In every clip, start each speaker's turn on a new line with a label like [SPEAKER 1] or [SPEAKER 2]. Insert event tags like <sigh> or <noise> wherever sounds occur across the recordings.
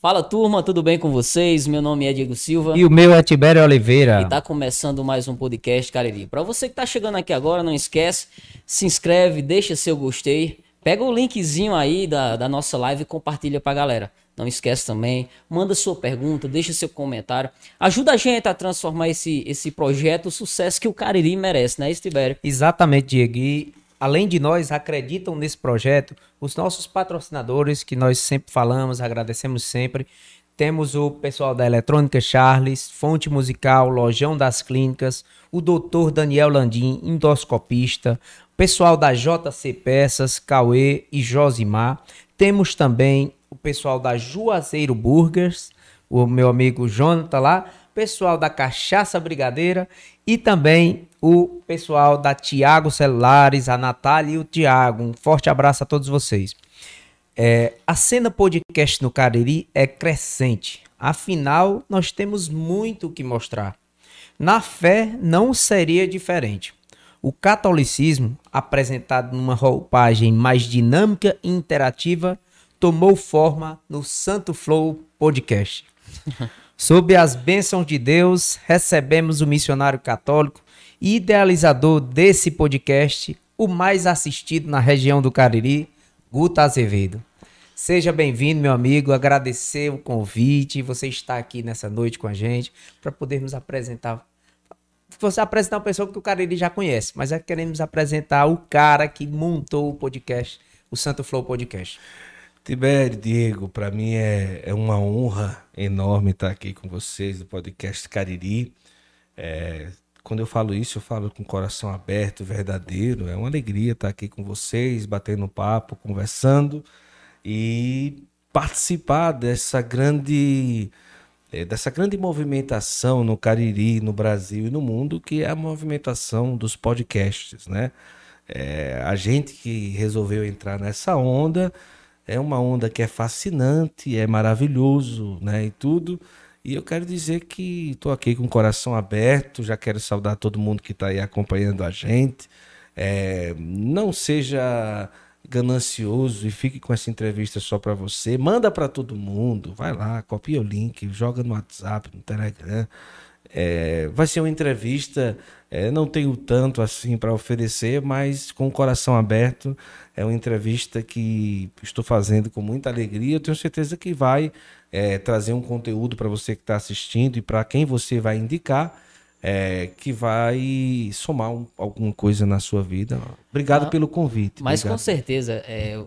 [SPEAKER 1] Fala turma, tudo bem com vocês? Meu nome é Diego Silva.
[SPEAKER 2] E o meu é Tibério Oliveira.
[SPEAKER 1] E tá começando mais um podcast Cariri. Para você que tá chegando aqui agora, não esquece, se inscreve, deixa seu gostei, pega o linkzinho aí da, da nossa live e compartilha pra galera. Não esquece também, manda sua pergunta, deixa seu comentário. Ajuda a gente a transformar esse, esse projeto o sucesso que o Cariri merece, né, Tibério?
[SPEAKER 2] Exatamente, Diego. E além de nós, acreditam nesse projeto os nossos patrocinadores, que nós sempre falamos, agradecemos sempre. Temos o pessoal da Eletrônica Charles, Fonte Musical, Lojão das Clínicas, o doutor Daniel Landim, endoscopista, pessoal da JC Peças, Cauê e Josimar. Temos também o pessoal da Juazeiro Burgers, o meu amigo Jonathan lá, pessoal da Cachaça Brigadeira e também o pessoal da Tiago Celulares, a Natália e o Tiago. Um forte abraço a todos vocês. É, a cena podcast no Cariri é crescente. Afinal, nós temos muito o que mostrar. Na fé não seria diferente. O catolicismo, apresentado numa roupagem mais dinâmica e interativa, tomou forma no Santo Flow Podcast. <laughs> Sob as bênçãos de Deus, recebemos o missionário católico idealizador desse podcast, o mais assistido na região do Cariri, Guta Azevedo. Seja bem-vindo, meu amigo. Agradecer o convite, você está aqui nessa noite com a gente para podermos apresentar. Você apresentar uma pessoa que o Cariri já conhece, mas é que queremos apresentar o cara que montou o podcast, o Santo Flow Podcast.
[SPEAKER 3] Tibério, Diego, para mim é, é uma honra enorme estar aqui com vocês do podcast Cariri. É, quando eu falo isso, eu falo com o coração aberto, verdadeiro. É uma alegria estar aqui com vocês, batendo papo, conversando e participar dessa grande é, dessa grande movimentação no Cariri, no Brasil e no mundo, que é a movimentação dos podcasts, né? É, a gente que resolveu entrar nessa onda é uma onda que é fascinante, é maravilhoso, né? E tudo. E eu quero dizer que estou aqui com o coração aberto, já quero saudar todo mundo que está aí acompanhando a gente. É, não seja ganancioso e fique com essa entrevista só para você. Manda para todo mundo, vai lá, copia o link, joga no WhatsApp, no Telegram. É, vai ser uma entrevista, é, não tenho tanto assim para oferecer, mas com o coração aberto. É uma entrevista que estou fazendo com muita alegria. Eu tenho certeza que vai é, trazer um conteúdo para você que está assistindo e para quem você vai indicar. É, que vai somar um, alguma coisa na sua vida. Obrigado ah, pelo convite.
[SPEAKER 1] Mas
[SPEAKER 3] obrigado.
[SPEAKER 1] com certeza, é,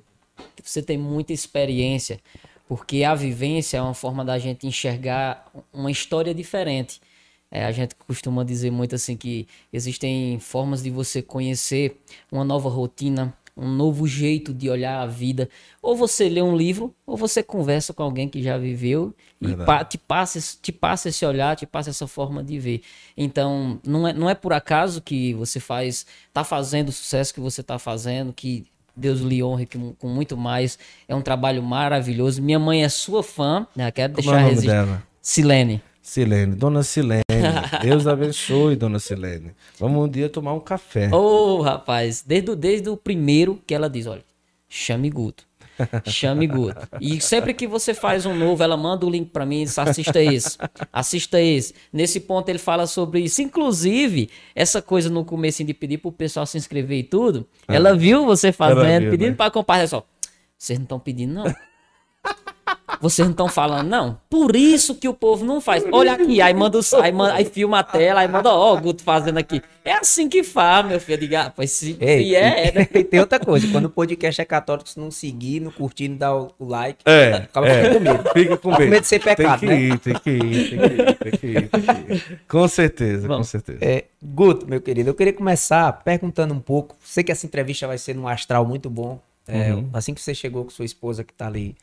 [SPEAKER 1] você tem muita experiência, porque a vivência é uma forma da gente enxergar uma história diferente. É, a gente costuma dizer muito assim que existem formas de você conhecer uma nova rotina, um novo jeito de olhar a vida. Ou você lê um livro, ou você conversa com alguém que já viveu e pa te, passa, te passa esse olhar, te passa essa forma de ver. Então, não é, não é por acaso que você faz, tá fazendo o sucesso que você está fazendo, que Deus lhe honre com muito mais. É um trabalho maravilhoso. Minha mãe é sua fã, né? Quero
[SPEAKER 3] Como
[SPEAKER 1] deixar
[SPEAKER 3] é o nome dela?
[SPEAKER 1] Silene.
[SPEAKER 3] Silene, Dona Silene, <laughs> Deus abençoe, Dona Silene. Vamos um dia tomar um café.
[SPEAKER 1] Ô, oh, rapaz, desde, desde o primeiro que ela diz, olha, chame Guto. Chame Guto. E sempre que você faz um novo, ela manda o link para mim e diz, assista esse, assista esse. Nesse ponto ele fala sobre isso. Inclusive, essa coisa no começo de pedir pro pessoal se inscrever e tudo, ah, ela viu você fazendo, viu, pedindo né? para compartilhar. Só, vocês não estão pedindo não? <laughs> Vocês não estão falando, não. Por isso que o povo não faz. Olha aqui, aí manda, aí, manda, aí filma a tela, aí manda, ó, o Guto fazendo aqui. É assim que faz, meu filho. Diga, ah, pois se,
[SPEAKER 2] Ei, se é, né? <laughs> E tem outra coisa, quando o podcast é católico, se não seguir, não curtir, não dar o, like,
[SPEAKER 3] é, acaba
[SPEAKER 2] é, com medo.
[SPEAKER 3] Fica com medo.
[SPEAKER 2] Com medo de ser pecado,
[SPEAKER 3] tem que ir, né? Tem que ir, tem que ir, tem que ir, tem que ir. Com certeza, Bom, com certeza.
[SPEAKER 2] É, Guto, meu querido, eu queria começar perguntando um pouco. Sei que essa entrevista vai ser num astral muito bom. É, uhum. Assim que você chegou com sua esposa que tá ali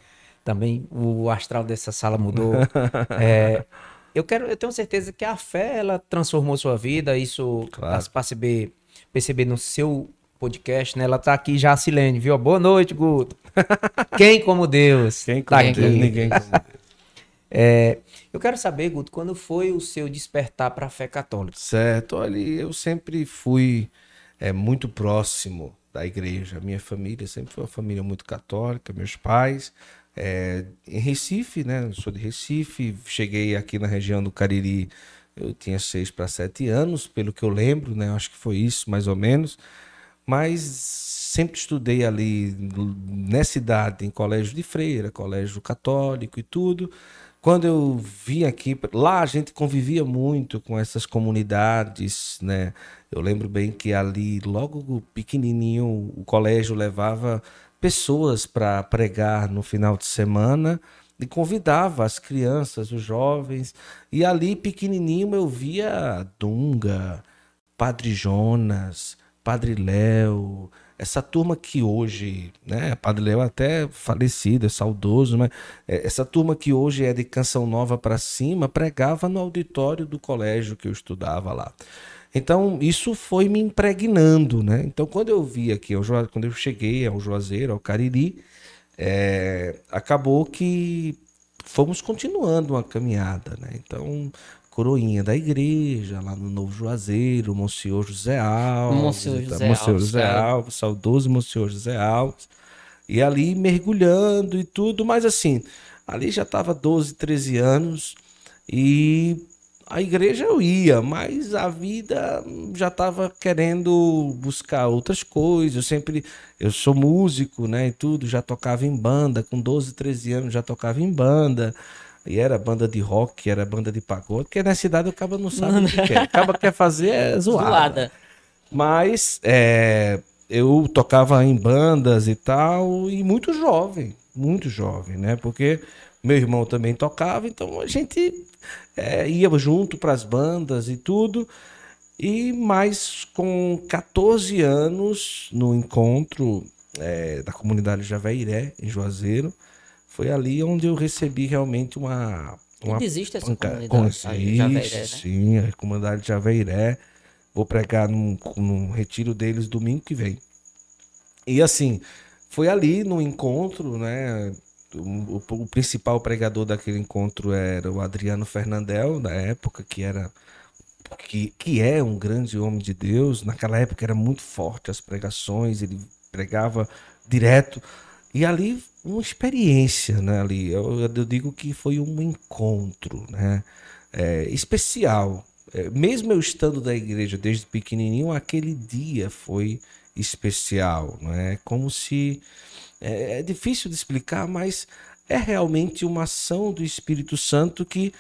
[SPEAKER 2] também o astral dessa sala mudou. <laughs> é, eu quero, eu tenho certeza que a fé ela transformou sua vida. Isso claro. perceber, perceber no seu podcast, né? Ela tá aqui já, a Silene, viu? Boa noite, Guto. <laughs> Quem como Deus?
[SPEAKER 3] Quem como tá Deus? Ninguém como <laughs> Deus.
[SPEAKER 2] É, eu quero saber, Guto, quando foi o seu despertar para a fé católica?
[SPEAKER 3] Certo, olha, eu sempre fui é, muito próximo da igreja. A minha família sempre foi uma família muito católica, meus pais, é, em Recife, né? Eu sou de Recife, cheguei aqui na região do Cariri, eu tinha seis para sete anos, pelo que eu lembro, né? Acho que foi isso, mais ou menos. Mas sempre estudei ali nessa idade, em colégio de freira, colégio católico e tudo. Quando eu vim aqui, lá a gente convivia muito com essas comunidades, né? Eu lembro bem que ali, logo pequenininho, o colégio levava pessoas para pregar no final de semana e convidava as crianças, os jovens. E ali, pequenininho, eu via Dunga, Padre Jonas, Padre Léo, essa turma que hoje, né, Padre Léo até falecido, é saudoso, mas é, essa turma que hoje é de Canção Nova para cima, pregava no auditório do colégio que eu estudava lá. Então, isso foi me impregnando, né? Então, quando eu vi aqui, quando eu cheguei ao Juazeiro, ao Cariri, é, acabou que fomos continuando uma caminhada, né? Então, coroinha da igreja, lá no Novo Juazeiro, Monsenhor José Alves,
[SPEAKER 1] Monsenhor José,
[SPEAKER 3] Monsenhor
[SPEAKER 1] Alves,
[SPEAKER 3] José Alves, saudoso Monsenhor José Alves, e ali mergulhando e tudo, mas assim, ali já estava 12, 13 anos, e a igreja eu ia, mas a vida já estava querendo buscar outras coisas. Eu sempre, eu sou músico, né, e tudo, já tocava em banda, com 12, 13 anos já tocava em banda. E era banda de rock, era banda de pagode, porque na cidade o cabo não sabe o que quer. O cabo quer fazer é zoada. zoada. Mas é, eu tocava em bandas e tal, e muito jovem, muito jovem, né? Porque meu irmão também tocava, então a gente é, ia junto para as bandas e tudo. E mais com 14 anos, no encontro é, da comunidade Javeiré, em Juazeiro, foi ali onde eu recebi realmente uma. uma
[SPEAKER 1] existe essa panca... comunidade?
[SPEAKER 3] Com... Existe, Javeiré, né? sim, a comunidade Javeiré. Vou pregar num, num retiro deles domingo que vem. E assim, foi ali no encontro, né? O, o, principal pregador daquele encontro era o Adriano Fernandel, na época, que era que, que é um grande homem de Deus. Naquela época era muito forte as pregações, ele pregava direto. E ali, uma experiência, né? Ali, eu, eu digo que foi um encontro, né? É, especial. É, mesmo eu estando da igreja desde pequenininho, aquele dia foi especial, não é? Como se é, é difícil de explicar, mas é realmente uma ação do Espírito Santo que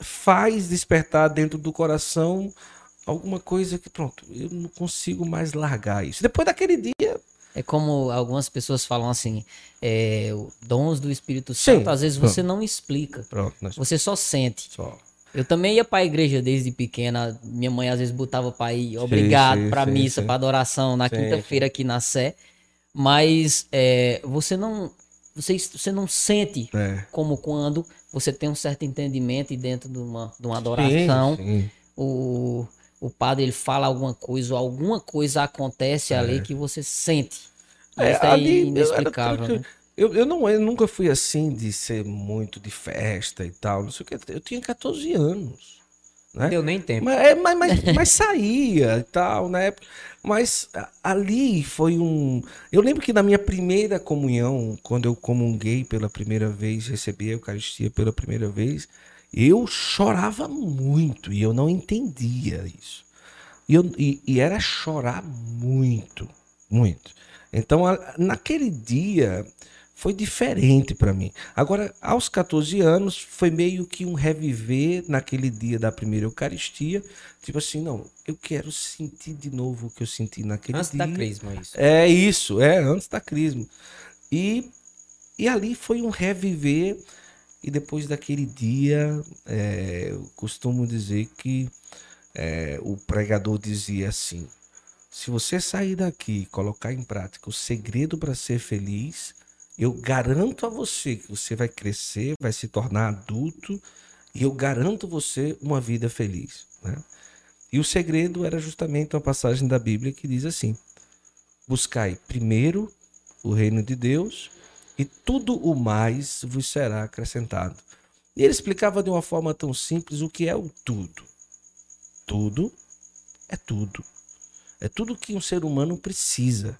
[SPEAKER 3] faz despertar dentro do coração alguma coisa que, pronto, eu não consigo mais largar isso. Depois daquele dia.
[SPEAKER 1] É como algumas pessoas falam assim, é, dons do Espírito Santo, Sim, às vezes você não explica. Pronto, nós... Você só sente. Só. Eu também ia para a igreja desde pequena. Minha mãe às vezes botava para ir obrigado para missa, para adoração na quinta-feira aqui na Sé mas é, você não você, você não sente é. como quando você tem um certo entendimento e dentro de uma, de uma adoração sim, sim. O, o padre ele fala alguma coisa ou alguma coisa acontece é. ali que você sente é, isso é ali, inexplicável eu, né?
[SPEAKER 3] eu, eu, não, eu nunca fui assim de ser muito de festa e tal, não sei o que. Eu tinha 14 anos. Né?
[SPEAKER 2] Deu nem tempo.
[SPEAKER 3] Mas, é, mas, mas, <laughs> mas saía e tal, na né? época. Mas ali foi um. Eu lembro que na minha primeira comunhão, quando eu comunguei pela primeira vez, recebi a Eucaristia pela primeira vez, eu chorava muito e eu não entendia isso. E, eu, e, e era chorar muito, muito. Então, naquele dia, foi diferente para mim. Agora, aos 14 anos, foi meio que um reviver naquele dia da primeira Eucaristia. Tipo assim, não, eu quero sentir de novo o que eu senti naquele
[SPEAKER 2] antes
[SPEAKER 3] dia.
[SPEAKER 2] Antes da crisma, é isso.
[SPEAKER 3] É isso, é, antes da crisma. E, e ali foi um reviver. E depois daquele dia, é, eu costumo dizer que é, o pregador dizia assim: se você sair daqui e colocar em prática o segredo para ser feliz eu garanto a você que você vai crescer, vai se tornar adulto e eu garanto você uma vida feliz. Né? E o segredo era justamente uma passagem da Bíblia que diz assim: Buscai primeiro o reino de Deus e tudo o mais vos será acrescentado. E ele explicava de uma forma tão simples o que é o tudo. Tudo é tudo. É tudo que um ser humano precisa.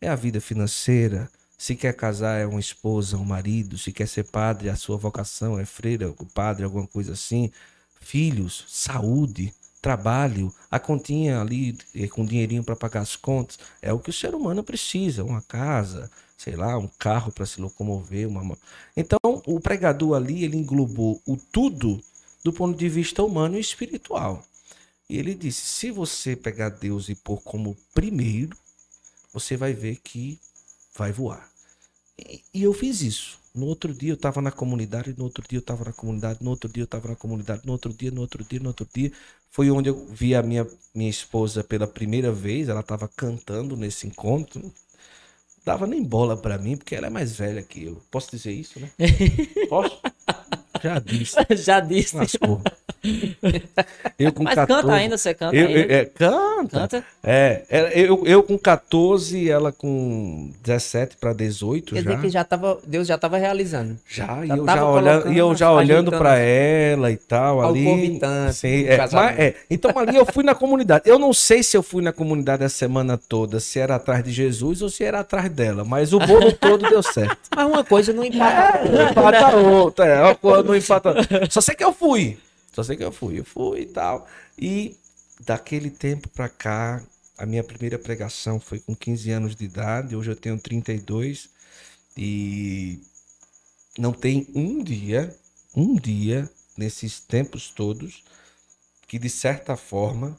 [SPEAKER 3] É a vida financeira, Se quer casar, é uma esposa, um marido. Se quer ser padre, a sua vocação é freira, padre, alguma coisa assim. Filhos, saúde, trabalho, a continha ali eh, com dinheirinho para pagar as contas. É o que o ser humano precisa: uma casa, sei lá, um carro para se locomover. Uma... Então, o pregador ali, ele englobou o tudo do ponto de vista humano e espiritual. E ele disse: se você pegar Deus e pôr como primeiro, você vai ver que vai voar. E, eu fiz isso. No outro dia eu estava na comunidade, no outro dia eu estava na comunidade, no outro dia eu estava na comunidade, no outro dia, no outro dia, no outro dia. Foi onde eu vi a minha, minha esposa pela primeira vez, ela estava cantando nesse encontro. Dava nem bola para mim, porque ela é mais velha que eu. Posso dizer isso, né? <laughs> Posso? <laughs> Já disse.
[SPEAKER 1] Já disse.
[SPEAKER 3] Lascou.
[SPEAKER 1] Eu com Mas 14, canta ainda, você canta
[SPEAKER 3] eu,
[SPEAKER 1] ainda?
[SPEAKER 3] É, canta. Canta? É, eu, eu com 14, ela com 17 para 18
[SPEAKER 2] Quer
[SPEAKER 3] já.
[SPEAKER 2] dizer que já tava, Deus já estava realizando.
[SPEAKER 3] Já, já e eu já olhando, e eu já olhando para ela e tal ali.
[SPEAKER 2] Convitando,
[SPEAKER 3] sim, é, mas, é, então ali eu fui na comunidade. Eu não sei se eu fui na comunidade a semana toda, se era atrás de Jesus ou se era atrás dela, mas o bolo todo deu certo. <laughs>
[SPEAKER 2] Mas uma coisa não empata,
[SPEAKER 3] é, não empata outra, é, uma coisa não empata. Só sei que eu fui. Só sei que eu fui, eu fui e tal. E daquele tempo para cá, a minha primeira pregação foi com 15 anos de idade, hoje eu tenho 32 e não tem um dia, um dia nesses tempos todos que de certa forma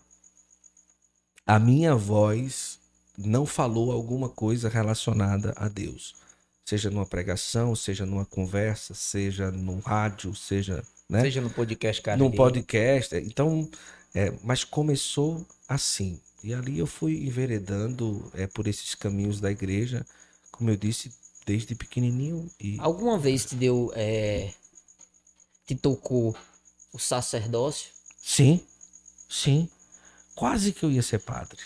[SPEAKER 3] a minha voz não falou alguma coisa relacionada a Deus. Seja numa pregação, seja numa conversa, seja no rádio, seja né?
[SPEAKER 2] Seja no podcast, cara.
[SPEAKER 3] No podcast. Então, é, mas começou assim. E ali eu fui enveredando é, por esses caminhos da igreja, como eu disse, desde pequenininho. E...
[SPEAKER 1] Alguma vez te deu. É... Te tocou o sacerdócio?
[SPEAKER 3] Sim, sim. Quase que eu ia ser padre.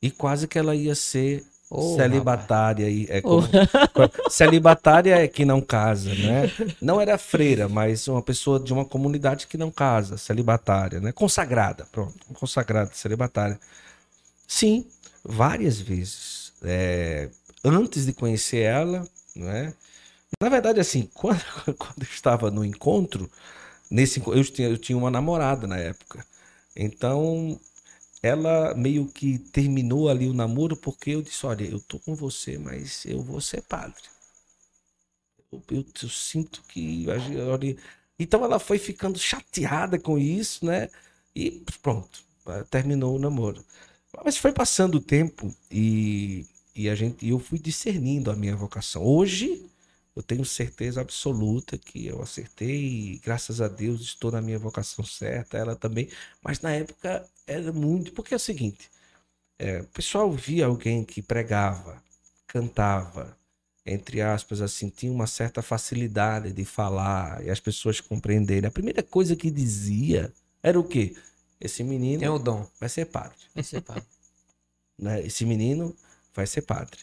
[SPEAKER 3] E quase que ela ia ser Oh, celibatária e é como, oh. <laughs> celibatária é que não casa, né? Não era freira, mas uma pessoa de uma comunidade que não casa, celibatária, né? Consagrada, pronto, consagrada, celibatária. Sim, várias vezes. É, antes de conhecer ela, né? Na verdade, assim, <laughs> quando, quando eu estava no encontro, nesse eu tinha, eu tinha uma namorada na época. Então, ela meio que terminou ali o namoro porque eu disse: Olha, eu tô com você, mas eu vou ser padre. Eu, eu, eu sinto que. Olha, então ela foi ficando chateada com isso, né? E pronto, terminou o namoro. Mas foi passando o tempo e, e a gente, eu fui discernindo a minha vocação. Hoje eu tenho certeza absoluta que eu acertei e graças a Deus estou na minha vocação certa, ela também. Mas na época era muito. Porque é o seguinte: é, o pessoal via alguém que pregava, cantava, entre aspas, assim, tinha uma certa facilidade de falar e as pessoas compreenderem. A primeira coisa que dizia era o quê? Esse menino
[SPEAKER 2] tem o dom,
[SPEAKER 3] vai ser padre.
[SPEAKER 1] Vai ser padre. <laughs>
[SPEAKER 3] né? Esse menino vai ser padre.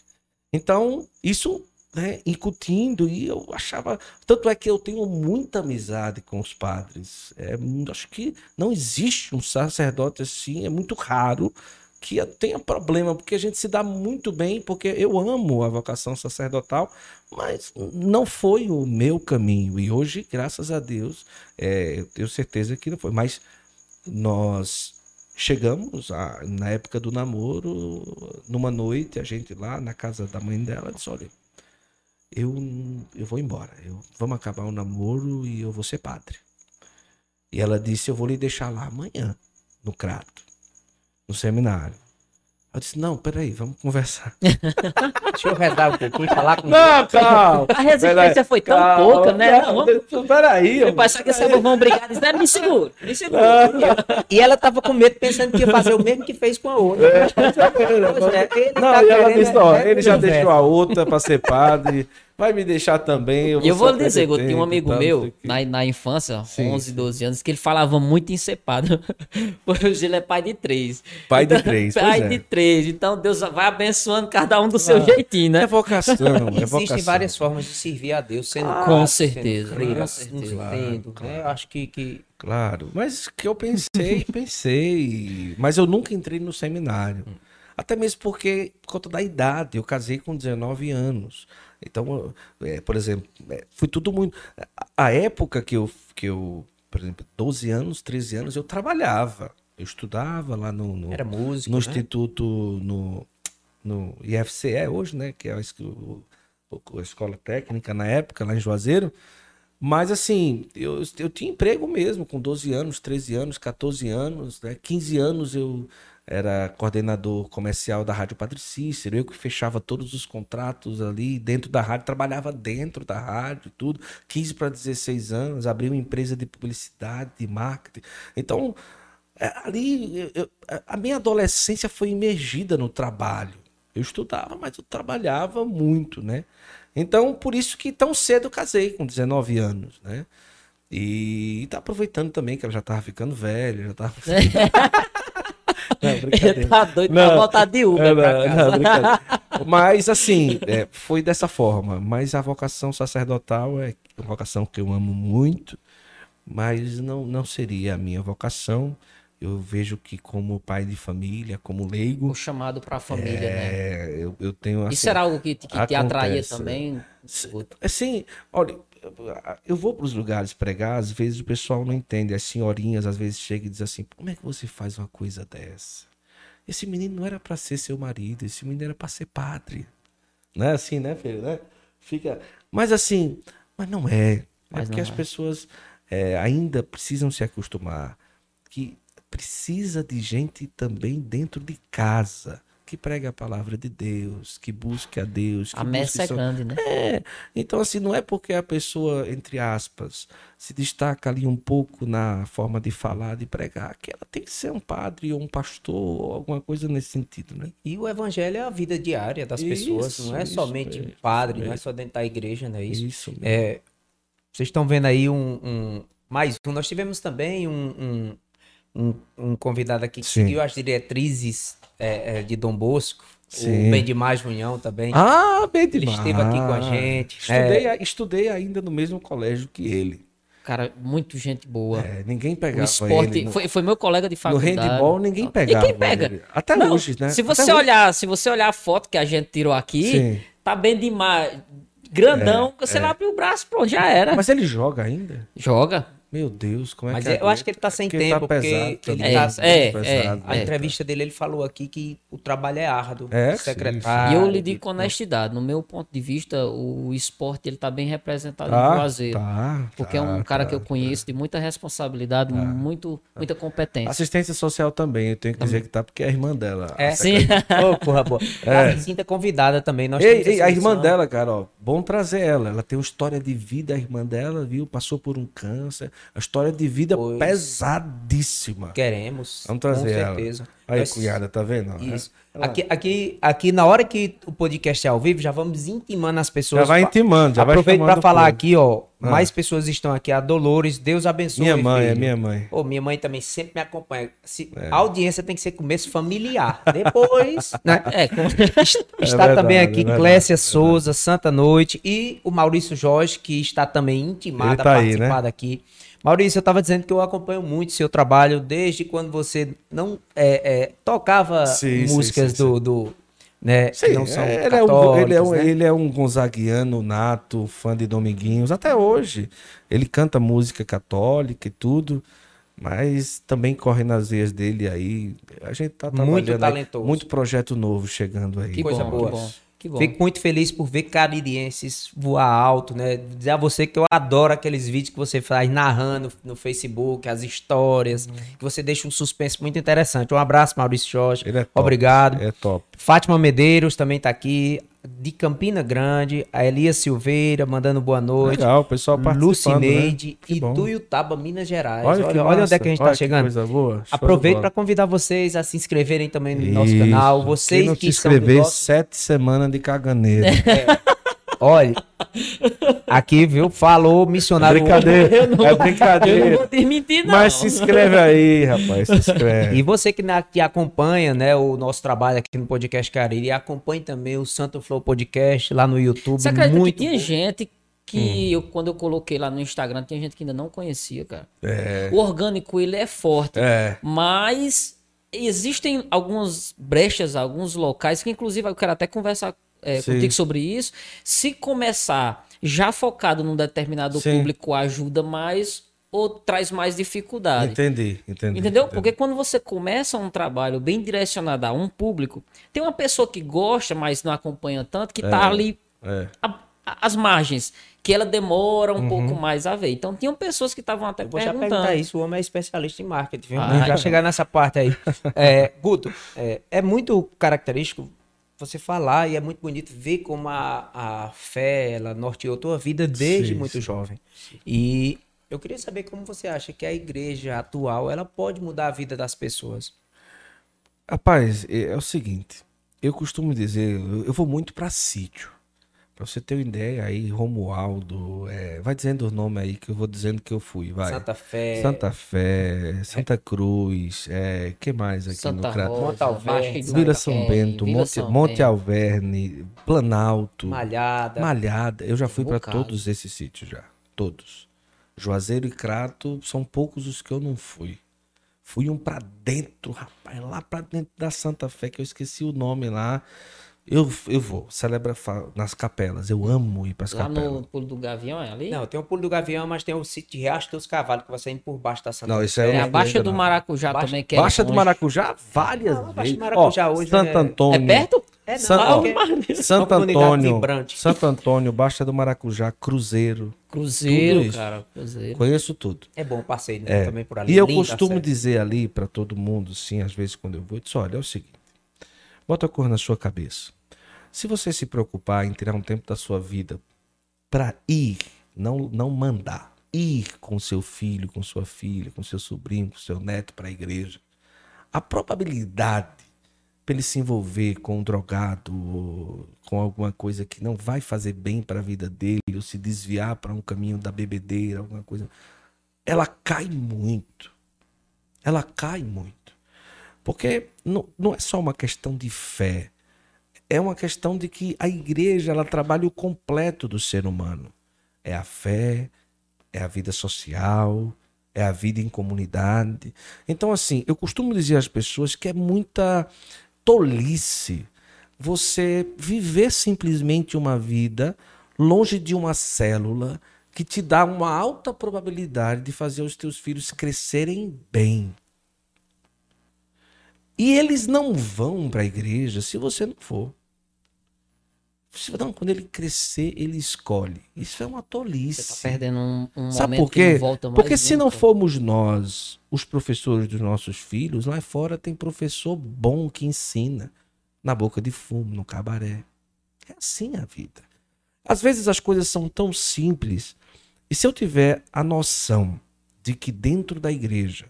[SPEAKER 3] Então, isso né, incutindo, e eu achava. Tanto é que eu tenho muita amizade com os padres. É, acho que não existe um sacerdote assim, é muito raro que tenha problema, porque a gente se dá muito bem, porque eu amo a vocação sacerdotal, mas não foi o meu caminho. E hoje, graças a Deus, é, eu tenho certeza que não foi. Mas nós chegamos a, na época do namoro, numa noite, a gente lá na casa da mãe dela disse: olha eu, eu vou embora. Eu, vamos acabar o namoro e eu vou ser padre. E ela disse: Eu vou lhe deixar lá amanhã, no Crato, no seminário. Eu disse, não, peraí, vamos conversar. <laughs>
[SPEAKER 2] Deixa eu redar um pouquinho e falar com
[SPEAKER 3] Não, calma.
[SPEAKER 1] A resistência foi tão calma, pouca, né? Calma,
[SPEAKER 3] não, peraí.
[SPEAKER 1] Pai, só que essa vão brigar, disse, me segura, me segura.
[SPEAKER 2] E ela tava com medo, pensando que ia fazer o mesmo que fez com a outra. É,
[SPEAKER 3] é, não, tá e ela disse, ó, ele já deixou a outra para ser padre. Vai me deixar também.
[SPEAKER 1] Eu vou, eu vou dizer, eu tinha um amigo tá, meu na, na infância, sim, 11, 12 anos, que ele falava muito encepado. <laughs> Hoje ele é pai de três.
[SPEAKER 3] Pai de três. <laughs>
[SPEAKER 1] pai é. de três. Então Deus vai abençoando cada um do seu ah, jeitinho, né?
[SPEAKER 3] É vocação. É
[SPEAKER 2] Existem várias formas de servir a Deus, sendo
[SPEAKER 1] ah, com certeza. Sendo
[SPEAKER 2] com certeza. Claro, claro. Né? Acho que, que.
[SPEAKER 3] Claro, mas que eu pensei, <laughs> pensei. Mas eu nunca entrei no seminário. Até mesmo porque, por conta da idade, eu casei com 19 anos. Então, é, por exemplo, é, foi tudo muito. A época que eu, que eu, por exemplo, 12 anos, 13 anos, eu trabalhava. Eu estudava lá no, no,
[SPEAKER 2] Era músico,
[SPEAKER 3] no
[SPEAKER 2] né?
[SPEAKER 3] Instituto, no, no IFCE hoje, né? Que é a, a escola técnica na época, lá em Juazeiro. Mas assim, eu, eu tinha emprego mesmo, com 12 anos, 13 anos, 14 anos, né? 15 anos eu era coordenador comercial da Rádio Padre Cícero, eu que fechava todos os contratos ali dentro da rádio, trabalhava dentro da rádio e tudo. 15 para 16 anos, abri uma empresa de publicidade, de marketing. Então, é, ali, eu- a minha adolescência foi imergida no trabalho. Eu estudava, mas eu trabalhava muito, né? Então, por isso que tão cedo eu casei, com 19 anos, né? E tá aproveitando também que ela já tava ficando velha, já tava... <laughs> <laughs> Não, brincadeira.
[SPEAKER 1] tá doido
[SPEAKER 3] Não,
[SPEAKER 1] pra voltar de Uber
[SPEAKER 3] É,
[SPEAKER 1] pra
[SPEAKER 3] não,
[SPEAKER 1] casa.
[SPEAKER 3] não, brincadeira. Mas assim, é, foi dessa forma. Mas a vocação sacerdotal é uma vocação que eu amo muito, mas não, não seria a minha vocação. Eu vejo que como pai de família, como leigo,
[SPEAKER 1] O chamado pra família, né?
[SPEAKER 3] é, eu, eu tenho assim,
[SPEAKER 1] Isso era algo que, que te atraía também?
[SPEAKER 3] Assim, olha, eu vou para os lugares pregar, às vezes o pessoal não entende. As senhorinhas às vezes chegam e dizem assim: como é que você faz uma coisa dessa? Esse menino não era para ser seu marido, esse menino era para ser padre. Não é assim, né, filho? Né? Fica... Mas assim, mas não é. É
[SPEAKER 1] Mas
[SPEAKER 3] porque
[SPEAKER 1] não
[SPEAKER 3] as
[SPEAKER 1] é.
[SPEAKER 3] pessoas é, ainda precisam se acostumar que precisa de gente também dentro de casa que pregue a palavra de Deus, que busque a Deus. Que
[SPEAKER 1] A messa é
[SPEAKER 3] seu-
[SPEAKER 1] grande, né?
[SPEAKER 3] é, então assim, não é porque a pessoa, entre aspas, se destaca ali um pouco na forma de falar, de pregar, que ela tem que ser um padre ou um pastor ou alguma coisa nesse sentido, né?
[SPEAKER 2] E o evangelho é a vida diária das pessoas,
[SPEAKER 3] Isso,
[SPEAKER 2] não é
[SPEAKER 3] isso
[SPEAKER 2] somente
[SPEAKER 3] mesmo,
[SPEAKER 2] um padre, não é só dentro da igreja, não é isso?
[SPEAKER 3] Isso mesmo.
[SPEAKER 2] É, vocês estão vendo aí um, um- mais um. Nós tivemos também um, um, um- um convidado aqui que
[SPEAKER 3] Sim.
[SPEAKER 2] seguiu as diretrizes é, é, de Dom Bosco,
[SPEAKER 3] Sim.
[SPEAKER 2] o Bendimar Junhão também.
[SPEAKER 3] Ah, bem
[SPEAKER 2] Ele
[SPEAKER 3] demais.
[SPEAKER 2] esteve aqui com a gente,
[SPEAKER 3] Estudei, a- estudei ainda no mesmo colégio que ele.
[SPEAKER 1] Cara, muito gente boa.
[SPEAKER 3] É, ninguém
[SPEAKER 1] o
[SPEAKER 3] pegava
[SPEAKER 1] esporte
[SPEAKER 3] ele. No,
[SPEAKER 1] foi, foi meu colega de
[SPEAKER 3] no
[SPEAKER 1] faculdade.
[SPEAKER 3] handball, ninguém
[SPEAKER 1] E
[SPEAKER 3] pegava.
[SPEAKER 1] quem pega?
[SPEAKER 3] ele. Até
[SPEAKER 1] Não,
[SPEAKER 3] hoje, né?
[SPEAKER 1] Se
[SPEAKER 3] Até
[SPEAKER 1] você
[SPEAKER 3] hoje.
[SPEAKER 1] olhar, se você olhar a foto que a gente tirou aqui,
[SPEAKER 3] Sim.
[SPEAKER 1] tá bem demais. Grandão, você lá abre o braço, pronto, já era.
[SPEAKER 3] Mas ele joga ainda?
[SPEAKER 1] Joga.
[SPEAKER 3] Meu Deus, como é
[SPEAKER 2] Mas
[SPEAKER 3] que
[SPEAKER 2] eu acho que ele tá sem
[SPEAKER 3] Porque
[SPEAKER 2] tempo, porque
[SPEAKER 3] pesado
[SPEAKER 2] ele
[SPEAKER 3] também,
[SPEAKER 2] tá-
[SPEAKER 3] muito
[SPEAKER 1] é, é,
[SPEAKER 3] pesado.
[SPEAKER 2] A
[SPEAKER 1] É.
[SPEAKER 2] entrevista dele, ele falou aqui que o trabalho é árduo.
[SPEAKER 3] É,
[SPEAKER 2] secretário.
[SPEAKER 1] E eu lhe digo com honestidade, no meu ponto de vista, o esporte ele tá bem representado no
[SPEAKER 3] Tá,
[SPEAKER 1] Juazeiro.
[SPEAKER 3] tá,
[SPEAKER 1] Porque é um
[SPEAKER 3] tá,
[SPEAKER 1] cara
[SPEAKER 3] tá,
[SPEAKER 1] que eu conheço de muita responsabilidade, muito, muita competência.
[SPEAKER 3] Assistência social também, eu tenho que dizer que tá, porque é a irmã dela.
[SPEAKER 2] É.
[SPEAKER 1] Sim. <laughs>
[SPEAKER 2] Ô, porra boa. A Cinta convidada também. Nós
[SPEAKER 3] Ei, ei, a irmã dela, cara, ó, bom trazer ela. Ela tem uma história de vida, a irmã dela, viu? Passou por um câncer. A história de vida
[SPEAKER 2] Pois.
[SPEAKER 3] pesadíssima.
[SPEAKER 2] Queremos.
[SPEAKER 3] Vamos trazer
[SPEAKER 2] com
[SPEAKER 3] ela.
[SPEAKER 2] certeza.
[SPEAKER 3] Aí,
[SPEAKER 2] Nós-
[SPEAKER 3] cunhada, tá vendo?
[SPEAKER 2] Isso.
[SPEAKER 3] Ela-
[SPEAKER 2] Aqui, aqui, aqui, na hora que o podcast é ao vivo, já vamos intimando as pessoas.
[SPEAKER 3] Já vai intimando, já vai
[SPEAKER 2] Aproveito para falar aqui, ó.
[SPEAKER 3] Ah.
[SPEAKER 2] Mais pessoas estão aqui. A Dolores, Deus abençoe.
[SPEAKER 3] Minha mãe, é
[SPEAKER 2] filho.
[SPEAKER 3] minha mãe.
[SPEAKER 2] Ô, minha mãe também sempre me acompanha. Se-
[SPEAKER 3] É.
[SPEAKER 2] A audiência tem que ser começo familiar. Depois, <laughs> né?
[SPEAKER 1] É, com-
[SPEAKER 2] Está
[SPEAKER 3] verdade,
[SPEAKER 2] também
[SPEAKER 3] é
[SPEAKER 2] aqui
[SPEAKER 3] verdade,
[SPEAKER 2] Clécia
[SPEAKER 3] é
[SPEAKER 2] Souza, Santa Noite e o Maurício Jorge, que está também intimado
[SPEAKER 3] Ele
[SPEAKER 2] a
[SPEAKER 3] tá aí,
[SPEAKER 2] participar
[SPEAKER 3] né?
[SPEAKER 2] daqui. Maurício, eu estava dizendo que eu acompanho muito seu trabalho desde quando você não é, é, tocava
[SPEAKER 3] Sim, sim,
[SPEAKER 2] músicas
[SPEAKER 3] sim,
[SPEAKER 2] do, do né,
[SPEAKER 3] Sim,
[SPEAKER 2] não são
[SPEAKER 3] é, ele, é um, ele, é um,
[SPEAKER 2] né?
[SPEAKER 3] ele é um gonzaguiano nato, fã de Dominguinhos, até hoje. Ele canta música católica e tudo, mas também corre nas veias dele aí. A gente tá
[SPEAKER 2] Muito
[SPEAKER 3] trabalhando aí,
[SPEAKER 2] talentoso.
[SPEAKER 3] muito projeto novo chegando aí.
[SPEAKER 1] que
[SPEAKER 2] coisa
[SPEAKER 1] bom,
[SPEAKER 2] boa. Fico muito feliz por ver caririenses voar alto, né? Dizer a você que eu adoro aqueles vídeos que você faz narrando no Facebook, as histórias,
[SPEAKER 3] Uhum.
[SPEAKER 2] que você deixa um suspense muito interessante. Um abraço, Maurício Jorge.
[SPEAKER 3] Ele é top,
[SPEAKER 2] Obrigado.
[SPEAKER 3] É top.
[SPEAKER 2] Fátima Medeiros também tá aqui, de Campina Grande. A Elias Silveira mandando boa noite.
[SPEAKER 3] Legal, pessoal participando, né?
[SPEAKER 2] Lucineide
[SPEAKER 3] Que
[SPEAKER 2] e
[SPEAKER 3] bom.
[SPEAKER 2] Tuiutaba, Minas Gerais.
[SPEAKER 3] Olha,
[SPEAKER 2] Olha, olha, onde é que a gente tá
[SPEAKER 3] que
[SPEAKER 2] chegando.
[SPEAKER 3] coisa boa. Show
[SPEAKER 2] Aproveito para convidar vocês a se inscreverem também no nosso
[SPEAKER 3] Isso.
[SPEAKER 2] canal. Vocês
[SPEAKER 3] Quem não
[SPEAKER 2] que
[SPEAKER 3] se
[SPEAKER 2] do
[SPEAKER 3] inscrever,
[SPEAKER 2] nosso...
[SPEAKER 3] sete semanas de caganeira.
[SPEAKER 2] Olha, aqui, viu? Falou missionário.
[SPEAKER 3] brincadeira, é
[SPEAKER 1] Eu não
[SPEAKER 3] brincadeira.
[SPEAKER 1] vou desmentir, não.
[SPEAKER 3] Mas se inscreve aí, rapaz, se inscreve.
[SPEAKER 2] E você que, na- que acompanha né, o nosso trabalho aqui no Podcast Cariri, acompanhe também o Santo Flow Podcast lá no YouTube.
[SPEAKER 1] Você acredita
[SPEAKER 2] muito
[SPEAKER 1] que tinha
[SPEAKER 2] bom.
[SPEAKER 1] gente que
[SPEAKER 3] Hum.
[SPEAKER 1] eu, quando eu coloquei lá no Instagram, tinha gente que ainda não conhecia, cara.
[SPEAKER 3] É.
[SPEAKER 1] O orgânico, ele é forte,
[SPEAKER 3] É.
[SPEAKER 1] mas existem algumas brechas, alguns locais que, inclusive, eu quero até conversar é, contigo sobre isso. Se começar já focado num determinado
[SPEAKER 3] Sim.
[SPEAKER 1] público, ajuda mais ou traz mais dificuldade.
[SPEAKER 3] Entendi, entendi.
[SPEAKER 1] Entendeu?
[SPEAKER 3] entendi.
[SPEAKER 1] Porque quando você começa um trabalho bem direcionado a um público, tem uma pessoa que gosta, mas não acompanha tanto, que tá ali
[SPEAKER 3] É.
[SPEAKER 1] a- a- às margens, que ela demora um pouco mais a ver. Então, tinham pessoas que estavam até
[SPEAKER 2] Eu vou já
[SPEAKER 1] perguntando.
[SPEAKER 2] perguntar isso, o homem é especialista em marketing, viu?
[SPEAKER 1] Ah,
[SPEAKER 2] já
[SPEAKER 1] é.
[SPEAKER 2] chegar nessa parte aí. <laughs> É, Guto, é, é muito característico você falar e é muito bonito ver como a, a fé, ela norteou tua vida desde
[SPEAKER 3] Sim,
[SPEAKER 2] muito
[SPEAKER 3] sim.
[SPEAKER 2] jovem. E eu queria saber como você acha que a igreja atual, ela pode mudar a vida das pessoas.
[SPEAKER 3] Rapaz, é, é o seguinte. Eu costumo dizer, eu, vou muito pra sítio. Pra você ter uma ideia aí, Romualdo, é, vai dizendo o nome aí que eu vou dizendo que eu fui, vai.
[SPEAKER 2] Santa Fé.
[SPEAKER 3] Santa Fé, Santa Cruz, é, que mais aqui
[SPEAKER 1] Santa
[SPEAKER 3] no Crato?
[SPEAKER 2] Monte Alverne,
[SPEAKER 3] Vila São Bento,
[SPEAKER 1] Vila
[SPEAKER 3] Monte,
[SPEAKER 1] São
[SPEAKER 3] Monte
[SPEAKER 1] Bento.
[SPEAKER 3] Alverne, Planalto,
[SPEAKER 2] Malhada.
[SPEAKER 3] Malhada. Eu já fui para
[SPEAKER 1] bocado.
[SPEAKER 3] todos esses sítios já, todos. Juazeiro e Crato são poucos os que eu não fui. Fui um pra dentro, rapaz, lá pra dentro da Santa Fé, que eu esqueci o nome lá. Eu, eu vou, celebra nas capelas. Eu amo ir pras
[SPEAKER 1] Lá
[SPEAKER 3] capelas.
[SPEAKER 1] no Pulo do Gavião, é ali?
[SPEAKER 2] Não, tem o Pulo do Gavião, mas tem o sítio de Riacho dos Cavalos, que você indo por baixo da Santa
[SPEAKER 3] Não, isso
[SPEAKER 1] Tem
[SPEAKER 3] não
[SPEAKER 1] a Baixa do
[SPEAKER 3] não.
[SPEAKER 1] Maracujá
[SPEAKER 2] Baixa-
[SPEAKER 1] também, que é
[SPEAKER 3] Baixa do
[SPEAKER 1] longe.
[SPEAKER 3] Maracujá, várias
[SPEAKER 2] Não, a Baixa
[SPEAKER 3] vezes.
[SPEAKER 2] do Maracujá
[SPEAKER 3] Ó,
[SPEAKER 2] hoje
[SPEAKER 3] Santo
[SPEAKER 2] é-
[SPEAKER 1] É
[SPEAKER 3] Antônio.
[SPEAKER 1] perto?
[SPEAKER 2] É, não. Uma
[SPEAKER 3] Santo
[SPEAKER 2] comunidade
[SPEAKER 3] Antônio,
[SPEAKER 2] vibrante.
[SPEAKER 3] Santo Antônio, Baixa do Maracujá, Cruzeiro.
[SPEAKER 1] Cruzeiro, cara. Cruzeiro.
[SPEAKER 3] Conheço tudo.
[SPEAKER 2] É bom passeio né, também por ali.
[SPEAKER 3] E eu
[SPEAKER 2] Linda
[SPEAKER 3] costumo dizer ali pra todo mundo, sim, às vezes quando eu vou, eu disse, olha, é o seguinte, bota a cor na sua cabeça. Se você se preocupar em tirar um tempo da sua vida pra ir, não, não mandar, ir com seu filho, com sua filha, com seu sobrinho, com seu neto para a igreja, a probabilidade para ele se envolver com um drogado com alguma coisa que não vai fazer bem para a vida dele, ou se desviar para um caminho da bebedeira, alguma coisa, ela cai muito. Ela cai muito. Porque não, não é só uma questão de fé, é uma questão de que a igreja ela trabalha o completo do ser humano. É a fé, é a vida social, é a vida em comunidade. Então, assim, eu costumo dizer às pessoas que é muita tolice você viver simplesmente uma vida longe de uma célula que te dá uma alta probabilidade de fazer os teus filhos crescerem bem. E eles não vão para a igreja se você não for. Não, quando ele crescer, ele escolhe. Isso é uma tolice.
[SPEAKER 1] Você tá perdendo um, um
[SPEAKER 3] Sabe por quê? Porque se não formos nós, os professores dos nossos filhos, lá fora tem professor bom que ensina. Na boca de fumo, no cabaré. É assim a vida. Às vezes as coisas são tão simples. E se eu tiver a noção de que dentro da igreja.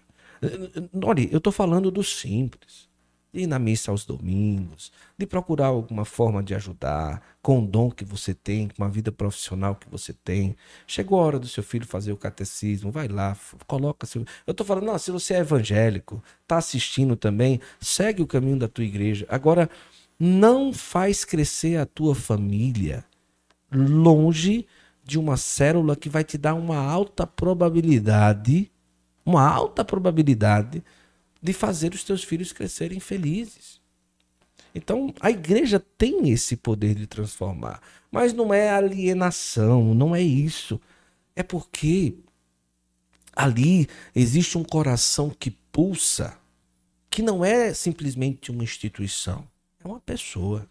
[SPEAKER 3] Olha, eu estou falando do simples. De ir na missa aos domingos, de procurar alguma forma de ajudar, com o dom que você tem, com a vida profissional que você tem. Chegou a hora do seu filho fazer o catecismo, vai lá, coloca seu. Eu tô falando, não, se você é evangélico, tá assistindo também, segue o caminho da tua igreja. Agora, não faz crescer a tua família longe de uma célula que vai te dar uma alta probabilidade, uma alta probabilidade de fazer os teus filhos crescerem felizes. Então, a igreja tem esse poder de transformar, mas não é alienação, não é isso. É porque ali existe um coração que pulsa, que não é simplesmente uma instituição, é uma pessoa.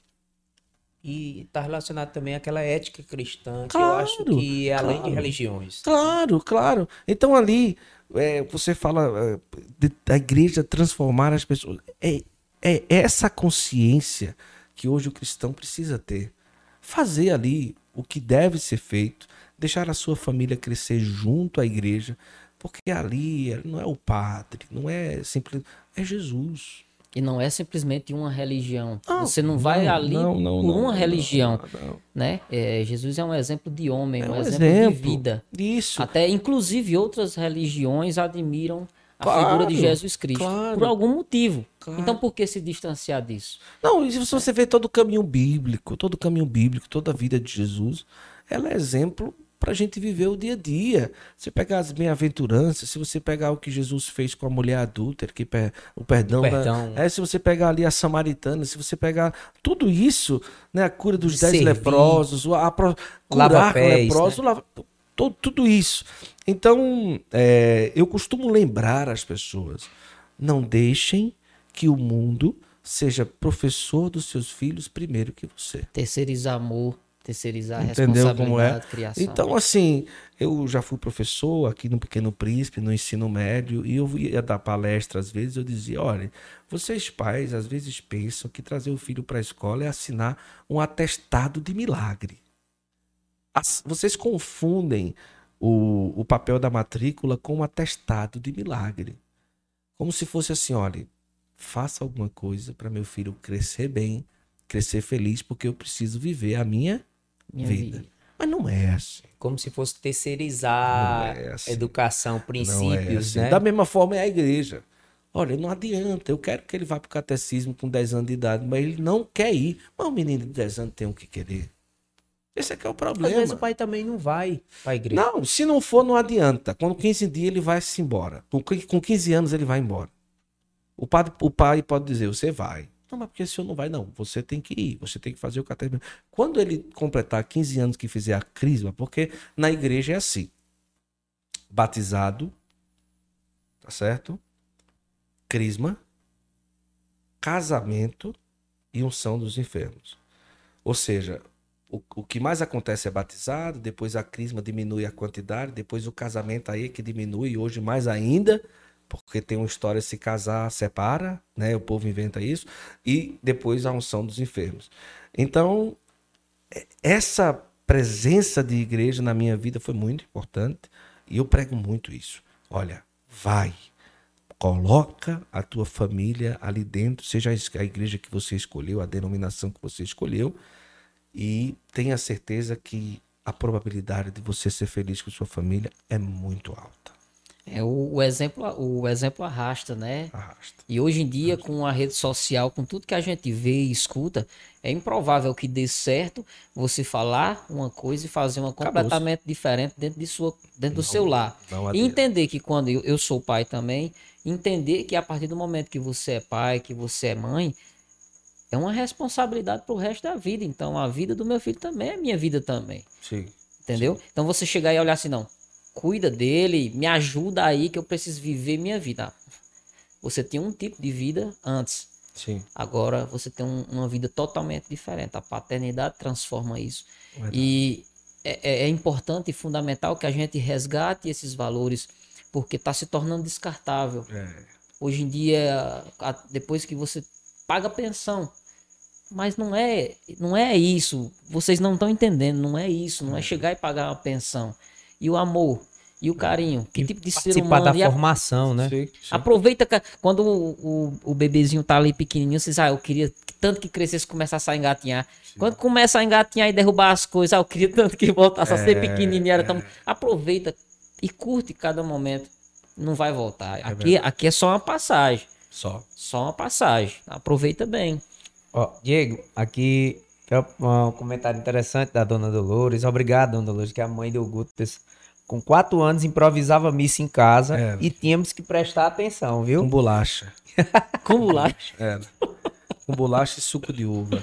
[SPEAKER 2] E está relacionado também àquela ética cristã, que eu
[SPEAKER 3] Claro,
[SPEAKER 2] acho que é além de
[SPEAKER 3] claro.
[SPEAKER 2] religiões.
[SPEAKER 3] Claro, claro. Então ali é, você fala é, da igreja transformar as pessoas. É, é essa consciência que hoje o cristão precisa ter. Fazer ali o que deve ser feito, deixar a sua família crescer junto à igreja, porque ali não é o padre, não é simples, é Jesus.
[SPEAKER 1] E não é simplesmente uma religião.
[SPEAKER 3] Não,
[SPEAKER 1] Você não vai
[SPEAKER 3] não,
[SPEAKER 1] ali
[SPEAKER 3] não,
[SPEAKER 1] por uma religião, né? É, Jesus é um exemplo de homem,
[SPEAKER 3] É
[SPEAKER 1] um,
[SPEAKER 3] um
[SPEAKER 1] exemplo,
[SPEAKER 3] exemplo
[SPEAKER 1] de vida.
[SPEAKER 3] Isso.
[SPEAKER 1] Até, inclusive, outras religiões admiram a
[SPEAKER 3] Claro,
[SPEAKER 1] figura de Jesus Cristo.
[SPEAKER 3] claro.
[SPEAKER 1] Por algum motivo.
[SPEAKER 3] Claro.
[SPEAKER 1] Então, por que se distanciar disso?
[SPEAKER 3] Não, e se você vê todo o caminho bíblico, todo o caminho bíblico, toda a vida de Jesus, ela é exemplo para a gente viver o dia a dia. Você pegar as bem-aventuranças, se você pegar o que Jesus fez com a mulher adúltera, que per, o perdão,
[SPEAKER 2] O perdão.
[SPEAKER 3] Da, é, se você pegar ali a samaritana, se você pegar tudo isso, né, a cura dos dez
[SPEAKER 2] Servir.
[SPEAKER 3] leprosos, a, a pro-
[SPEAKER 2] Lava
[SPEAKER 3] curar
[SPEAKER 2] pés,
[SPEAKER 3] leproso, lava- to- tudo isso. Então, é, eu costumo lembrar as pessoas, não deixem que o mundo seja professor dos seus filhos primeiro que você.
[SPEAKER 1] Terceirizar amor, terceirizar a
[SPEAKER 3] Entendeu
[SPEAKER 1] responsabilidade,
[SPEAKER 3] como é?
[SPEAKER 1] criação.
[SPEAKER 3] Então, assim, eu já fui professor aqui no Pequeno Príncipe, no ensino médio, e eu ia dar palestra às vezes, eu dizia, olha, vocês pais às vezes pensam que trazer o filho para a escola é assinar um atestado de milagre. As- vocês confundem o, o papel da matrícula com um atestado de milagre. Como se fosse assim, olha, faça alguma coisa para meu filho crescer bem, crescer feliz, porque eu preciso viver a minha
[SPEAKER 1] Minha
[SPEAKER 3] vida.
[SPEAKER 1] vida.
[SPEAKER 3] Mas não é assim.
[SPEAKER 2] Como se fosse terceirizar
[SPEAKER 3] é assim.
[SPEAKER 2] educação,
[SPEAKER 3] é
[SPEAKER 2] princípios,
[SPEAKER 3] assim.
[SPEAKER 2] né?
[SPEAKER 3] Da mesma forma é a igreja. Olha, não adianta. Eu quero que ele vá para o catecismo com 10 anos de idade, mas ele não quer ir. Mas o menino de 10 anos tem o que querer. Esse é que é o
[SPEAKER 2] Às
[SPEAKER 3] problema.
[SPEAKER 2] vezes o pai também não vai pra igreja.
[SPEAKER 3] Não, se não for, não adianta. Com 15 dias ele vai se embora. Com 15 anos ele vai embora. O, padre, o pai pode dizer, você vai. Não, mas porque o senhor não vai, não. Você tem que ir, você tem que fazer o catecismo. Quando ele completar 15 anos que fizer a crisma, porque na igreja é assim. Batizado, tá certo? Crisma, casamento e unção dos enfermos. Ou seja, o, o que mais acontece é batizado, depois a crisma diminui a quantidade, depois o casamento aí é que diminui, hoje mais ainda, porque tem uma história se casar, separa, né? O povo inventa isso, e depois a unção dos enfermos. Então, essa presença de igreja na minha vida foi muito importante, e eu prego muito isso. Olha, vai, coloca a tua família ali dentro, seja a igreja que você escolheu, a denominação que você escolheu, e tenha certeza que a probabilidade de você ser feliz com sua família é muito alta.
[SPEAKER 1] É, o, o exemplo, o exemplo arrasta, né?
[SPEAKER 3] Arrasta.
[SPEAKER 1] E hoje em dia, com a rede social, com tudo que a gente vê e escuta, é improvável que dê certo você falar uma coisa e fazer uma completamente diferente dentro, de sua, dentro do seu lar.
[SPEAKER 3] Não
[SPEAKER 1] E entender que quando eu, eu sou pai também, entender que a partir do momento que você é pai, que você é mãe, é uma responsabilidade pro resto da vida. Então a vida do meu filho também é minha vida também.
[SPEAKER 3] Sim.
[SPEAKER 1] Entendeu? Então você chegar e olhar assim, não, cuida dele, me ajuda aí que eu preciso viver minha vida. Você tinha um tipo de vida antes.
[SPEAKER 3] Sim.
[SPEAKER 1] Agora você tem um- uma vida totalmente diferente. A paternidade transforma isso.
[SPEAKER 3] Verdade.
[SPEAKER 1] E é, é- é importante e fundamental que a gente resgate esses valores, porque está se tornando descartável.
[SPEAKER 3] É.
[SPEAKER 1] Hoje em dia, depois que você paga pensão, mas não é, não é isso. Vocês não estão entendendo, não é isso. Não é chegar e pagar uma pensão. E o amor, e o carinho. Que tipo de ser
[SPEAKER 2] Participar
[SPEAKER 1] humano?
[SPEAKER 2] da
[SPEAKER 1] E a-
[SPEAKER 2] formação, né?
[SPEAKER 3] Sim, sim.
[SPEAKER 1] Aproveita que- quando o, o, o bebezinho tá ali pequenininho, vocês, ah, eu queria que tanto que crescesse e começasse a engatinhar. Quando começa a engatinhar e derrubar as coisas, ah, eu queria tanto que voltasse a ser pequenininho. Era tão... Aproveita e curte cada momento. Não vai voltar. aqui, aqui é só uma passagem.
[SPEAKER 3] Só.
[SPEAKER 1] Só uma passagem. Aproveita bem.
[SPEAKER 2] Ó, Diego, aqui um comentário interessante da dona Dolores. Obrigado, dona Dolores, que é a mãe do Gutas. Com quatro anos improvisava missa em casa
[SPEAKER 3] Era.
[SPEAKER 2] e tínhamos que prestar atenção,
[SPEAKER 3] Com
[SPEAKER 2] viu?
[SPEAKER 3] bolacha.
[SPEAKER 1] Como lá?
[SPEAKER 3] Era. Com bolacha e suco de uva.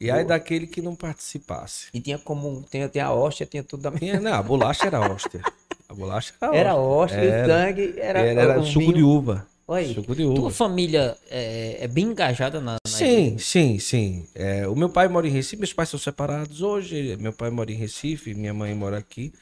[SPEAKER 3] E aí daquele que não participasse.
[SPEAKER 2] E tinha como. Tinha, tinha a hóstia, tinha tudo da
[SPEAKER 3] Tinha- Não, a bolacha era hóstia. A bolacha era
[SPEAKER 2] Era
[SPEAKER 3] hóstia.
[SPEAKER 2] hóstia, o
[SPEAKER 3] Era.
[SPEAKER 2] sangue era,
[SPEAKER 3] Era, era
[SPEAKER 2] o
[SPEAKER 3] suco
[SPEAKER 2] vinho.
[SPEAKER 3] de uva. De
[SPEAKER 1] Tua família é, é bem engajada na, na
[SPEAKER 3] Sim,
[SPEAKER 1] igreja?
[SPEAKER 3] sim, sim. É, o meu pai mora em Recife, meus pais são separados hoje. Meu pai mora em Recife, minha mãe mora aqui.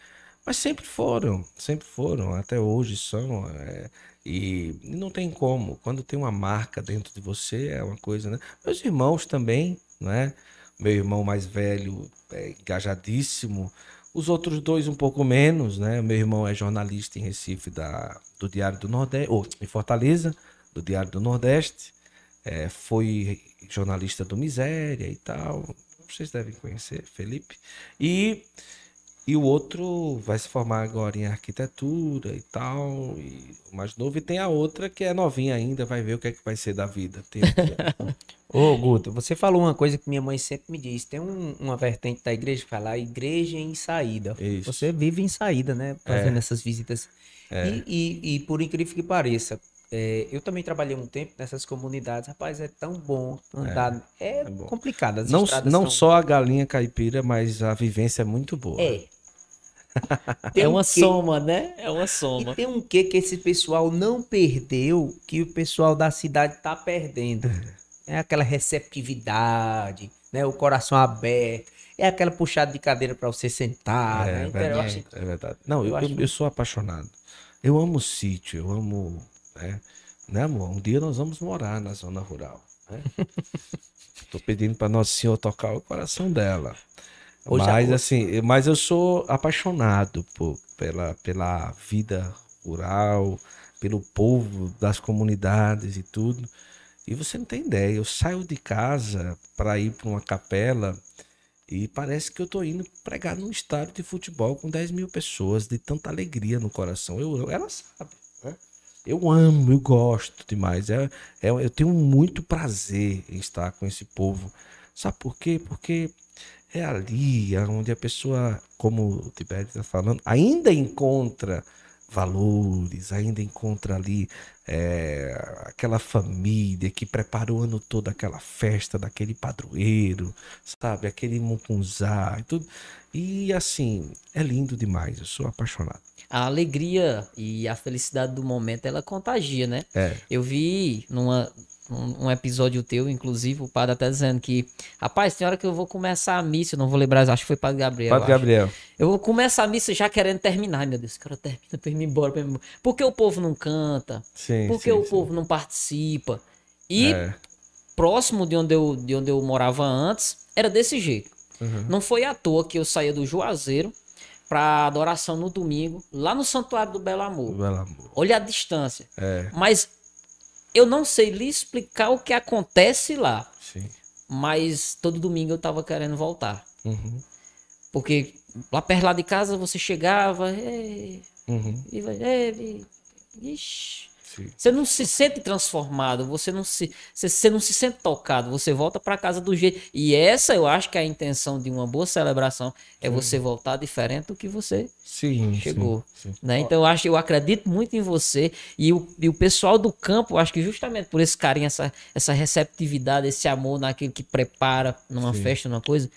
[SPEAKER 3] Mas sempre foram, sempre foram, até hoje são. é, e não tem como. Quando tem uma marca dentro de você, é uma coisa, né? Meus irmãos também, né? Meu irmão mais velho é engajadíssimo. Os outros dois um pouco menos, né? Meu irmão é jornalista em Recife da, do Diário do Nordeste, ou em Fortaleza, do Diário do Nordeste. É, foi jornalista do Miséria e tal. Vocês devem conhecer, Felipe. E E o outro vai se formar agora em arquitetura e tal, e o mais novo. E tem a outra que é novinha ainda, vai ver o que é que vai ser da vida. Tem- <laughs>
[SPEAKER 2] Ô, Guto, você falou uma coisa que minha mãe sempre me diz. Tem um- uma vertente da igreja que fala igreja em saída.
[SPEAKER 3] Isso.
[SPEAKER 2] Você vive em saída, né? Fazendo essas visitas. E, e- e por incrível que pareça, é, eu também trabalhei um tempo nessas comunidades. Rapaz, é tão bom andar. É,
[SPEAKER 3] bom.
[SPEAKER 2] complicado. As
[SPEAKER 3] não não
[SPEAKER 2] são-
[SPEAKER 3] só a galinha caipira, mas a vivência é muito boa.
[SPEAKER 2] É. <laughs> Tem
[SPEAKER 1] É
[SPEAKER 2] um
[SPEAKER 1] uma soma, né? É uma
[SPEAKER 2] E
[SPEAKER 1] soma.
[SPEAKER 2] tem um quê que esse pessoal não perdeu, que o pessoal da cidade tá perdendo. É aquela receptividade, né? O coração aberto. É aquela puxada de cadeira para você sentar,
[SPEAKER 3] É,
[SPEAKER 2] né? Então, eu
[SPEAKER 3] verdade,
[SPEAKER 2] acho
[SPEAKER 3] é verdade. Não,
[SPEAKER 2] eu
[SPEAKER 3] eu,
[SPEAKER 2] acho
[SPEAKER 3] eu, eu sou apaixonado. Eu amo o sítio, eu amo. Né, né, amor? Um dia nós vamos morar na zona rural. Né? <laughs> Tô pedindo para Nossa Senhora tocar o coração dela.
[SPEAKER 2] Hoje
[SPEAKER 3] mas assim, mas eu sou apaixonado por, pela, pela vida rural, pelo povo das comunidades e tudo. E você não tem ideia, eu saio de casa para ir para uma capela e parece que eu tô indo pregar num estádio de futebol com 10 mil pessoas, de tanta alegria no coração. Eu, eu- ela sabe, né? Eu amo, eu gosto demais. É, é, eu tenho muito prazer em estar com esse povo. Sabe por quê? Porque é ali onde a pessoa, como o Tibério está falando, ainda encontra valores, ainda encontra ali é, aquela família que preparou o ano todo aquela festa daquele padroeiro, sabe? Aquele mucunzá e tudo. E assim, é lindo demais, eu sou apaixonado.
[SPEAKER 1] A alegria e a felicidade do momento, ela contagia, né?
[SPEAKER 3] É.
[SPEAKER 1] Eu vi numa, um, um episódio teu, inclusive, o padre até dizendo que, rapaz, tem hora que eu vou começar a missa, eu não vou lembrar, acho que foi Padre Gabriel.
[SPEAKER 3] Padre
[SPEAKER 1] eu.
[SPEAKER 3] Gabriel.
[SPEAKER 1] Eu vou começar a missa já querendo terminar. Meu Deus, cara, termina pra ir embora. Pra eu ir embora. Por que o povo não canta?
[SPEAKER 3] Sim,
[SPEAKER 1] Por que
[SPEAKER 3] sim,
[SPEAKER 1] o
[SPEAKER 3] sim.
[SPEAKER 1] povo não participa? E
[SPEAKER 3] É.
[SPEAKER 1] próximo de onde, eu, de onde eu morava antes, era desse jeito.
[SPEAKER 3] Uhum.
[SPEAKER 1] Não foi à toa que eu saía do Juazeiro pra adoração no domingo, lá no Santuário do Belo Amor.
[SPEAKER 3] Belo amor.
[SPEAKER 1] Olha a distância.
[SPEAKER 3] É,
[SPEAKER 1] Mas eu não sei lhe explicar o que acontece lá.
[SPEAKER 3] sim.
[SPEAKER 1] Mas todo domingo eu tava querendo voltar.
[SPEAKER 3] Uhum,
[SPEAKER 1] Porque lá perto lá de casa você chegava. "Ei,
[SPEAKER 3] uhum,
[SPEAKER 1] viva, ei, vi- Ixi.
[SPEAKER 3] Sim.
[SPEAKER 1] Você não se sente transformado, você não se, você, você não se sente tocado, você volta para casa do jeito. E essa eu acho que é a intenção de uma boa celebração é você voltar diferente do que você
[SPEAKER 3] Sim,
[SPEAKER 1] chegou.
[SPEAKER 3] sim.
[SPEAKER 1] né? Então eu acho, eu acredito muito em você e o, e o pessoal do campo, eu acho que justamente por esse carinho, essa, essa receptividade, esse amor naquilo que prepara numa
[SPEAKER 3] Sim.
[SPEAKER 1] festa, numa coisa,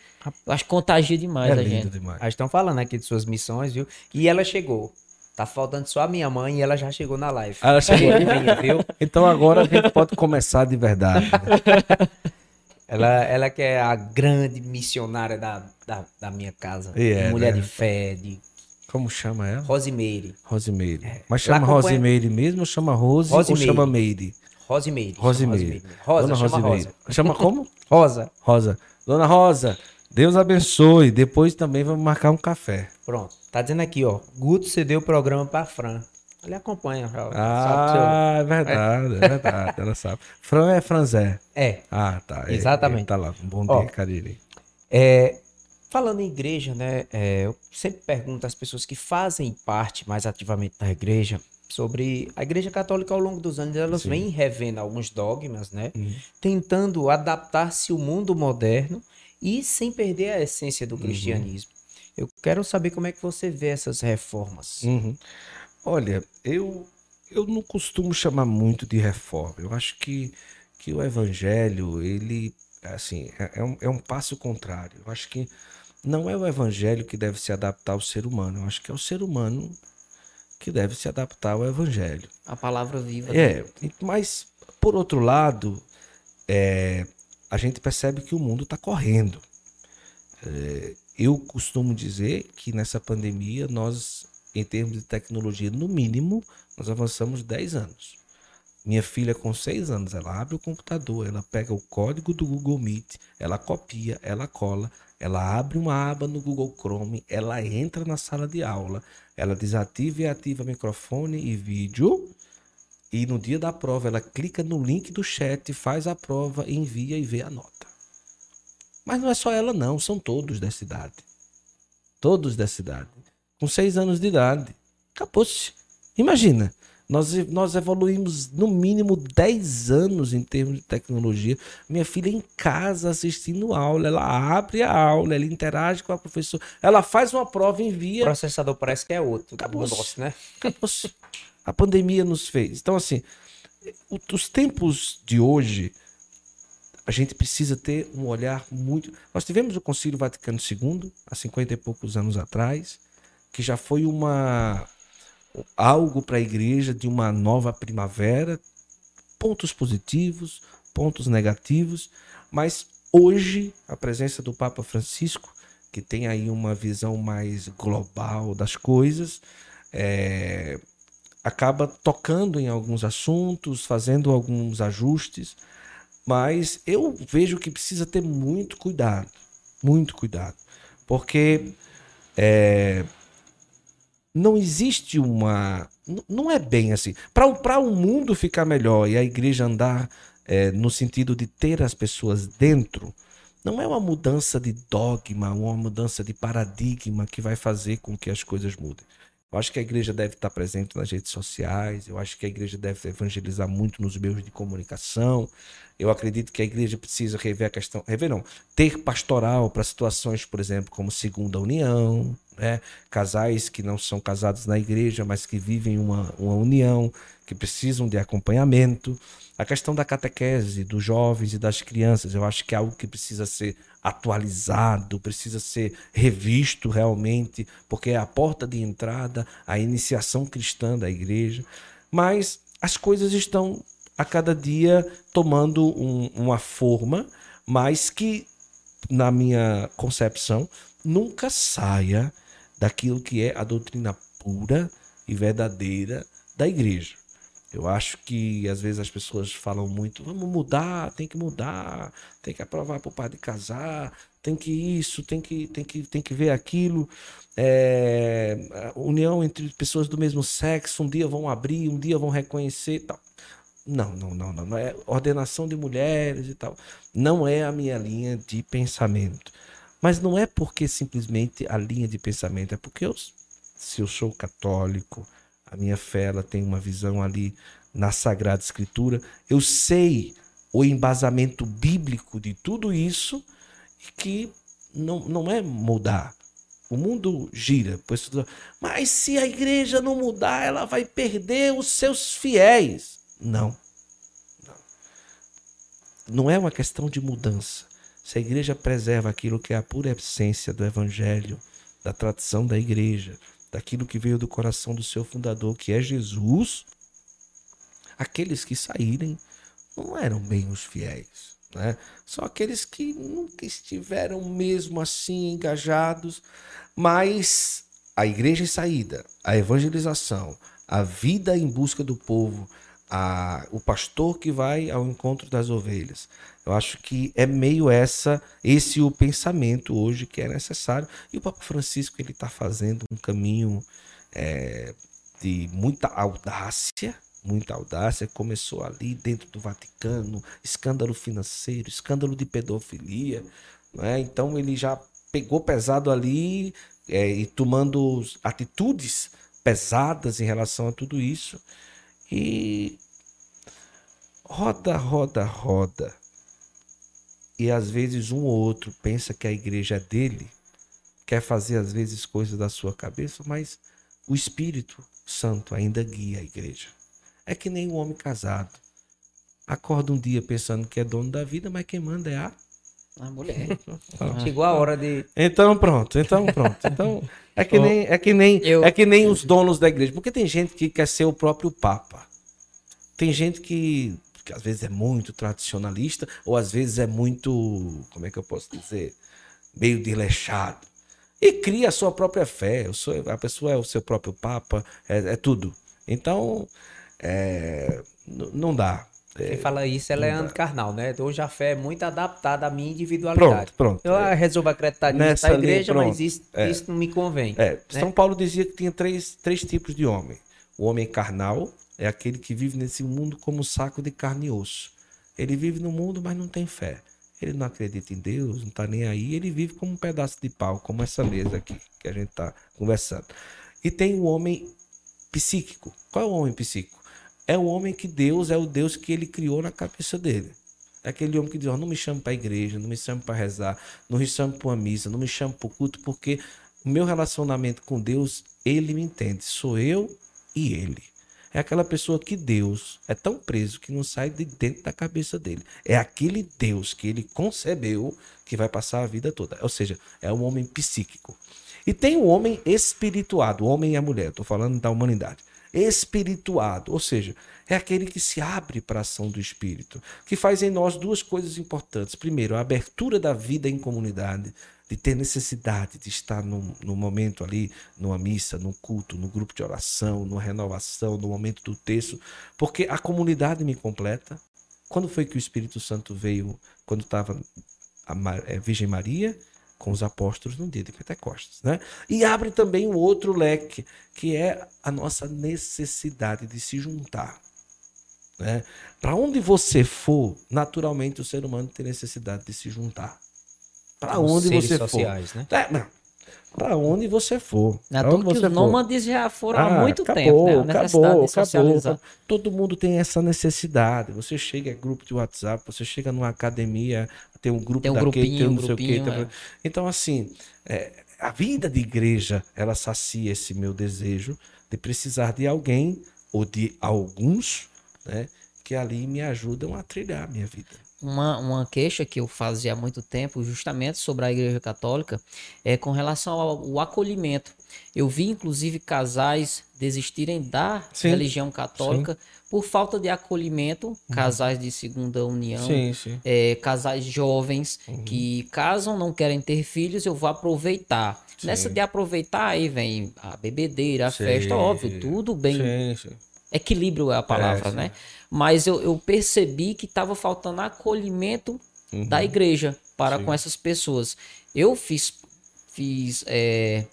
[SPEAKER 1] eu acho que contagia demais
[SPEAKER 3] É
[SPEAKER 1] a gente.
[SPEAKER 3] demais.
[SPEAKER 2] Elas estão falando aqui de suas missões, viu? E ela chegou. Tá faltando só a minha mãe e ela já chegou na live.
[SPEAKER 3] Ela chegou.
[SPEAKER 2] Adivinha, viu? <laughs>
[SPEAKER 3] Então agora a gente pode começar de verdade. né? <laughs>
[SPEAKER 2] Ela, ela que é a grande missionária da, da, da minha casa.
[SPEAKER 3] É,
[SPEAKER 2] Mulher
[SPEAKER 3] né?
[SPEAKER 2] de fé, de
[SPEAKER 3] Como chama ela?
[SPEAKER 2] Rosimeire.
[SPEAKER 3] Rosimeire. Mas
[SPEAKER 2] Lá
[SPEAKER 3] chama
[SPEAKER 2] acompanha-
[SPEAKER 3] Rosimeire mesmo ou chama Rose ou chama Meire?
[SPEAKER 2] Rosimeire.
[SPEAKER 3] Rosimeire.
[SPEAKER 2] Rosa,
[SPEAKER 3] Dona
[SPEAKER 2] chama
[SPEAKER 3] Rosimeire.
[SPEAKER 2] Rosa.
[SPEAKER 3] Chama como? <laughs>
[SPEAKER 2] Rosa.
[SPEAKER 3] Rosa. Dona Rosa, Deus abençoe. Depois também vamos marcar um café.
[SPEAKER 2] Pronto. Tá dizendo aqui, ó. Guto cedeu o programa pra Fran. Ele acompanha. seu-
[SPEAKER 3] Ah, é verdade, é verdade. Ela sabe. Fran é Franzé.
[SPEAKER 2] É.
[SPEAKER 3] Ah, tá.
[SPEAKER 2] Exatamente.
[SPEAKER 3] é, Tá lá. Um bom
[SPEAKER 2] Ó,
[SPEAKER 3] dia, Cariri.
[SPEAKER 2] É, falando em igreja, né? é, eu sempre pergunto às pessoas que fazem parte mais ativamente da igreja sobre a igreja católica ao longo dos anos, elas
[SPEAKER 3] Sim.
[SPEAKER 2] vêm revendo alguns dogmas, né?
[SPEAKER 3] Uhum.
[SPEAKER 2] Tentando adaptar-se ao mundo moderno e sem perder a essência
[SPEAKER 3] Uhum.
[SPEAKER 2] do cristianismo. Eu quero saber como é que você vê essas reformas.
[SPEAKER 3] Uhum. Olha, eu, eu não costumo chamar muito de reforma. Eu acho que, que o evangelho, ele, assim, é, é um, é um passo contrário. Eu acho que não é o evangelho que deve se adaptar ao ser humano. Eu acho que é o ser humano que deve se adaptar ao evangelho.
[SPEAKER 1] A palavra viva.
[SPEAKER 3] É, e- mas por outro lado, é, a gente percebe que o mundo está correndo. É, eu costumo dizer que nessa pandemia nós, em termos de tecnologia, no mínimo, nós avançamos 10 anos. Minha filha com 6 anos, ela abre o computador, ela pega o código do Google Meet, ela copia, ela cola, ela abre uma aba no Google Chrome, ela entra na sala de aula, ela desativa e ativa microfone e vídeo, e no dia da prova, ela clica no link do chat, faz a prova, envia e vê a nota. Mas não é só ela, não, são todos dessa idade. todos dessa idade, com seis anos de idade. Acabou-se. Imagina, nós, nós evoluímos no mínimo 10 anos em termos de tecnologia. Minha filha em casa assistindo aula, ela abre a aula, ela interage com a professora, ela faz uma prova e
[SPEAKER 2] O
[SPEAKER 3] envia.
[SPEAKER 2] processador parece que é outro.
[SPEAKER 3] Acabou.
[SPEAKER 2] negócio, né?
[SPEAKER 3] Acabou-se. A pandemia nos fez. Então, assim, o- os tempos de hoje, a gente precisa ter um olhar muito. Nós tivemos o Concílio Vaticano II, há 50 e poucos anos atrás, que já foi uma algo para a igreja de uma nova primavera, pontos positivos, pontos negativos, mas hoje a presença do Papa Francisco, que tem aí uma visão mais global das coisas, é, acaba tocando em alguns assuntos, fazendo alguns ajustes, mas eu vejo que precisa ter muito cuidado, muito cuidado, porque é, não existe uma. Não é bem assim. Para o mundo ficar melhor e a igreja andar é, no sentido de ter as pessoas dentro, não é uma mudança de dogma, uma mudança de paradigma que vai fazer com que as coisas mudem. Eu acho que a igreja deve estar presente nas redes sociais, eu acho que a igreja deve evangelizar muito nos meios de comunicação. Eu acredito que a igreja precisa rever a questão, rever não, ter pastoral para situações, por exemplo, como segunda união, né? casais que não são casados na igreja, mas que vivem uma, uma união, que precisam de acompanhamento. A questão da catequese dos jovens e das crianças, eu acho que é algo que precisa ser atualizado, precisa ser revisto realmente, porque é a porta de entrada, a iniciação cristã da igreja. Mas as coisas estão a cada dia tomando um- uma forma, mas que, na minha concepção, nunca saia daquilo que é a doutrina pura e verdadeira da igreja. Eu acho que às vezes as pessoas falam muito, vamos mudar, tem que mudar, tem que aprovar para o padre casar, tem que isso, tem que, tem que, tem que ver aquilo. É, união entre pessoas do mesmo sexo, um dia vão abrir, um dia vão reconhecer tal. Não, não, não, não, não é ordenação de mulheres e tal. Não é a minha linha de pensamento. Mas não é porque simplesmente a linha de pensamento, é porque eu, se eu sou católico, a minha fé ela tem uma visão ali na Sagrada Escritura, eu sei o embasamento bíblico de tudo isso e que não, não é mudar. O mundo gira, pois mas se a igreja não mudar, ela vai perder os seus fiéis. Não. Não, não é uma questão de mudança. Se a igreja preserva aquilo que é a pura essência do evangelho, da tradição da igreja, daquilo que veio do coração do seu fundador, que é Jesus, aqueles que saírem não eram bem os fiéis. Né? São aqueles que nunca estiveram mesmo assim engajados, mas a igreja em saída, a evangelização, a vida em busca do povo, a, o pastor que vai ao encontro das ovelhas. Eu acho que é meio essa esse o pensamento hoje que é necessário. E o Papa Francisco ele está fazendo um caminho é, de muita audácia, muita audácia. Começou ali dentro do Vaticano, escândalo financeiro, escândalo de pedofilia. Né? Então ele já pegou pesado ali é, e tomando atitudes pesadas em relação a tudo isso. E roda, roda, roda. E às vezes um ou outro pensa que a igreja é dele, quer fazer às vezes coisas da sua cabeça, mas o Espírito Santo ainda guia a igreja. É que nem um homem casado. Acorda um dia pensando que é dono da vida, mas quem manda é a.
[SPEAKER 1] A mulher. <laughs>
[SPEAKER 2] Chegou a hora de.
[SPEAKER 3] Então pronto, então pronto. Então é que <laughs> nem é que nem
[SPEAKER 1] Eu-
[SPEAKER 3] é que nem os donos da igreja, porque tem gente que quer ser o próprio papa. Tem gente que, que às vezes é muito tradicionalista ou às vezes é muito, como é que eu posso dizer, meio desleixado e cria a sua própria fé. Eu sou, a pessoa é o seu próprio papa, é, é tudo. Então é, não dá.
[SPEAKER 2] Quem fala isso é Leandro Carnal, né? Hoje a fé é muito adaptada à minha individualidade.
[SPEAKER 3] Pronto, pronto.
[SPEAKER 2] Eu ah, resolvo acreditar nisso na
[SPEAKER 3] linha,
[SPEAKER 2] igreja, mas
[SPEAKER 3] pronto.
[SPEAKER 2] isso,
[SPEAKER 3] É.
[SPEAKER 2] isso não me convém.
[SPEAKER 3] É, São Paulo dizia que tinha três, três tipos de homem. O homem carnal é aquele que vive nesse mundo como um saco de carne e osso. Ele vive no mundo, mas não tem fé. ele não acredita em Deus, não está nem aí, ele vive como um pedaço de pau, como essa mesa aqui que a gente está conversando. E tem o homem psíquico. Qual é o homem psíquico? É o homem que Deus é o Deus que ele criou na cabeça dele. É aquele homem que diz: oh, não me chame para a igreja, não me chame para rezar, não me chame para uma missa, não me chame para o culto, porque o meu relacionamento com Deus, ele me entende. Sou eu e ele. É aquela pessoa que Deus é tão preso que não sai de dentro da cabeça dele. É aquele Deus que ele concebeu que vai passar a vida toda. Ou seja, é um homem psíquico. E tem o homem espirituado, o homem e a mulher, estou falando da humanidade. Espirituado, ou seja, é aquele que se abre para a ação do Espírito, que faz em nós duas coisas importantes. Primeiro, a abertura da vida em comunidade, de ter necessidade de estar no, momento ali, numa missa, num culto, no grupo de oração, numa renovação, no momento do texto, porque a comunidade me completa. Quando foi que o Espírito Santo veio? Quando estava a é, Virgem Maria com os apóstolos no dia de Pentecostes, né? E abre também um outro leque, que é a nossa necessidade de se juntar. Né? Para onde você for, naturalmente o ser humano tem necessidade de se juntar. Para onde você sociais, for. Né? É, para onde você for.
[SPEAKER 1] Na onde você os nômades já foram ah, há muito acabou, tempo. Né?
[SPEAKER 3] Acabou, acabou. Todo mundo tem essa necessidade. Você chega em grupo de WhatsApp, você chega numa academia, tem um grupo
[SPEAKER 1] tem um daquele, grupinho, tem um não sei o quê.
[SPEAKER 3] É. Então, assim, é, a vida de igreja, ela sacia esse meu desejo de precisar de alguém ou de alguns, né? Que ali me ajudam a trilhar a minha vida
[SPEAKER 1] uma, uma queixa que eu fazia há muito tempo, justamente sobre a Igreja Católica, é com relação ao, ao acolhimento. Eu vi, inclusive, casais desistirem da sim, religião católica sim. por falta de acolhimento, uhum. casais de segunda união, sim, é, casais jovens uhum. que casam, não querem ter filhos, eu vou aproveitar. Nessa de aproveitar, aí vem a bebedeira, a festa, óbvio, tudo bem. Equilíbrio é a palavra, é, né? Mas eu, eu percebi que estava faltando acolhimento uhum. da igreja para Sim. com essas pessoas. Eu fiz, fiz é,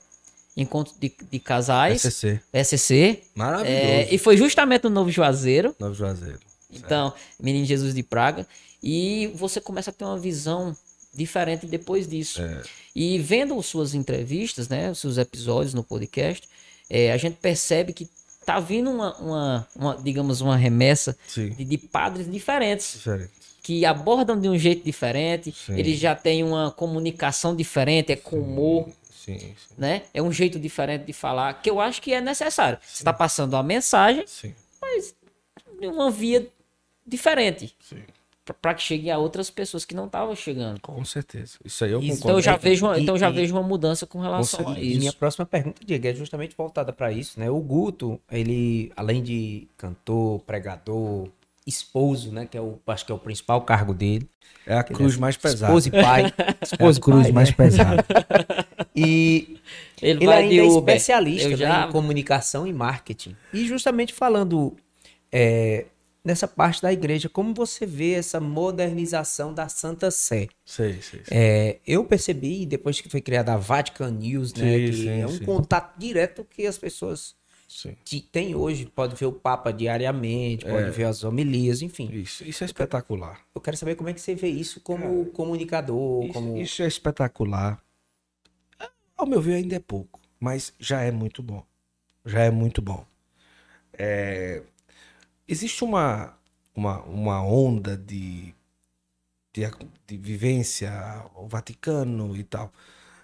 [SPEAKER 1] encontro de, de casais.
[SPEAKER 3] SCC.
[SPEAKER 1] SCC.
[SPEAKER 3] Maravilhoso. É,
[SPEAKER 1] e foi justamente no Novo Juazeiro.
[SPEAKER 3] Novo Juazeiro.
[SPEAKER 1] Então, Menino Jesus de Praga. E você começa a ter uma visão diferente depois disso. É. E vendo suas entrevistas, né, os seus episódios no podcast, é, a gente percebe que tá vindo uma, uma, uma digamos, uma remessa de, de, padres diferentes.
[SPEAKER 3] Diferente.
[SPEAKER 1] Que abordam de um jeito diferente, sim. eles já têm uma comunicação diferente, é com humor. Sim, sim. Né? É um jeito diferente de falar, que eu acho que é necessário. Você está passando a mensagem, mas de uma via diferente. Sim para que chegue a outras pessoas que não estavam chegando.
[SPEAKER 3] Com certeza. Isso aí eu
[SPEAKER 1] concordo. Então eu já vejo uma, então já vejo uma mudança com relação com a isso.
[SPEAKER 2] Minha próxima pergunta, Diego, é justamente voltada para isso, né? O Guto, ele além de cantor, pregador, esposo, né, que é o acho que é o principal cargo dele.
[SPEAKER 3] É a cruz é mais pesada. <laughs>
[SPEAKER 2] Esposo e pai.
[SPEAKER 3] Esposo é a cruz pai, mais né? pesada.
[SPEAKER 2] E <laughs> ele, ele ainda é especialista já... né, em comunicação e marketing. E justamente falando é, nessa parte da igreja. Como você vê essa modernização da Santa Sé?
[SPEAKER 3] Sei, sei, sei.
[SPEAKER 2] É, eu percebi, depois que foi criada a Vatican News, né, sim, que sim, é um sim. contato direto que as pessoas têm hoje. Pode ver o Papa diariamente, pode é. ver as homilias, enfim.
[SPEAKER 3] Isso, isso é espetacular.
[SPEAKER 2] Eu quero saber como é que você vê isso como comunicador.
[SPEAKER 3] Isso,
[SPEAKER 2] como...
[SPEAKER 3] isso é espetacular. Ao meu ver, ainda é pouco, mas já é muito bom. Já é muito bom. É, existe uma, uma, uma onda de, de, de vivência, o Vaticano e tal,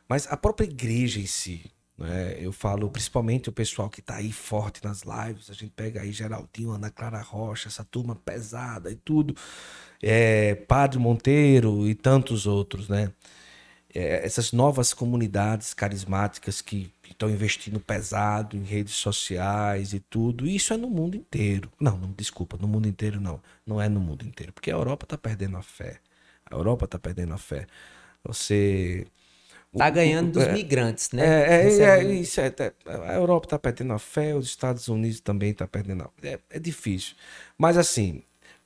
[SPEAKER 3] mas a própria igreja em si, né? Eu falo principalmente o pessoal que está aí forte nas lives. A gente pega aí Geraldinho, Ana Clara Rocha, essa turma pesada e tudo. É, Padre Monteiro e tantos outros, né? É, essas novas comunidades carismáticas que estão investindo pesado em redes sociais e tudo. E isso é no mundo inteiro. Não, não, desculpa, no mundo inteiro não. Não é no mundo inteiro, porque a Europa está perdendo a fé. A Europa está perdendo a fé. Você
[SPEAKER 2] Está ganhando dos é, migrantes, né?
[SPEAKER 3] É, é, é isso. É, a Europa está perdendo a fé, os Estados Unidos também estão tá perdendo a fé. É, é difícil. Mas assim,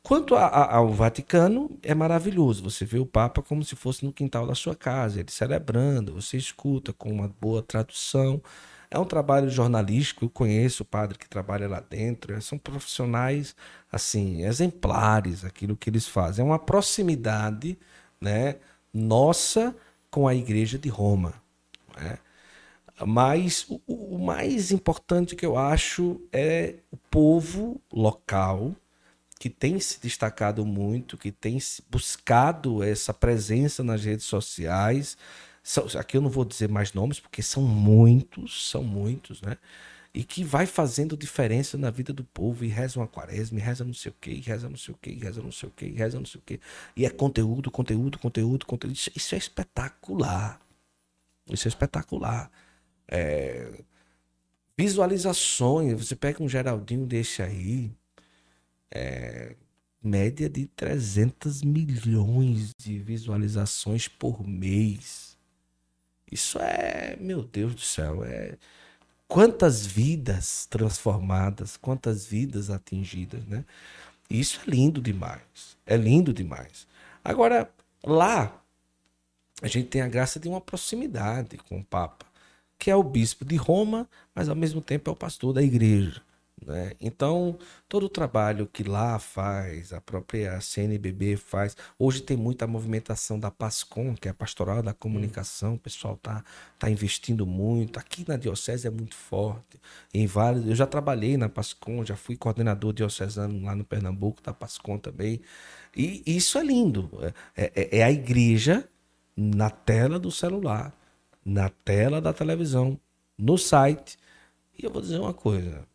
[SPEAKER 3] Quanto a, a, ao Vaticano, é maravilhoso. Você vê o Papa como se fosse no quintal da sua casa, ele celebrando, você escuta com uma boa tradução. É um trabalho jornalístico, eu conheço o padre que trabalha lá dentro, são profissionais, assim, exemplares aquilo que eles fazem. É uma proximidade né, nossa com a Igreja de Roma. Né? Mas o, o mais importante que eu acho é o povo local que tem se destacado muito, que tem buscado essa presença nas redes sociais. Aqui eu não vou dizer mais nomes, porque são muitos, são muitos, né? E que vai fazendo diferença na vida do povo. E reza uma quaresma, e reza não sei o quê, e reza não sei o quê, e reza não sei o quê, e reza não sei o quê. E é conteúdo, conteúdo, conteúdo, conteúdo. Isso, isso é espetacular. Isso é espetacular. É... Visualizações. Você pega um Geraldinho desse aí, é, média de 300 milhões de visualizações por mês. Isso é, meu Deus do céu, é quantas vidas transformadas, quantas vidas atingidas, né? Isso é lindo demais. É lindo demais. Agora, lá a gente tem a graça de uma proximidade com o Papa, que é o bispo de Roma, mas ao mesmo tempo é o pastor da igreja. Né? Então, todo o trabalho que lá faz, a própria CNBB faz. Hoje tem muita movimentação da PASCOM, que é a Pastoral da Comunicação. O pessoal está tá investindo muito. Aqui na Diocese é muito forte. Em vários, eu já trabalhei na PASCOM, já fui coordenador diocesano lá no Pernambuco, da PASCOM também. E isso é lindo. É, é, é a igreja na tela do celular, na tela da televisão, no site. E eu vou dizer uma coisa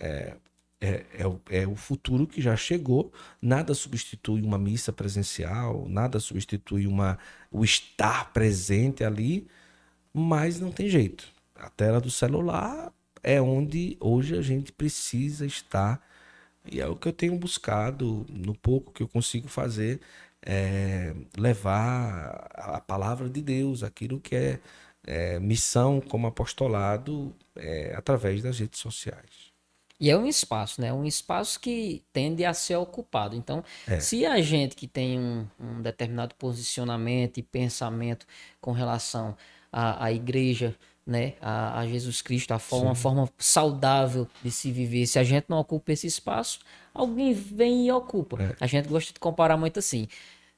[SPEAKER 3] é, é, é, o, é o futuro que já chegou. Nada substitui uma missa presencial, nada substitui uma, o estar presente ali, mas não tem jeito. A tela do celular é onde hoje a gente precisa estar. E é o que eu tenho buscado, no pouco que eu consigo fazer, é levar a palavra de Deus, aquilo que é, é missão como apostolado, é, através das redes sociais.
[SPEAKER 1] E é um espaço, né? Um espaço que tende a ser ocupado. Então, é. se a gente que tem um, um, determinado posicionamento e pensamento com relação à, à igreja, né? A, a, Jesus Cristo, a forma, uma forma saudável de se viver, se a gente não ocupa esse espaço, alguém vem e ocupa. É. A gente gosta de comparar muito assim.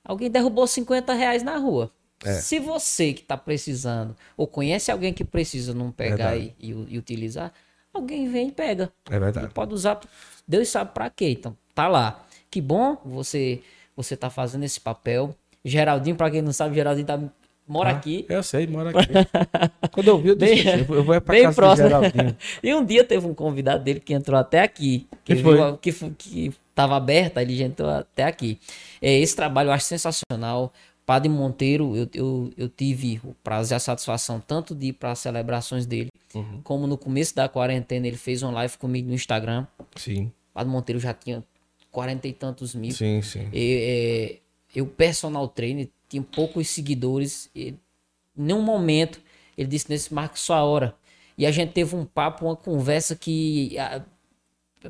[SPEAKER 1] Alguém derrubou 50 reais na rua. É. Se você que está precisando, ou conhece alguém que precisa não pegar e, e, e utilizar, alguém vem e pega.
[SPEAKER 3] É verdade.
[SPEAKER 1] E pode usar, Deus sabe para quê. Então, tá lá. Que bom você você tá fazendo esse papel. Geraldinho, para quem não sabe, Geraldinho tá mora ah, aqui.
[SPEAKER 3] Eu sei, mora aqui. <laughs> Quando eu vi, eu disse, bem, eu vou para casa
[SPEAKER 1] próximo. Geraldinho. <laughs> e um dia teve um convidado dele que entrou até aqui. Que, que foi? Viu, que, que tava aberta, ele entrou até aqui. É, esse trabalho eu acho sensacional. Padre Monteiro, eu, eu, eu tive o prazer e a satisfação tanto de ir para as celebrações dele, uhum. como no começo da quarentena ele fez uma live comigo no Instagram.
[SPEAKER 3] Sim.
[SPEAKER 1] Padre Monteiro já tinha quarenta e tantos mil.
[SPEAKER 3] Sim, sim.
[SPEAKER 1] E, é, eu, personal trainer, tinha poucos seguidores. E, em nenhum momento ele disse nesse marque sua hora. E a gente teve um papo, uma conversa que,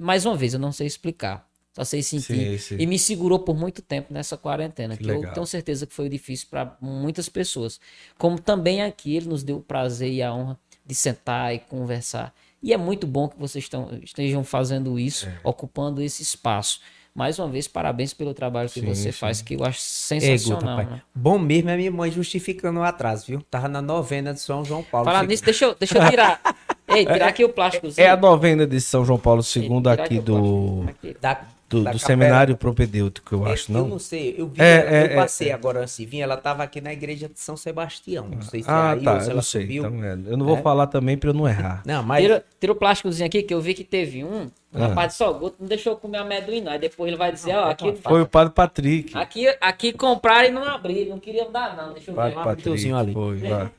[SPEAKER 1] mais uma vez, eu não sei explicar. Só sei sentir. Sim, sim. E me segurou por muito tempo nessa quarentena, que, que eu tenho certeza que foi difícil para muitas pessoas. Como também aqui ele nos deu o prazer e a honra de sentar e conversar. E é muito bom que vocês estão, estejam fazendo isso, é. ocupando esse espaço. Mais uma vez, parabéns pelo trabalho que sim, você sim. faz, que eu acho sensacional. Ei, né?
[SPEAKER 2] Bom mesmo é minha mãe justificando o atraso, viu? Tava na novena de São João Paulo.
[SPEAKER 1] Falar nisso, deixa eu, deixa eu tirar. <laughs> Ei, tirar aqui o plástico.
[SPEAKER 3] É a novena de São João Paulo II aqui do. Aqui. Da do, do seminário propedêutico, eu acho, não?
[SPEAKER 2] Eu não sei, eu vi, é, eu, é, passei é, agora assim, vim, ela estava aqui na igreja de São Sebastião, não sei se é
[SPEAKER 3] ah, é aí tá, ou se ela sei, subiu. Então, é, eu não vou é. falar também para eu não errar.
[SPEAKER 1] Não, mas... Tira, tira o plásticozinho aqui, que eu vi que teve um, o ah. rapaz de Salgoto não deixou comer amendoim não, aí depois ele vai dizer, ó, aqui...
[SPEAKER 3] Foi o padre Patrick.
[SPEAKER 1] Aqui, aqui compraram e não abriram, não queriam dar não, deixa eu
[SPEAKER 3] ver. Padre Patrick, ali. Foi, vai.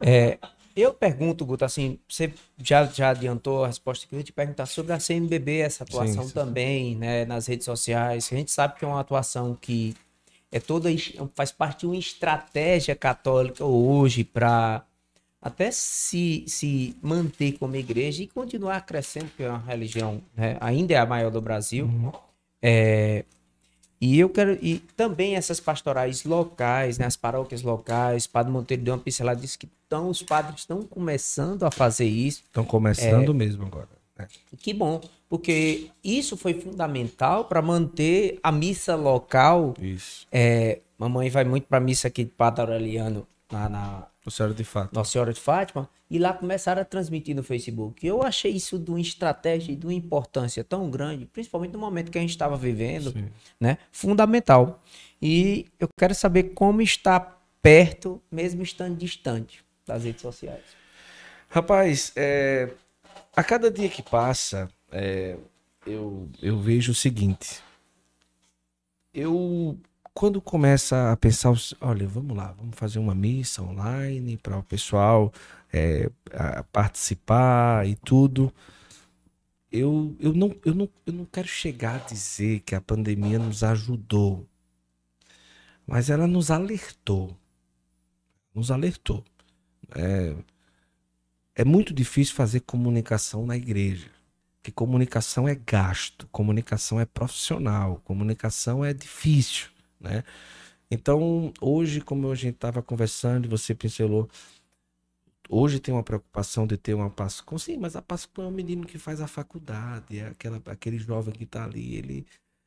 [SPEAKER 2] É, eu pergunto, Guto, assim, você já, já adiantou a resposta que eu ia te perguntar sobre a CNBB, essa atuação sim, sim. também, né, nas redes sociais. A gente sabe que é uma atuação que é toda faz parte de uma estratégia católica hoje para até se, se manter como igreja e continuar crescendo, porque é uma religião né, ainda é a maior do Brasil. Uhum. É, e eu quero. E também essas pastorais locais, né, as paróquias locais, Padre Monteiro deu uma pincelada, disse que tão, os padres estão começando a fazer isso.
[SPEAKER 3] Estão começando é, mesmo agora.
[SPEAKER 2] Que bom, porque isso foi fundamental para manter a missa local.
[SPEAKER 3] Isso.
[SPEAKER 2] É, mamãe vai muito para a missa aqui de Padre Aureliano, na, na
[SPEAKER 3] O senhora de fato.
[SPEAKER 2] Nossa Senhora de Fátima, e lá começaram a transmitir no Facebook. Eu achei isso de uma estratégia e de uma importância tão grande, principalmente no momento que a gente estava vivendo,
[SPEAKER 3] Sim.
[SPEAKER 2] né? Fundamental. E eu quero saber como está perto, mesmo estando distante das redes sociais.
[SPEAKER 3] Rapaz, é, a cada dia que passa, é, eu, eu vejo o seguinte. Eu, quando começa a pensar, olha, vamos lá, vamos fazer uma missa online para o pessoal é, participar e tudo. Eu, eu, não, eu, não, eu não quero chegar a dizer que a pandemia nos ajudou, mas ela nos alertou. Nos alertou. É, é muito difícil fazer comunicação na igreja. Que comunicação é gasto, comunicação é profissional, comunicação é difícil, né? Então, hoje, como a gente estava conversando você pincelou, hoje tem uma preocupação de ter uma Pascom. Sim, mas a Pascom é um menino que faz a faculdade, é aquela, aquele jovem que está ali, ele,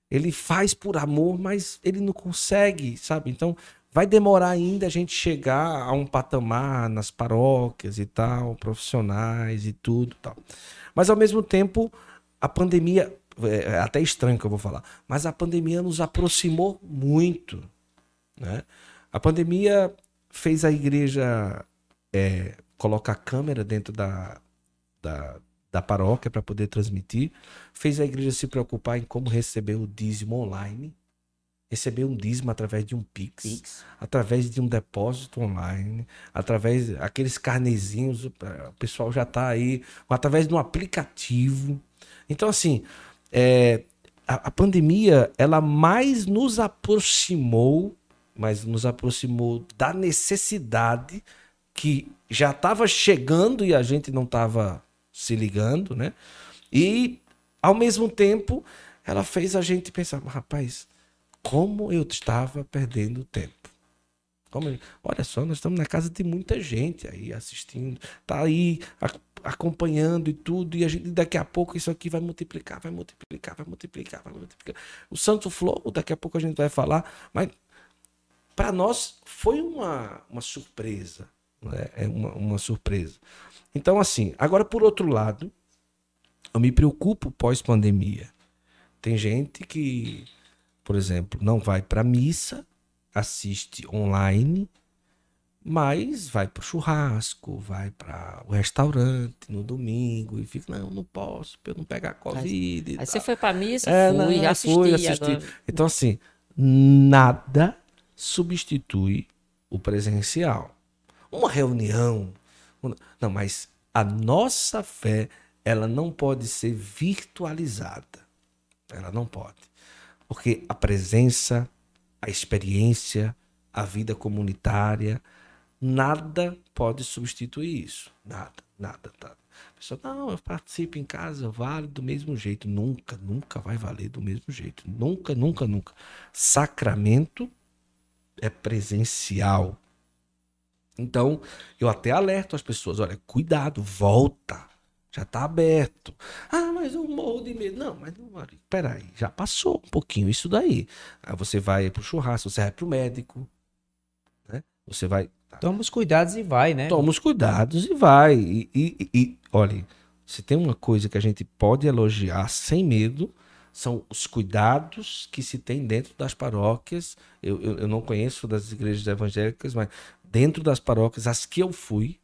[SPEAKER 3] ele faz por amor, mas ele não consegue, sabe? Então, vai demorar ainda a gente chegar a um patamar nas paróquias e tal, profissionais e tudo tal. Mas ao mesmo tempo, a pandemia, é é até estranho que eu vou falar, mas a pandemia nos aproximou muito, né? A pandemia fez a igreja é, colocar câmera dentro da, da, da paróquia para poder transmitir, fez a igreja se preocupar em como receber o dízimo online, receber um dízimo através de um Pix, através de um depósito online, através aqueles carnezinhos, o pessoal já está aí, através de um aplicativo. Então, assim, é, a, a pandemia, ela mais nos aproximou, mas nos aproximou da necessidade que já estava chegando e a gente não estava se ligando, né? E, ao mesmo tempo, ela fez a gente pensar, rapaz, como eu estava perdendo tempo. Como olha só, nós estamos na casa de muita gente aí assistindo, tá aí a- acompanhando e tudo, e a gente daqui a pouco isso aqui vai multiplicar, vai multiplicar, vai multiplicar, vai multiplicar. O Santo Flow, daqui a pouco a gente vai falar, mas para nós foi uma, uma surpresa, né? é uma, uma surpresa. Então, assim, agora por outro lado, eu me preocupo pós-pandemia. Tem gente que, por exemplo, não vai para missa, assiste online, mas vai pro churrasco, vai para o restaurante no domingo e fica, não, não posso, pra eu não pegar Covid. e
[SPEAKER 1] Aí você
[SPEAKER 3] tal."
[SPEAKER 1] foi pra missa,
[SPEAKER 3] É,
[SPEAKER 1] fui,
[SPEAKER 3] não,
[SPEAKER 1] assisti,
[SPEAKER 3] fui, assisti.
[SPEAKER 1] agora.
[SPEAKER 3] Então, assim, nada substitui o presencial. Uma reunião. Não, mas a nossa fé, ela não pode ser virtualizada. Ela não pode. Porque a presença, a experiência, a vida comunitária, nada pode substituir isso. Nada, nada, nada. A pessoa, não, eu participo em casa, vale do mesmo jeito. Nunca, nunca vai valer do mesmo jeito. Nunca, nunca, nunca. Sacramento é presencial. Então, eu até alerto as pessoas: olha, cuidado, volta. Já tá aberto. Ah, mas eu morro de medo. Não, mas não, peraí, já passou um pouquinho isso daí. Aí você vai pro churrasco, você vai pro médico, né? Você vai.
[SPEAKER 2] Toma os cuidados e vai, né?
[SPEAKER 3] Toma os cuidados e vai. E, e, e olha, se tem uma coisa que a gente pode elogiar sem medo, são os cuidados que se tem dentro das paróquias. Eu, eu, eu não conheço das igrejas evangélicas, mas dentro das paróquias, as que eu fui,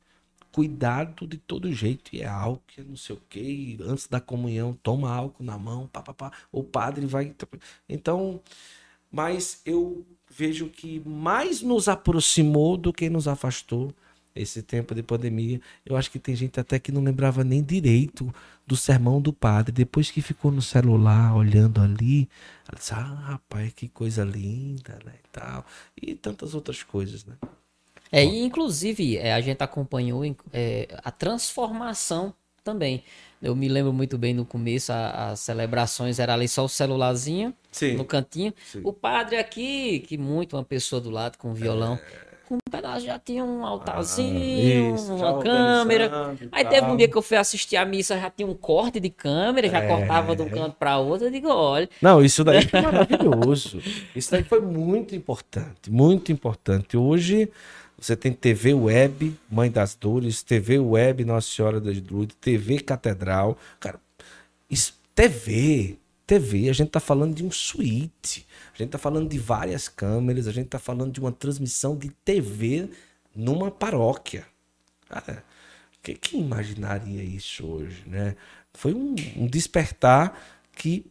[SPEAKER 3] cuidado de todo jeito. E é álcool, não sei o quê. e antes da comunhão, toma álcool na mão, pá, pá, pá. O padre vai. Então, mas eu vejo que mais nos aproximou do que nos afastou esse tempo de pandemia. Eu acho que tem gente até que não lembrava nem direito do sermão do padre. Depois que ficou no celular olhando ali, ela disse: Ah, rapaz, que coisa linda, né? E tal. E tantas outras coisas, né?
[SPEAKER 1] É, e inclusive é, a gente acompanhou é, a transformação também. Eu me lembro muito bem no começo, as celebrações era ali só o celularzinho
[SPEAKER 3] Sim.
[SPEAKER 1] no cantinho.
[SPEAKER 3] Sim.
[SPEAKER 1] O padre aqui, que muito uma pessoa do lado com violão. com um pedaço já tinha um altarzinho,
[SPEAKER 3] Ah, isso,
[SPEAKER 1] uma câmera. Aí teve um dia que eu fui assistir a missa, já tinha um corte de câmera, já
[SPEAKER 3] É.
[SPEAKER 1] cortava de um canto para outro. Eu digo, olha,
[SPEAKER 3] Não, isso daí foi <laughs> maravilhoso. Isso daí foi muito importante, muito importante. Hoje você tem TV Web, Mãe das Dores, TV Web Nossa Senhora das Lourdes, TV Catedral. Cara, isso, TV, TV, a gente tá falando de um suíte. A gente tá falando de várias câmeras, a gente tá falando de uma transmissão de TV numa paróquia. Cara, que- quem imaginaria isso hoje, né? Foi um, um despertar que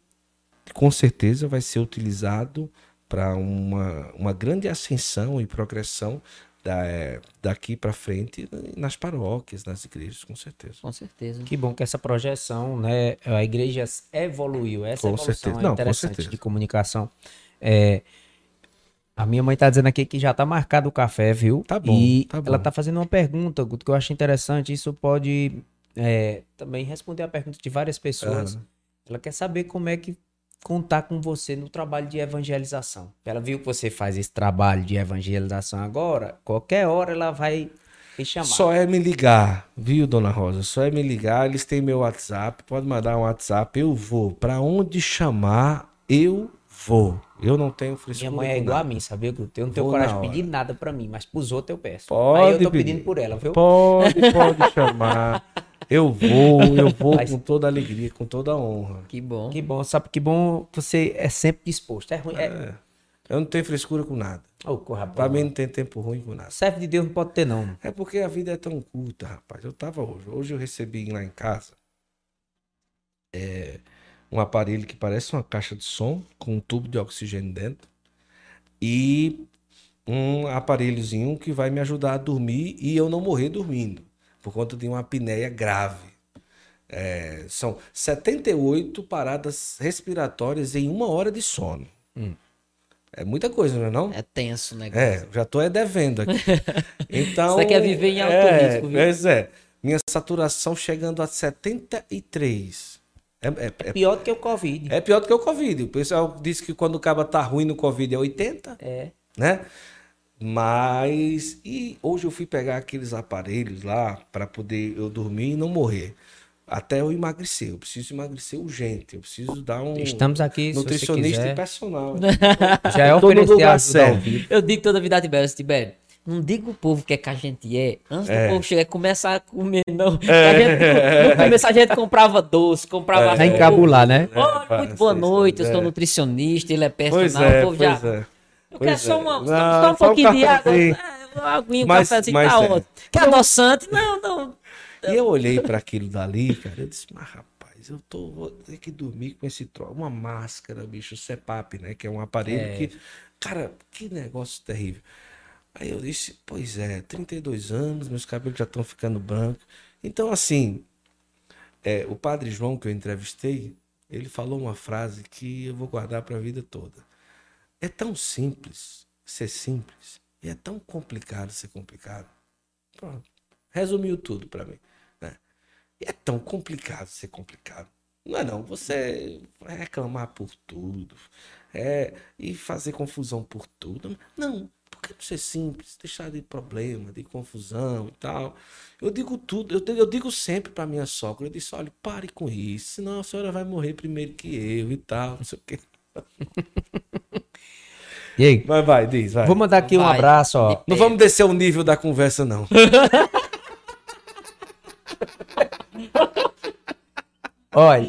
[SPEAKER 3] com certeza vai ser utilizado para uma, uma grande ascensão e progressão da, eh, daqui para frente nas paróquias, nas igrejas, com certeza.
[SPEAKER 1] com certeza.
[SPEAKER 2] Que bom que essa projeção, né? A igreja evoluiu. Essa
[SPEAKER 3] Com
[SPEAKER 2] evolução
[SPEAKER 3] certeza.
[SPEAKER 2] é
[SPEAKER 3] Não, com
[SPEAKER 2] interessante
[SPEAKER 3] certeza.
[SPEAKER 2] de comunicação. É, a minha mãe tá dizendo aqui que já tá marcado o café, viu?
[SPEAKER 3] Tá bom,
[SPEAKER 2] E
[SPEAKER 3] tá bom.
[SPEAKER 2] ela tá fazendo uma pergunta, Guto, que eu acho interessante. Isso pode é, também responder a pergunta de várias pessoas.
[SPEAKER 3] Aham.
[SPEAKER 2] Ela quer saber como é que contar com você no trabalho de evangelização. Ela viu que você faz esse trabalho de evangelização agora, qualquer hora ela vai te chamar.
[SPEAKER 3] Só é me ligar, viu, dona Rosa? Só é me ligar, eles têm meu WhatsApp, pode mandar um WhatsApp, eu vou. Para onde chamar, eu vou. Eu não tenho frescura.
[SPEAKER 2] Minha mãe é igual a
[SPEAKER 3] nada.
[SPEAKER 2] mim, sabia? Eu não tenho
[SPEAKER 3] Vou
[SPEAKER 2] coragem de pedir nada pra mim, mas pros outros eu peço.
[SPEAKER 3] Pode
[SPEAKER 2] Aí eu tô
[SPEAKER 3] pedir.
[SPEAKER 2] pedindo por ela, viu?
[SPEAKER 3] Pode, pode <laughs> chamar. Eu vou, eu vou
[SPEAKER 2] Mas-
[SPEAKER 3] com toda alegria, com toda honra.
[SPEAKER 1] Que bom.
[SPEAKER 2] Que bom, sabe que bom você é sempre disposto. É ruim. É...
[SPEAKER 3] É. Eu não tenho frescura com nada.
[SPEAKER 2] Ô, corra,
[SPEAKER 3] Pra mim não tem tempo ruim com nada.
[SPEAKER 2] Serve de Deus não pode ter, não.
[SPEAKER 3] É porque a vida é tão curta, rapaz. Eu tava hoje. Hoje eu recebi lá em casa é, um aparelho que parece uma caixa de som com um tubo de oxigênio dentro e um aparelhozinho que vai me ajudar a dormir e eu não morrer dormindo por conta de uma apneia grave. É, são 78 paradas respiratórias em uma hora de sono. É muita coisa, não é não?
[SPEAKER 1] É tenso o negócio.
[SPEAKER 3] É, já tô é devendo aqui. <laughs> Então.
[SPEAKER 1] Você quer viver em alto
[SPEAKER 3] é,
[SPEAKER 1] risco, viu?
[SPEAKER 3] Pois é. Minha saturação chegando a 73. É, é, é,
[SPEAKER 2] Pior do que o Covid.
[SPEAKER 3] é pior do que o Covid. O pessoal disse que quando o cabo tá ruim no Covid é 80,
[SPEAKER 2] É.
[SPEAKER 3] né? Mas. E hoje eu fui pegar aqueles aparelhos lá para poder eu dormir e não morrer. Até eu emagrecer. Eu preciso emagrecer urgente. Eu preciso dar um.
[SPEAKER 2] Estamos aqui,
[SPEAKER 3] nutricionista e personal. <laughs>
[SPEAKER 2] Já é oferecer ajuda.
[SPEAKER 1] Eu digo toda vida a Tibério, Tibério, não diga o povo que é que a gente é, antes do
[SPEAKER 3] É.
[SPEAKER 1] povo chegar e começar a comer, não. Que A gente, no <laughs> começo a gente comprava doce, comprava...
[SPEAKER 2] Vai encabular, né?
[SPEAKER 1] Olha,
[SPEAKER 3] É,
[SPEAKER 1] muito boa noite, eu
[SPEAKER 3] é.
[SPEAKER 1] sou nutricionista, ele é personal,
[SPEAKER 3] Pois é,
[SPEAKER 1] o povo
[SPEAKER 3] pois
[SPEAKER 1] já...
[SPEAKER 3] é.
[SPEAKER 1] Eu
[SPEAKER 3] Pois
[SPEAKER 1] quero só,
[SPEAKER 3] é.
[SPEAKER 1] uma,
[SPEAKER 3] Não,
[SPEAKER 1] só um
[SPEAKER 3] só um
[SPEAKER 1] pouquinho de água,
[SPEAKER 3] cafezinho.
[SPEAKER 1] é, uma aguinha, um
[SPEAKER 3] Mas-
[SPEAKER 1] cafezinho,
[SPEAKER 3] mas
[SPEAKER 1] tá
[SPEAKER 3] é.
[SPEAKER 1] ótimo. Quer adoçante? Não, não.
[SPEAKER 3] E eu olhei para aquilo dali, cara, eu disse, mas rapaz, eu tô, vou ter que dormir com esse troço. Uma máscara, bicho, CPAP, né? Que é um aparelho
[SPEAKER 2] É.
[SPEAKER 3] que. Cara, que negócio terrível. Aí eu disse, pois é, 32 anos, meus cabelos já estão ficando brancos. Então, assim, é, o padre João que eu entrevistei, ele falou uma frase que eu vou guardar para a vida toda. É tão simples ser simples e é tão complicado ser complicado. Pronto. Resumiu tudo para mim. Né? E é tão complicado ser complicado. Não é não. Você reclamar por tudo. É, e fazer confusão por tudo. Não. Por que não ser simples? Deixar de problema, de confusão e tal. Eu digo tudo, eu, eu digo sempre para minha sogra, eu disse, olha, pare com isso, senão a senhora vai morrer primeiro que eu e tal, não sei o quê.
[SPEAKER 2] E aí?
[SPEAKER 3] Vai, vai, diz, vai.
[SPEAKER 2] Vou mandar aqui um
[SPEAKER 1] Vai.
[SPEAKER 2] abraço, ó.
[SPEAKER 3] Não vamos descer o nível da conversa, não. <laughs>
[SPEAKER 2] Olha.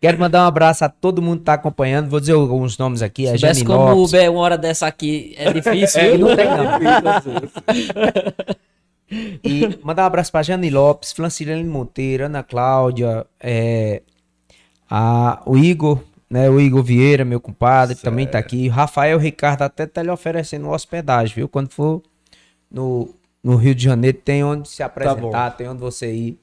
[SPEAKER 2] Quero mandar um abraço a todo mundo que tá acompanhando. Vou dizer alguns nomes aqui. A
[SPEAKER 1] Se
[SPEAKER 2] Jane
[SPEAKER 1] tivesse como
[SPEAKER 2] Lopes.
[SPEAKER 1] Uber uma hora dessa aqui, é difícil, <laughs>
[SPEAKER 2] É, não tem não. E mandar um abraço pra Jane Lopes, Francilene Monteiro, Ana Cláudia, é, a, o Igor, né? O Igor Vieira, meu compadre, que também tá aqui. Rafael Ricardo até tá lhe oferecendo hospedagem, viu? Quando for no, no Rio de Janeiro, tem onde se apresentar, tem onde você ir.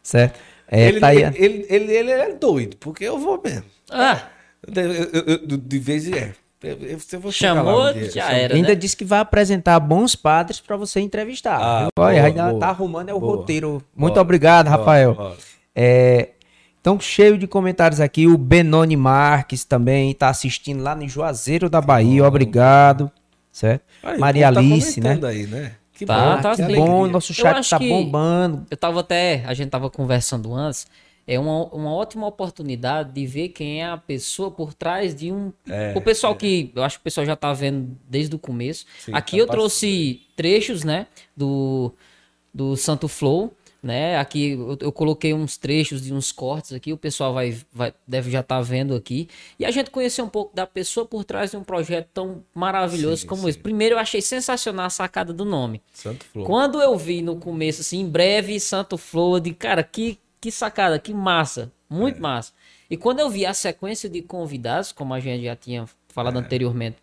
[SPEAKER 2] Certo? É,
[SPEAKER 3] ele,
[SPEAKER 2] tá aí.
[SPEAKER 3] ele, ele, ele, ele é doido, porque eu vou mesmo.
[SPEAKER 1] Ah,
[SPEAKER 3] Eu- eu- eu- de vez em é.
[SPEAKER 1] Chamou,
[SPEAKER 3] um dia.
[SPEAKER 1] já era,
[SPEAKER 2] Ainda
[SPEAKER 1] né?
[SPEAKER 2] disse que vai apresentar bons padres para você entrevistar.
[SPEAKER 3] Ah,
[SPEAKER 2] viu? Olha,
[SPEAKER 3] boa,
[SPEAKER 2] ainda
[SPEAKER 3] boa.
[SPEAKER 2] tá arrumando é o
[SPEAKER 3] Boa.
[SPEAKER 2] roteiro. Muito obrigado, Rafael. É, então, cheio de comentários aqui. O Benoni Marques também tá assistindo lá no Juazeiro da Bahia. Obrigado. certo?
[SPEAKER 3] Aí,
[SPEAKER 2] Maria
[SPEAKER 3] povo
[SPEAKER 2] Alice, né?
[SPEAKER 3] Aí, né? Que
[SPEAKER 1] Tá,
[SPEAKER 3] bom,
[SPEAKER 1] tá
[SPEAKER 3] que
[SPEAKER 2] bom, nosso chat tá bombando.
[SPEAKER 1] Eu tava até, a gente tava conversando antes, é uma, uma ótima oportunidade de ver quem é a pessoa por trás de um. o pessoal que. Eu acho que o pessoal já tá vendo desde o começo.
[SPEAKER 3] Sim,
[SPEAKER 1] Aqui
[SPEAKER 3] tá
[SPEAKER 1] eu trouxe trechos, né? Do, do Santo Flow. Né? Aqui eu, eu coloquei uns trechos de uns cortes aqui, o pessoal vai, vai deve já estar vendo aqui. E a gente conhecer um pouco da pessoa por trás de um projeto tão maravilhoso
[SPEAKER 3] Sim,
[SPEAKER 1] como
[SPEAKER 3] sim.
[SPEAKER 1] esse. Primeiro eu achei sensacional a sacada do nome.
[SPEAKER 3] Santo Flor.
[SPEAKER 1] Quando eu vi no começo, assim, em breve, Santo Flor, de cara, que, que sacada, que massa, muito
[SPEAKER 3] É.
[SPEAKER 1] massa. E quando eu vi a sequência de convidados, como a gente já tinha falado
[SPEAKER 3] É.
[SPEAKER 1] anteriormente,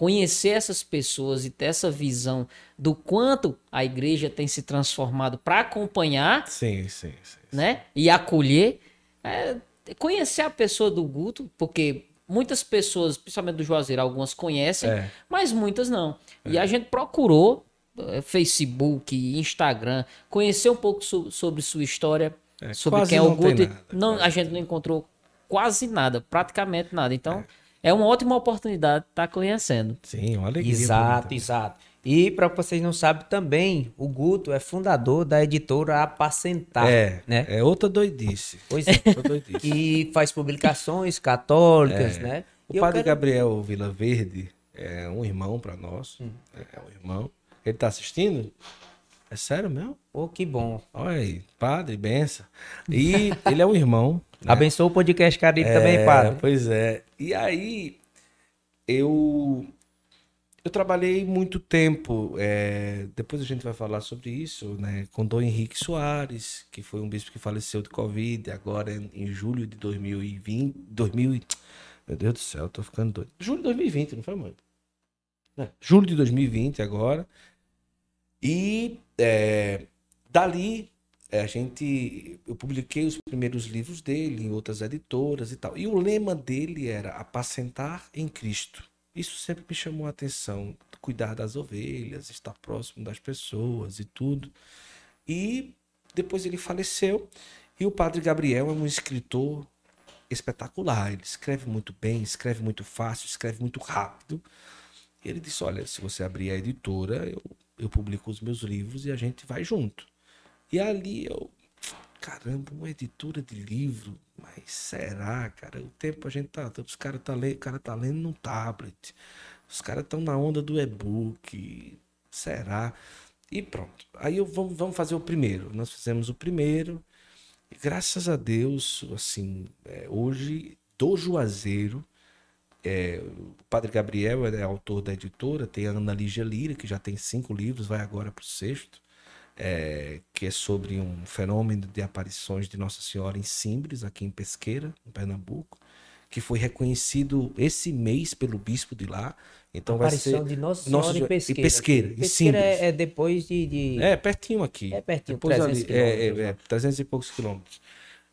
[SPEAKER 1] conhecer essas pessoas e ter essa visão do quanto a igreja tem se transformado para acompanhar,
[SPEAKER 3] Sim, sim, sim.
[SPEAKER 1] né, e acolher, é, conhecer a pessoa do Guto, porque muitas pessoas, principalmente do Juazeiro, algumas conhecem,
[SPEAKER 3] É.
[SPEAKER 1] mas muitas não. E a gente procurou eh, Facebook, Instagram, conhecer um pouco so- sobre sua história,
[SPEAKER 3] É,
[SPEAKER 1] sobre quem é o Guto.
[SPEAKER 3] nada,
[SPEAKER 1] não, a gente não encontrou quase nada, praticamente nada. Então, é, uma ótima oportunidade de estar conhecendo.
[SPEAKER 3] Sim, uma alegria.
[SPEAKER 2] Exato, exato. E para vocês não sabem também, o Guto é fundador da editora Apacentar,
[SPEAKER 3] É,
[SPEAKER 2] né?
[SPEAKER 3] é outra doidice.
[SPEAKER 2] Pois <laughs> é.
[SPEAKER 3] Outra doidice.
[SPEAKER 2] E faz publicações católicas, né?
[SPEAKER 3] O
[SPEAKER 2] E
[SPEAKER 3] padre
[SPEAKER 2] quero-
[SPEAKER 3] Gabriel Vila Verde é um irmão para nós.
[SPEAKER 2] Hum.
[SPEAKER 3] É um irmão. Ele tá assistindo? É sério mesmo?
[SPEAKER 2] Pô, que bom.
[SPEAKER 3] Olha aí, padre, benção. E <laughs> ele é um irmão. né?
[SPEAKER 2] Abençoa o podcast Caribe também,
[SPEAKER 3] É,
[SPEAKER 2] padre.
[SPEAKER 3] Pois é. E aí, eu eu trabalhei muito tempo. é, depois a gente vai falar sobre isso, né? Com Dom Henrique Soares, que foi um bispo que faleceu de Covid, agora em, em julho de 2020. 2000, e- meu Deus do céu, tô ficando doido. Julho de 2020, não foi, mãe? É, julho de 2020 agora. E é, dali é, a gente eu publiquei os primeiros livros dele em outras editoras e tal. E o lema dele era apacentar em Cristo. Isso sempre me chamou a atenção, cuidar das ovelhas, estar próximo das pessoas e tudo. E depois ele faleceu e o Padre Gabriel é um escritor espetacular. Ele escreve muito bem, escreve muito fácil, escreve muito rápido. E ele disse: Olha, se você abrir a editora, eu, eu publico os meus livros e a gente vai junto. E ali eu, caramba, uma editora de livro, mas será, cara? O tempo a gente tá, os caras tá lendo, cara tá lendo no tablet. Os caras estão na onda do e-book. Será? E pronto. Aí eu vamos, vamos fazer o primeiro. Nós fizemos o primeiro. E graças a Deus, assim, é, hoje do Juazeiro, é, o Padre Gabriel é autor da editora, tem a Ana Lígia Lira, que já tem cinco livros, vai agora para o sexto, é, que é sobre um fenômeno de aparições de Nossa Senhora em Simbres, aqui em Pesqueira, em Pernambuco, que foi reconhecido esse mês pelo bispo de lá. Então vai
[SPEAKER 2] Aparição
[SPEAKER 3] ser.
[SPEAKER 2] de Nossa
[SPEAKER 3] Nossa
[SPEAKER 2] Senhora em
[SPEAKER 3] Senhora-
[SPEAKER 2] Pesqueira.
[SPEAKER 3] em Pesqueira, em
[SPEAKER 2] Pesqueira é, é depois de... de-
[SPEAKER 3] É, pertinho aqui.
[SPEAKER 2] É pertinho,
[SPEAKER 3] Depois
[SPEAKER 2] 300
[SPEAKER 3] ali, é, é, é, 300 e poucos quilômetros.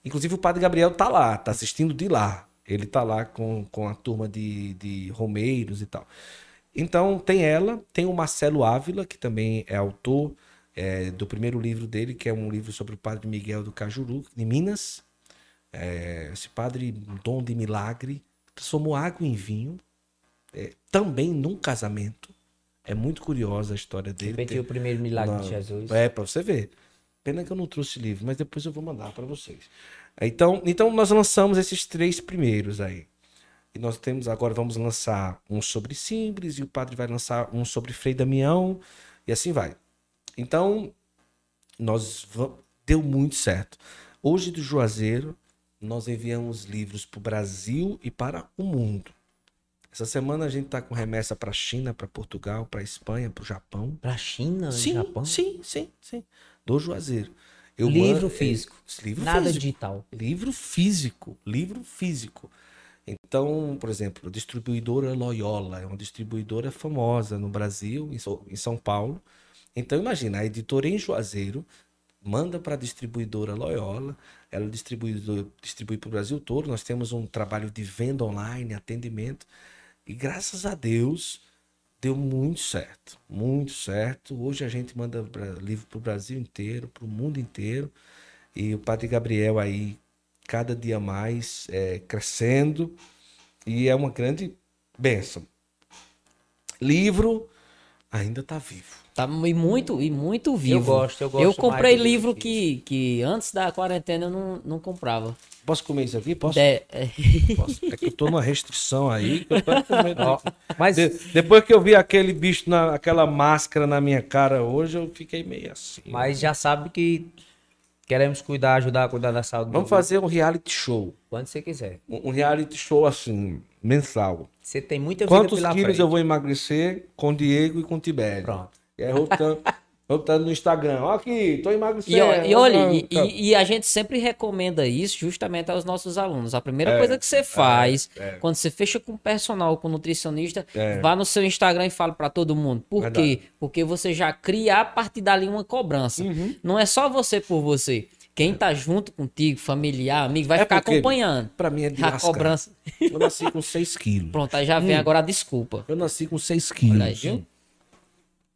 [SPEAKER 3] Inclusive o Padre Gabriel tá lá, tá assistindo de lá. Ele tá lá com, com a turma de, de romeiros e tal. Então tem ela, tem o Marcelo Ávila, que também é autor é, do primeiro livro dele, que é um livro sobre o Padre Miguel do Cajuru, de Minas. É, esse padre, dom de milagre, transformou água em vinho, é, também num casamento. É muito curiosa a história dele.
[SPEAKER 2] Repetiu o primeiro milagre
[SPEAKER 3] Não,
[SPEAKER 2] de Jesus.
[SPEAKER 3] É, pra você ver. Pena que eu não trouxe livro, mas depois eu vou mandar para vocês. Então, então nós lançamos esses três primeiros aí. E nós temos agora, vamos lançar um sobre Simples, e o padre vai lançar um sobre Frei Damião, e assim vai. Então, nós deu muito certo. Hoje do Juazeiro, nós enviamos livros para o Brasil e para o mundo. Essa semana a gente está com remessa para China, para Portugal, para Espanha, para o Japão.
[SPEAKER 2] Pra China,
[SPEAKER 3] Sim,
[SPEAKER 2] Japão?
[SPEAKER 3] sim, sim, sim. Do Juazeiro.
[SPEAKER 2] Livro
[SPEAKER 3] mando-
[SPEAKER 2] físico.
[SPEAKER 3] é, livro
[SPEAKER 2] Nada
[SPEAKER 3] físico.
[SPEAKER 2] digital.
[SPEAKER 3] Livro físico. Livro físico. Então, por exemplo, a distribuidora Loyola é uma distribuidora famosa no Brasil, em São- Paulo. Então, imagina, a editora em Juazeiro manda para a distribuidora Loyola, ela distribui, distribui para o Brasil todo. Nós temos um trabalho de venda online, atendimento. E graças a Deus, deu muito certo, muito certo. Hoje a gente manda livro para o Brasil inteiro, para o mundo inteiro. E o Padre Gabriel aí, cada dia mais, é, crescendo. E é uma grande bênção. Livro, ainda tá vivo.
[SPEAKER 1] Tá e muito, e muito vivo.
[SPEAKER 2] gosto, eu gosto
[SPEAKER 1] Eu comprei livro
[SPEAKER 2] que
[SPEAKER 1] que, antes da quarentena eu não, não comprava.
[SPEAKER 3] Posso comer isso aqui? Posso?
[SPEAKER 1] É, é,
[SPEAKER 3] Posso? É que eu tô numa restrição aí. que eu.
[SPEAKER 2] Ó, mas
[SPEAKER 3] De- depois que eu vi aquele bicho, na, aquela máscara na minha cara hoje, eu fiquei meio assim.
[SPEAKER 2] Mas já sabe que queremos cuidar, ajudar a cuidar da saúde.
[SPEAKER 3] Vamos fazer um reality show.
[SPEAKER 2] quando você quiser.
[SPEAKER 3] Um um reality show assim, mensal.
[SPEAKER 2] Você tem muita vida
[SPEAKER 3] Quantos
[SPEAKER 2] pela
[SPEAKER 3] quilos
[SPEAKER 2] frente.
[SPEAKER 3] eu vou emagrecer com o Diego e com o Tibério?
[SPEAKER 2] Pronto.
[SPEAKER 3] E aí voltando, voltando no Instagram. Ó aqui, tô
[SPEAKER 1] E,
[SPEAKER 3] emagrecendo.
[SPEAKER 1] ó- e olha, e, e- e a gente sempre recomenda isso justamente aos nossos alunos. A primeira
[SPEAKER 3] É,
[SPEAKER 1] coisa que você faz,
[SPEAKER 3] é.
[SPEAKER 1] quando você fecha com personal, com nutricionista,
[SPEAKER 3] É.
[SPEAKER 1] vá no seu Instagram e fale para todo mundo. Por
[SPEAKER 3] Verdade.
[SPEAKER 1] quê? Porque você já cria a partir dali uma cobrança.
[SPEAKER 3] Uhum.
[SPEAKER 1] Não é só você por você. Quem tá junto contigo, familiar, amigo, vai
[SPEAKER 3] É
[SPEAKER 1] ficar acompanhando.
[SPEAKER 3] Pra mim é de
[SPEAKER 1] A cobrança.
[SPEAKER 3] Eu nasci com 6 quilos.
[SPEAKER 1] Pronto, aí já vem agora a desculpa.
[SPEAKER 3] Eu nasci com 6
[SPEAKER 1] Olha aí,
[SPEAKER 3] quilos.
[SPEAKER 1] viu?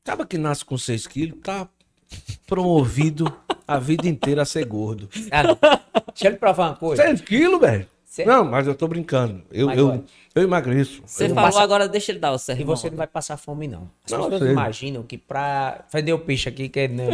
[SPEAKER 3] Acaba que nasce com 6 quilos, tá promovido a vida inteira a ser gordo.
[SPEAKER 2] Ah, deixa eu lhe provar uma coisa.
[SPEAKER 3] 6 quilos, velho?
[SPEAKER 2] Cê-
[SPEAKER 3] Não, mas eu tô brincando. Eu,
[SPEAKER 2] Mas
[SPEAKER 3] eu,
[SPEAKER 2] olha.
[SPEAKER 3] eu emagreço.
[SPEAKER 1] Você
[SPEAKER 3] Eu-
[SPEAKER 1] falou
[SPEAKER 2] passa-
[SPEAKER 1] agora, deixa ele dar o
[SPEAKER 2] E
[SPEAKER 1] sermão.
[SPEAKER 2] você não vai passar fome, não. As
[SPEAKER 3] Não,
[SPEAKER 2] pessoas
[SPEAKER 3] sei.
[SPEAKER 2] imaginam que pra. Fedeu o peixe aqui, que é. Não.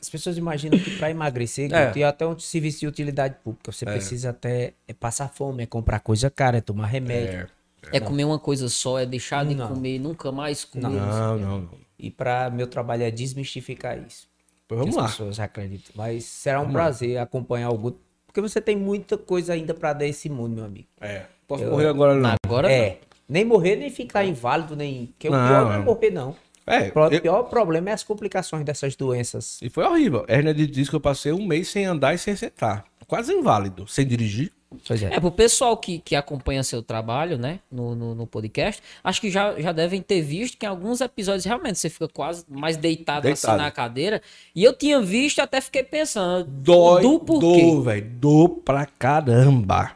[SPEAKER 2] As pessoas imaginam que pra emagrecer,
[SPEAKER 3] É.
[SPEAKER 2] tem até um serviço de utilidade pública. Você precisa até é passar fome, é comprar coisa cara, é tomar remédio.
[SPEAKER 3] É.
[SPEAKER 1] É comer uma coisa só, é deixar de
[SPEAKER 2] Não.
[SPEAKER 1] comer, nunca mais comer.
[SPEAKER 3] Não, não, não.
[SPEAKER 2] E para meu trabalho é desmistificar isso.
[SPEAKER 3] Vamos
[SPEAKER 2] as
[SPEAKER 3] lá.
[SPEAKER 2] pessoas acreditam. Mas será um prazer acompanhar o Guto, porque você tem muita coisa ainda para dar esse mundo, meu amigo.
[SPEAKER 3] É. Posso morrer agora não.
[SPEAKER 1] Agora
[SPEAKER 2] é. Nem morrer, nem ficar inválido, nem. Que o
[SPEAKER 3] Não,
[SPEAKER 2] pior não é
[SPEAKER 3] não.
[SPEAKER 2] morrer, não.
[SPEAKER 3] É,
[SPEAKER 2] O pro-
[SPEAKER 3] eu-
[SPEAKER 2] pior problema é as complicações dessas doenças.
[SPEAKER 3] E foi horrível. Hernia de disco eu passei um mês sem andar e sem sentar. Quase inválido. Sem dirigir.
[SPEAKER 2] Pois é.
[SPEAKER 1] É, pro pessoal que, que acompanha seu trabalho, né, no, no, no podcast, acho que já, já devem ter visto que em alguns episódios realmente você fica quase mais deitado,
[SPEAKER 3] Deitado.
[SPEAKER 1] assim na cadeira. E eu tinha visto até fiquei pensando,
[SPEAKER 3] Dói,
[SPEAKER 1] do porquê.
[SPEAKER 3] dor, velho. Dor pra caramba.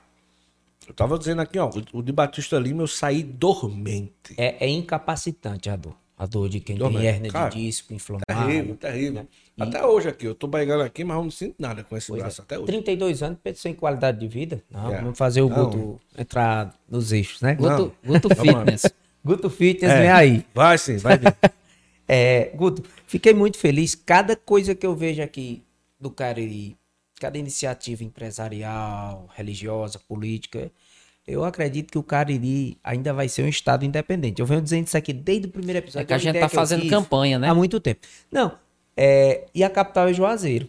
[SPEAKER 3] Eu tava dizendo aqui, ó. O de Batista Lima eu saí dormente.
[SPEAKER 2] É, é incapacitante a dor. A dor de quem
[SPEAKER 3] Dormente.
[SPEAKER 2] tem hernia
[SPEAKER 3] Cara,
[SPEAKER 2] de disco, inflamado.
[SPEAKER 3] Terrível, terrível.
[SPEAKER 2] né? E-
[SPEAKER 3] Até hoje aqui. Eu tô baigando aqui, mas eu não sinto nada com esse
[SPEAKER 2] Pois
[SPEAKER 3] braço
[SPEAKER 2] é.
[SPEAKER 3] até hoje.
[SPEAKER 2] 32 anos, sem qualidade de vida. Não,
[SPEAKER 3] É.
[SPEAKER 2] vamos fazer o
[SPEAKER 3] Não.
[SPEAKER 2] Guto entrar nos eixos, né?
[SPEAKER 1] Guto, Guto. <laughs> Fitness.
[SPEAKER 2] Guto Fitness,
[SPEAKER 3] É.
[SPEAKER 2] vem aí.
[SPEAKER 3] Vai sim, vai vir. <laughs>
[SPEAKER 2] É, Guto, fiquei muito feliz. Cada coisa que eu vejo aqui do Cariri, cada iniciativa empresarial, religiosa, política, eu acredito que o Cariri ainda vai ser um estado independente. Eu venho dizendo isso aqui desde o primeiro episódio.
[SPEAKER 1] É que a gente tá fazendo campanha, né?
[SPEAKER 2] Há muito tempo. Não, é, e a capital é Juazeiro.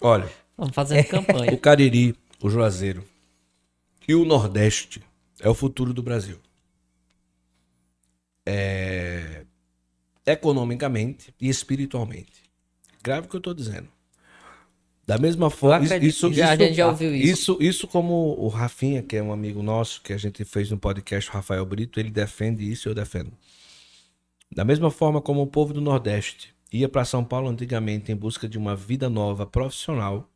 [SPEAKER 3] Olha,
[SPEAKER 1] Vamos fazendo campanha.
[SPEAKER 3] o Cariri, o Juazeiro e o Nordeste é o futuro do Brasil. É... Economicamente e espiritualmente. Grave o que eu tô dizendo. Da mesma forma, isso,
[SPEAKER 2] que
[SPEAKER 1] já- a
[SPEAKER 3] isso-
[SPEAKER 1] gente já ouviu isso.
[SPEAKER 3] Isso, isso como o Rafinha, que é um amigo nosso, que a gente fez no podcast, o Rafael Brito, ele defende isso e eu defendo. Da mesma forma como o povo do Nordeste ia para São Paulo antigamente em busca de uma vida nova profissional,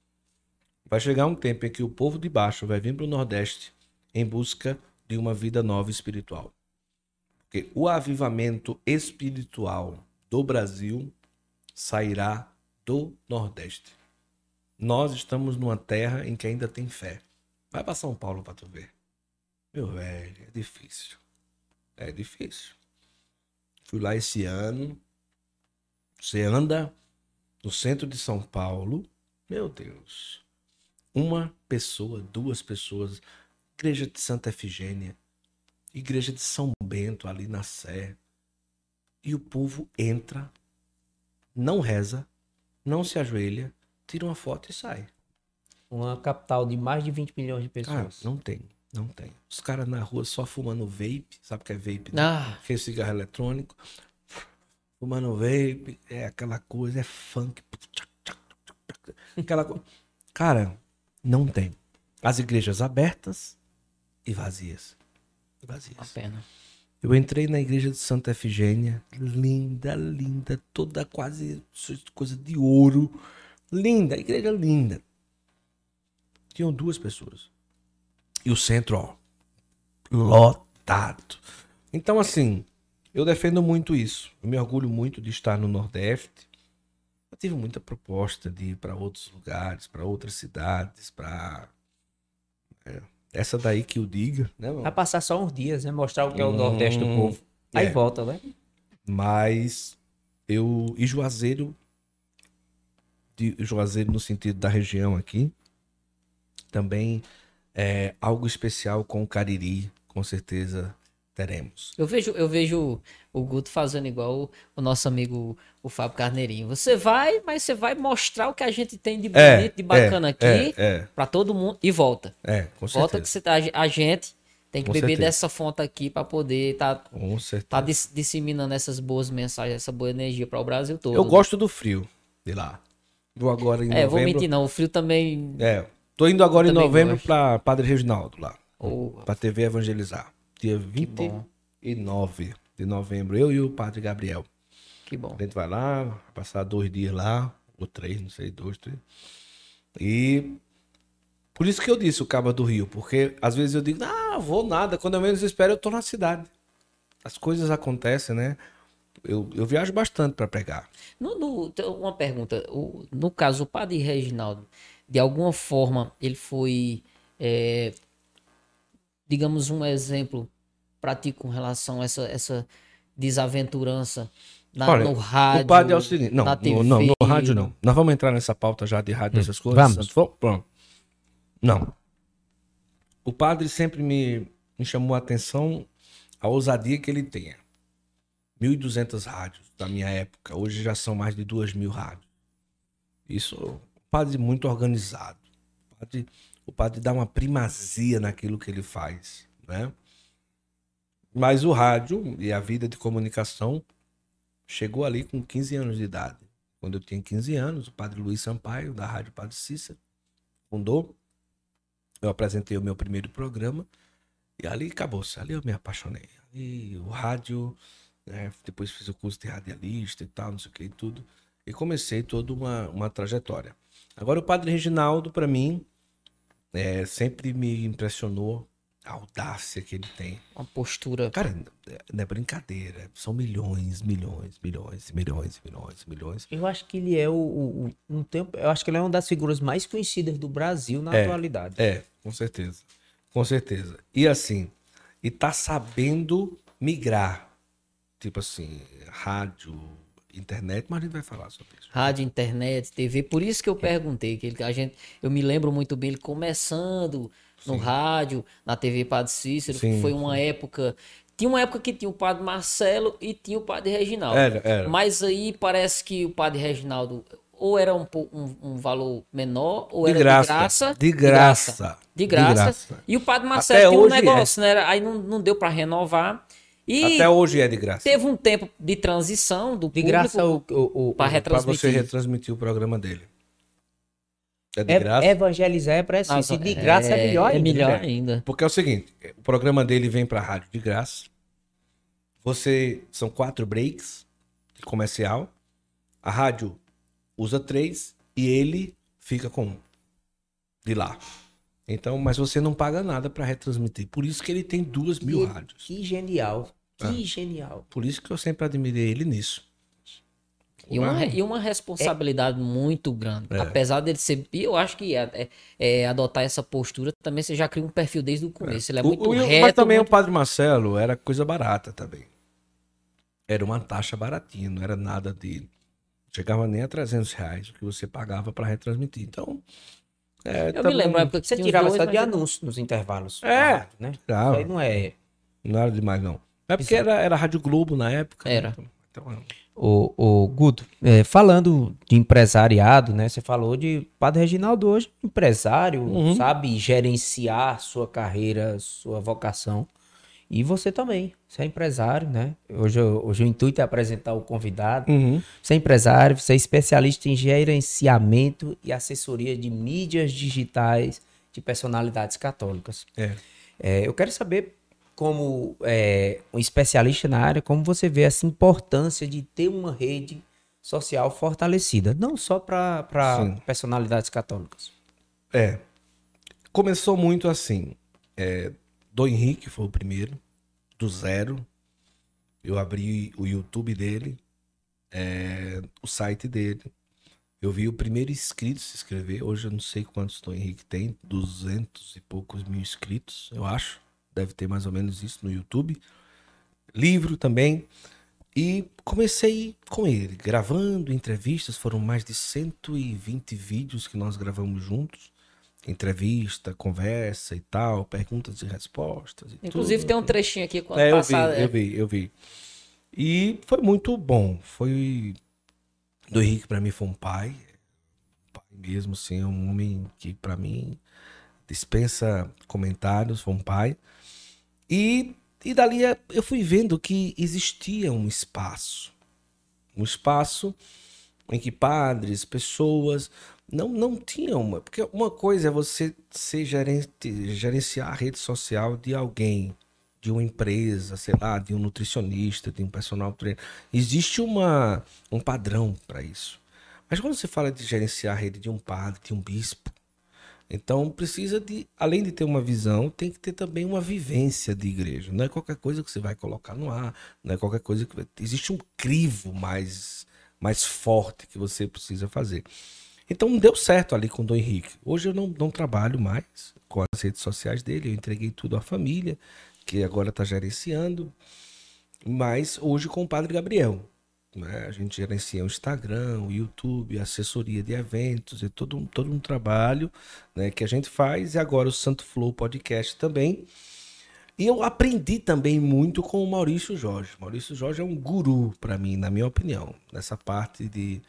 [SPEAKER 3] vai chegar um tempo em que o povo de baixo vai vir para o Nordeste em busca de uma vida nova espiritual. Porque o avivamento espiritual do Brasil sairá do Nordeste. Nós estamos numa terra em que ainda tem fé. Vai para São Paulo para tu ver. Meu velho, é difícil. É difícil. Fui lá esse ano. Você anda no centro de São Paulo. Meu Deus. Uma pessoa, duas pessoas. Igreja de Santa Efigênia. Igreja de São Bento, ali na Sé. E o povo entra, não reza, não se ajoelha, tira uma foto e sai.
[SPEAKER 2] Uma capital de mais de 20 milhões de
[SPEAKER 3] Cara,
[SPEAKER 2] pessoas.
[SPEAKER 3] não tem, não tem. Os caras na rua só fumando vape, sabe o que é vape? né?
[SPEAKER 1] Ah,
[SPEAKER 3] Aquele cigarro eletrônico. Fumando vape, é aquela coisa, é funk. Aquela coisa. Cara, não tem. As igrejas abertas e vazias.
[SPEAKER 1] uma
[SPEAKER 3] Vazias.
[SPEAKER 1] pena.
[SPEAKER 3] Eu entrei na igreja de Santa Efigênia, linda, linda, toda quase coisa de ouro. Linda, igreja linda. Tinham duas pessoas. E o centro, ó, lotado. Então, assim, eu defendo muito isso. Eu me orgulho muito de estar no Nordeste. Eu tive muita proposta de ir para outros lugares, para outras cidades, para essa daí que eu diga, né? mano?
[SPEAKER 2] Vai passar só uns dias, né? Mostrar o que é o
[SPEAKER 3] Hum,
[SPEAKER 2] Nordeste do povo. Aí
[SPEAKER 3] é.
[SPEAKER 2] volta, né?
[SPEAKER 3] Mas eu. E Juazeiro. De Juazeiro no sentido da região aqui. Também é algo especial com o Cariri, com certeza teremos.
[SPEAKER 1] Eu vejo, eu vejo o Guto fazendo igual o, o nosso amigo o Fábio Carneirinho. Você vai, mas você vai mostrar o que a gente tem de bonito,
[SPEAKER 3] É,
[SPEAKER 1] de bacana
[SPEAKER 3] é,
[SPEAKER 1] aqui
[SPEAKER 3] é, é.
[SPEAKER 1] pra todo mundo e volta.
[SPEAKER 3] É, com
[SPEAKER 1] Volta
[SPEAKER 3] certeza.
[SPEAKER 1] que você tá, a gente tem que
[SPEAKER 3] Com
[SPEAKER 1] beber
[SPEAKER 3] certeza.
[SPEAKER 1] dessa fonte aqui pra poder tá,
[SPEAKER 3] certeza.
[SPEAKER 1] tá dis- disseminando essas boas mensagens, essa boa energia para o Brasil todo.
[SPEAKER 3] Eu gosto do frio de lá. Vou agora em
[SPEAKER 1] É, vou
[SPEAKER 3] novembro.
[SPEAKER 1] mentir não, o frio também
[SPEAKER 3] É, tô indo agora em novembro pra Padre Reginaldo lá.
[SPEAKER 1] Ô,
[SPEAKER 3] Pra TV Evangelizar. Dia
[SPEAKER 1] bom.
[SPEAKER 3] 29 de novembro. Eu e o Padre Gabriel.
[SPEAKER 1] que bom.
[SPEAKER 3] A gente vai lá, vai passar dois dias lá, ou três, não sei, dois, três. E por isso que eu disse o Cabo do Rio, porque às vezes eu digo, ah, vou nada, quando eu menos espero eu tô na cidade. As coisas acontecem, né? Eu, eu viajo bastante para pregar.
[SPEAKER 1] No, no- tem uma pergunta. O- no caso, o padre Reginaldo, de alguma forma, ele foi, é, digamos, um exemplo para ti com relação a essa, essa desaventurança na,
[SPEAKER 3] Olha,
[SPEAKER 1] no rádio,
[SPEAKER 3] o padre é o seguinte, não, no, não, no rádio não. Nós vamos entrar nessa pauta já de rádio, essas coisas.
[SPEAKER 2] vamos.
[SPEAKER 3] Santos? Vamos? Pronto. Não. O padre sempre me, me chamou a atenção a ousadia que ele tenha. 1.200 rádios da minha época. Hoje já são mais de 2.000 rádios. Isso, o padre muito organizado. O padre, o padre dá uma primazia naquilo que ele faz, né? Mas o rádio e a vida de comunicação chegou ali com 15 anos de idade. Quando eu tinha 15 anos, o padre Luiz Sampaio, da Rádio Padre Cícero, fundou. Eu apresentei o meu primeiro programa e ali acabou-se. Ali eu me apaixonei. E o rádio, né, depois fiz o curso de radialista e tal, não sei o que e tudo. E comecei toda uma, uma trajetória. Agora, o padre Reginaldo, para mim, é, sempre me impressionou a audácia que ele tem.
[SPEAKER 1] Uma postura.
[SPEAKER 3] Cara, não é brincadeira. São milhões, milhões, milhões, milhões, milhões, milhões.
[SPEAKER 2] Eu acho que ele é o, o- um tempo, eu acho que ele é uma das figuras mais conhecidas do Brasil na
[SPEAKER 3] É.
[SPEAKER 2] atualidade.
[SPEAKER 3] É, com certeza. Com certeza. E assim, e tá sabendo migrar. Tipo assim, rádio, internet, mas a gente vai falar sobre isso.
[SPEAKER 1] Rádio, internet, TV, por isso
[SPEAKER 3] É.
[SPEAKER 1] que eu perguntei, que ele- a gente, eu me lembro muito bem ele começando no
[SPEAKER 3] Sim.
[SPEAKER 1] rádio, na TV Padre Cícero,
[SPEAKER 3] Sim,
[SPEAKER 1] foi uma época, tinha uma época que tinha o Padre Marcelo e tinha o Padre Reginaldo.
[SPEAKER 3] Era, era.
[SPEAKER 1] Mas aí parece que o Padre Reginaldo ou era um, um, um valor menor, ou
[SPEAKER 3] De
[SPEAKER 1] era
[SPEAKER 3] graça,
[SPEAKER 1] de graça.
[SPEAKER 3] de graça,
[SPEAKER 1] De
[SPEAKER 3] de
[SPEAKER 1] graça.
[SPEAKER 3] graça.
[SPEAKER 1] E o Padre
[SPEAKER 3] Até
[SPEAKER 1] Marcelo tinha um
[SPEAKER 3] é.
[SPEAKER 1] negócio, né? Aí não, não deu para renovar. E
[SPEAKER 3] Até hoje é de graça.
[SPEAKER 1] teve um tempo de transição do
[SPEAKER 2] De
[SPEAKER 1] público.
[SPEAKER 2] graça o, o, o-
[SPEAKER 1] retransmitir.
[SPEAKER 3] você retransmitir o programa dele. É de
[SPEAKER 2] é-
[SPEAKER 3] graça.
[SPEAKER 2] evangelizar é preciso.
[SPEAKER 1] Nossa,
[SPEAKER 2] e de graça é, melhor ainda.
[SPEAKER 1] É melhor ainda.
[SPEAKER 3] Porque é o seguinte, o programa dele vem pra rádio de graça. Você são quatro breaks de comercial. A rádio usa três e ele fica com um de lá. Então, mas você não paga nada pra retransmitir. Por isso que ele tem duas mil
[SPEAKER 2] Que-
[SPEAKER 3] rádios.
[SPEAKER 2] Que genial. Que
[SPEAKER 3] Ah.
[SPEAKER 2] genial.
[SPEAKER 3] Por isso que eu sempre admirei ele nisso.
[SPEAKER 1] E uma, e uma responsabilidade muito grande.
[SPEAKER 3] É.
[SPEAKER 1] Apesar dele ser. E eu acho que é, é- é adotar essa postura também você já cria um perfil desde o começo. Ele é
[SPEAKER 3] O-
[SPEAKER 1] muito
[SPEAKER 3] o-
[SPEAKER 1] reto.
[SPEAKER 3] mas também
[SPEAKER 1] muito-
[SPEAKER 3] o Padre Marcelo era coisa barata também. Era uma taxa baratinha, não era nada de. Chegava nem a 300 reais o que você pagava para retransmitir. Então. é,
[SPEAKER 1] Eu me
[SPEAKER 3] também-
[SPEAKER 1] lembro a época que
[SPEAKER 2] Você tirava
[SPEAKER 1] dois,
[SPEAKER 2] só de
[SPEAKER 1] eu-
[SPEAKER 2] anúncio nos intervalos.
[SPEAKER 3] É.
[SPEAKER 2] rádio, né?
[SPEAKER 3] Tirava.
[SPEAKER 2] Isso aí não é.
[SPEAKER 3] Não era demais, não. É porque era, era Rádio Globo na época.
[SPEAKER 1] Era.
[SPEAKER 3] Então, então,
[SPEAKER 2] O, o Guto, é, falando de empresariado, né? Você falou de Padre Reginaldo hoje, empresário,
[SPEAKER 3] Uhum.
[SPEAKER 2] sabe gerenciar sua carreira, sua vocação. E você também, você é empresário, né? Hoje, hoje o intuito é apresentar o convidado.
[SPEAKER 3] uhum.
[SPEAKER 2] Você é empresário, você é especialista em gerenciamento e assessoria de mídias digitais de personalidades católicas.
[SPEAKER 3] É.
[SPEAKER 2] É, eu quero saber, como é, um especialista na área, como você vê essa importância de ter uma rede social fortalecida, não só para personalidades católicas.
[SPEAKER 3] É. Começou muito assim. É, Dom Henrique foi o primeiro, do zero. Eu abri o YouTube dele, é, o site dele. Eu vi o primeiro inscrito se inscrever. Hoje eu não sei quantos Dom Henrique tem, duzentos e poucos mil inscritos, eu acho. Deve ter mais ou menos isso no YouTube. Livro também. E comecei com ele, gravando entrevistas, foram mais de 120 vídeos que nós gravamos juntos. Entrevista, conversa e tal, perguntas e respostas. E
[SPEAKER 1] Inclusive
[SPEAKER 3] tudo.
[SPEAKER 1] tem um trechinho aqui quando
[SPEAKER 3] É, eu vi,
[SPEAKER 1] passar. é,
[SPEAKER 3] eu vi, eu vi. E foi muito bom. Foi. Do Henrique, pra mim, foi um pai. Pai mesmo, assim, é um homem que, pra mim, dispensa comentários, foi um pai. E, e dali eu fui vendo que existia um espaço. Um espaço em que padres, pessoas não, não tinham uma. Porque uma coisa é você ser gerente, gerenciar a rede social de alguém, de uma empresa, sei lá, de um nutricionista, de um personal trainer. Existe uma, um padrão para isso. Mas quando você fala de gerenciar a rede de um padre, de um bispo, então precisa de, além de ter uma visão, tem que ter também uma vivência de igreja. Não é qualquer coisa que você vai colocar no ar, não é qualquer coisa que existe um crivo mais mais forte que você precisa fazer. Então deu certo ali com o Dom Henrique. Hoje eu não, não trabalho mais com as redes sociais dele, eu entreguei tudo à família, que agora está gerenciando, mas hoje com o Padre Gabriel. Né? A gente gerencia o Instagram, o YouTube, assessoria de eventos, e todo, um- todo um trabalho né, que a gente faz, e agora o Santo Flow Podcast também. E eu aprendi também muito com o Maurício Jorge. Maurício Jorge é um guru para mim, na minha opinião, nessa parte de,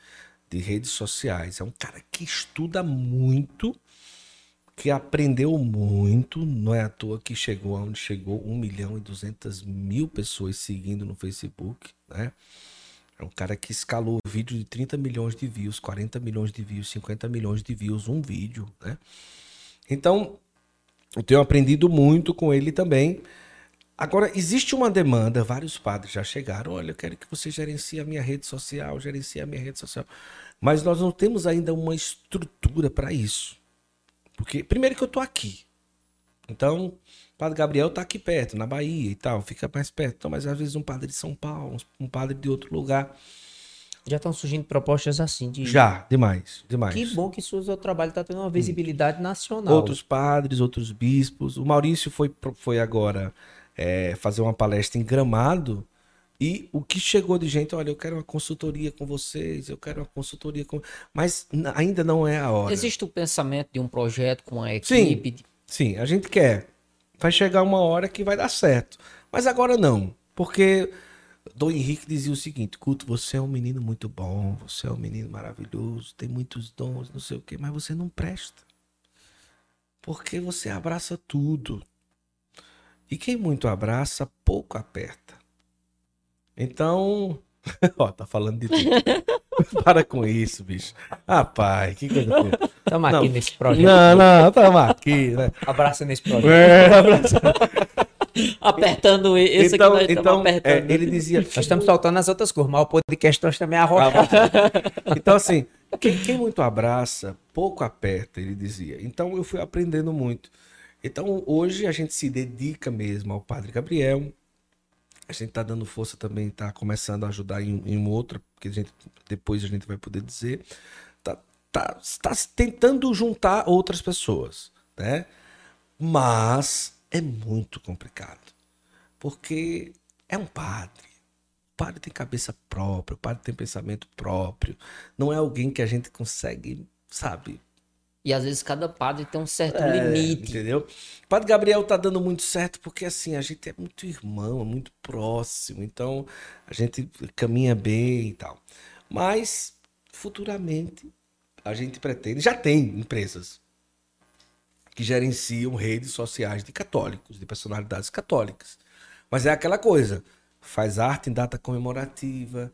[SPEAKER 3] de redes sociais. É um cara que estuda muito, que aprendeu muito. Não é à toa que chegou aonde chegou, 1 milhão e 200 mil pessoas seguindo no Facebook, né? É um cara que escalou vídeo de 30 milhões de views, 40 milhões de views, 50 milhões de views, um vídeo, né? Então, eu tenho aprendido muito com ele também. Agora, existe uma demanda, vários padres já chegaram. Olha, eu quero que você gerencie a minha rede social, gerencie a minha rede social. Mas nós não temos ainda uma estrutura para isso. Porque, primeiro, que eu tô aqui. Então, padre Gabriel tá aqui perto, na Bahia e tal, fica mais perto. Então, mas às vezes um padre de São Paulo, um padre de outro lugar.
[SPEAKER 2] Já estão surgindo propostas assim de.
[SPEAKER 3] Já, demais, demais.
[SPEAKER 2] Que bom que o seu trabalho está tendo uma visibilidade nacional.
[SPEAKER 3] outros padres, outros bispos. O Maurício foi, foi agora é, fazer uma palestra em Gramado e o que chegou de gente, olha, eu quero uma consultoria com vocês, eu quero uma consultoria com... Mas ainda não é a hora.
[SPEAKER 1] Existe o pensamento de um projeto com a
[SPEAKER 3] Sim.
[SPEAKER 1] equipe. de-
[SPEAKER 3] Sim, a gente quer. Vai chegar uma hora que vai dar certo. Mas agora não, porque Dom Henrique dizia o seguinte: Culto, você é um menino muito bom, você é um menino maravilhoso, tem muitos dons, não sei o quê, mas você não presta. Porque você abraça tudo. E quem muito abraça, pouco aperta. Então, <laughs> ó, tá falando de tudo. <laughs> Para com isso, bicho. Ah, pai, que coisa.
[SPEAKER 2] Estamos aqui nesse projeto.
[SPEAKER 3] Não, não, tamo aqui, né?
[SPEAKER 2] Abraça nesse <laughs> projeto.
[SPEAKER 3] É, abraço.
[SPEAKER 1] Apertando esse
[SPEAKER 3] então,
[SPEAKER 1] aqui nós estamos
[SPEAKER 3] então
[SPEAKER 1] apertando.
[SPEAKER 3] é, ele dizia.
[SPEAKER 2] Nós estamos soltando as outras cores, mas o podcast nós também é arrojado.
[SPEAKER 3] Então, assim, quem, quem muito abraça, pouco aperta, ele dizia. Então, eu fui aprendendo muito. Então, hoje a gente se dedica mesmo ao Padre Gabriel. A gente tá dando força também, tá começando a ajudar em, em outra, porque a gente, depois a gente vai poder dizer. Tá, tá, tentando juntar outras pessoas, né? Mas é muito complicado. Porque é um padre. O padre tem cabeça própria, o padre tem pensamento próprio. Não é alguém que a gente consegue, sabe,
[SPEAKER 1] E às vezes cada padre tem um certo
[SPEAKER 3] é,
[SPEAKER 1] limite.
[SPEAKER 3] Entendeu? O Padre Gabriel tá dando muito certo porque assim, a gente é muito irmão, é muito próximo, então a gente caminha bem e tal. Mas futuramente a gente pretende, já tem empresas que gerenciam redes sociais de católicos, de personalidades católicas. Mas é aquela coisa, faz arte em data comemorativa,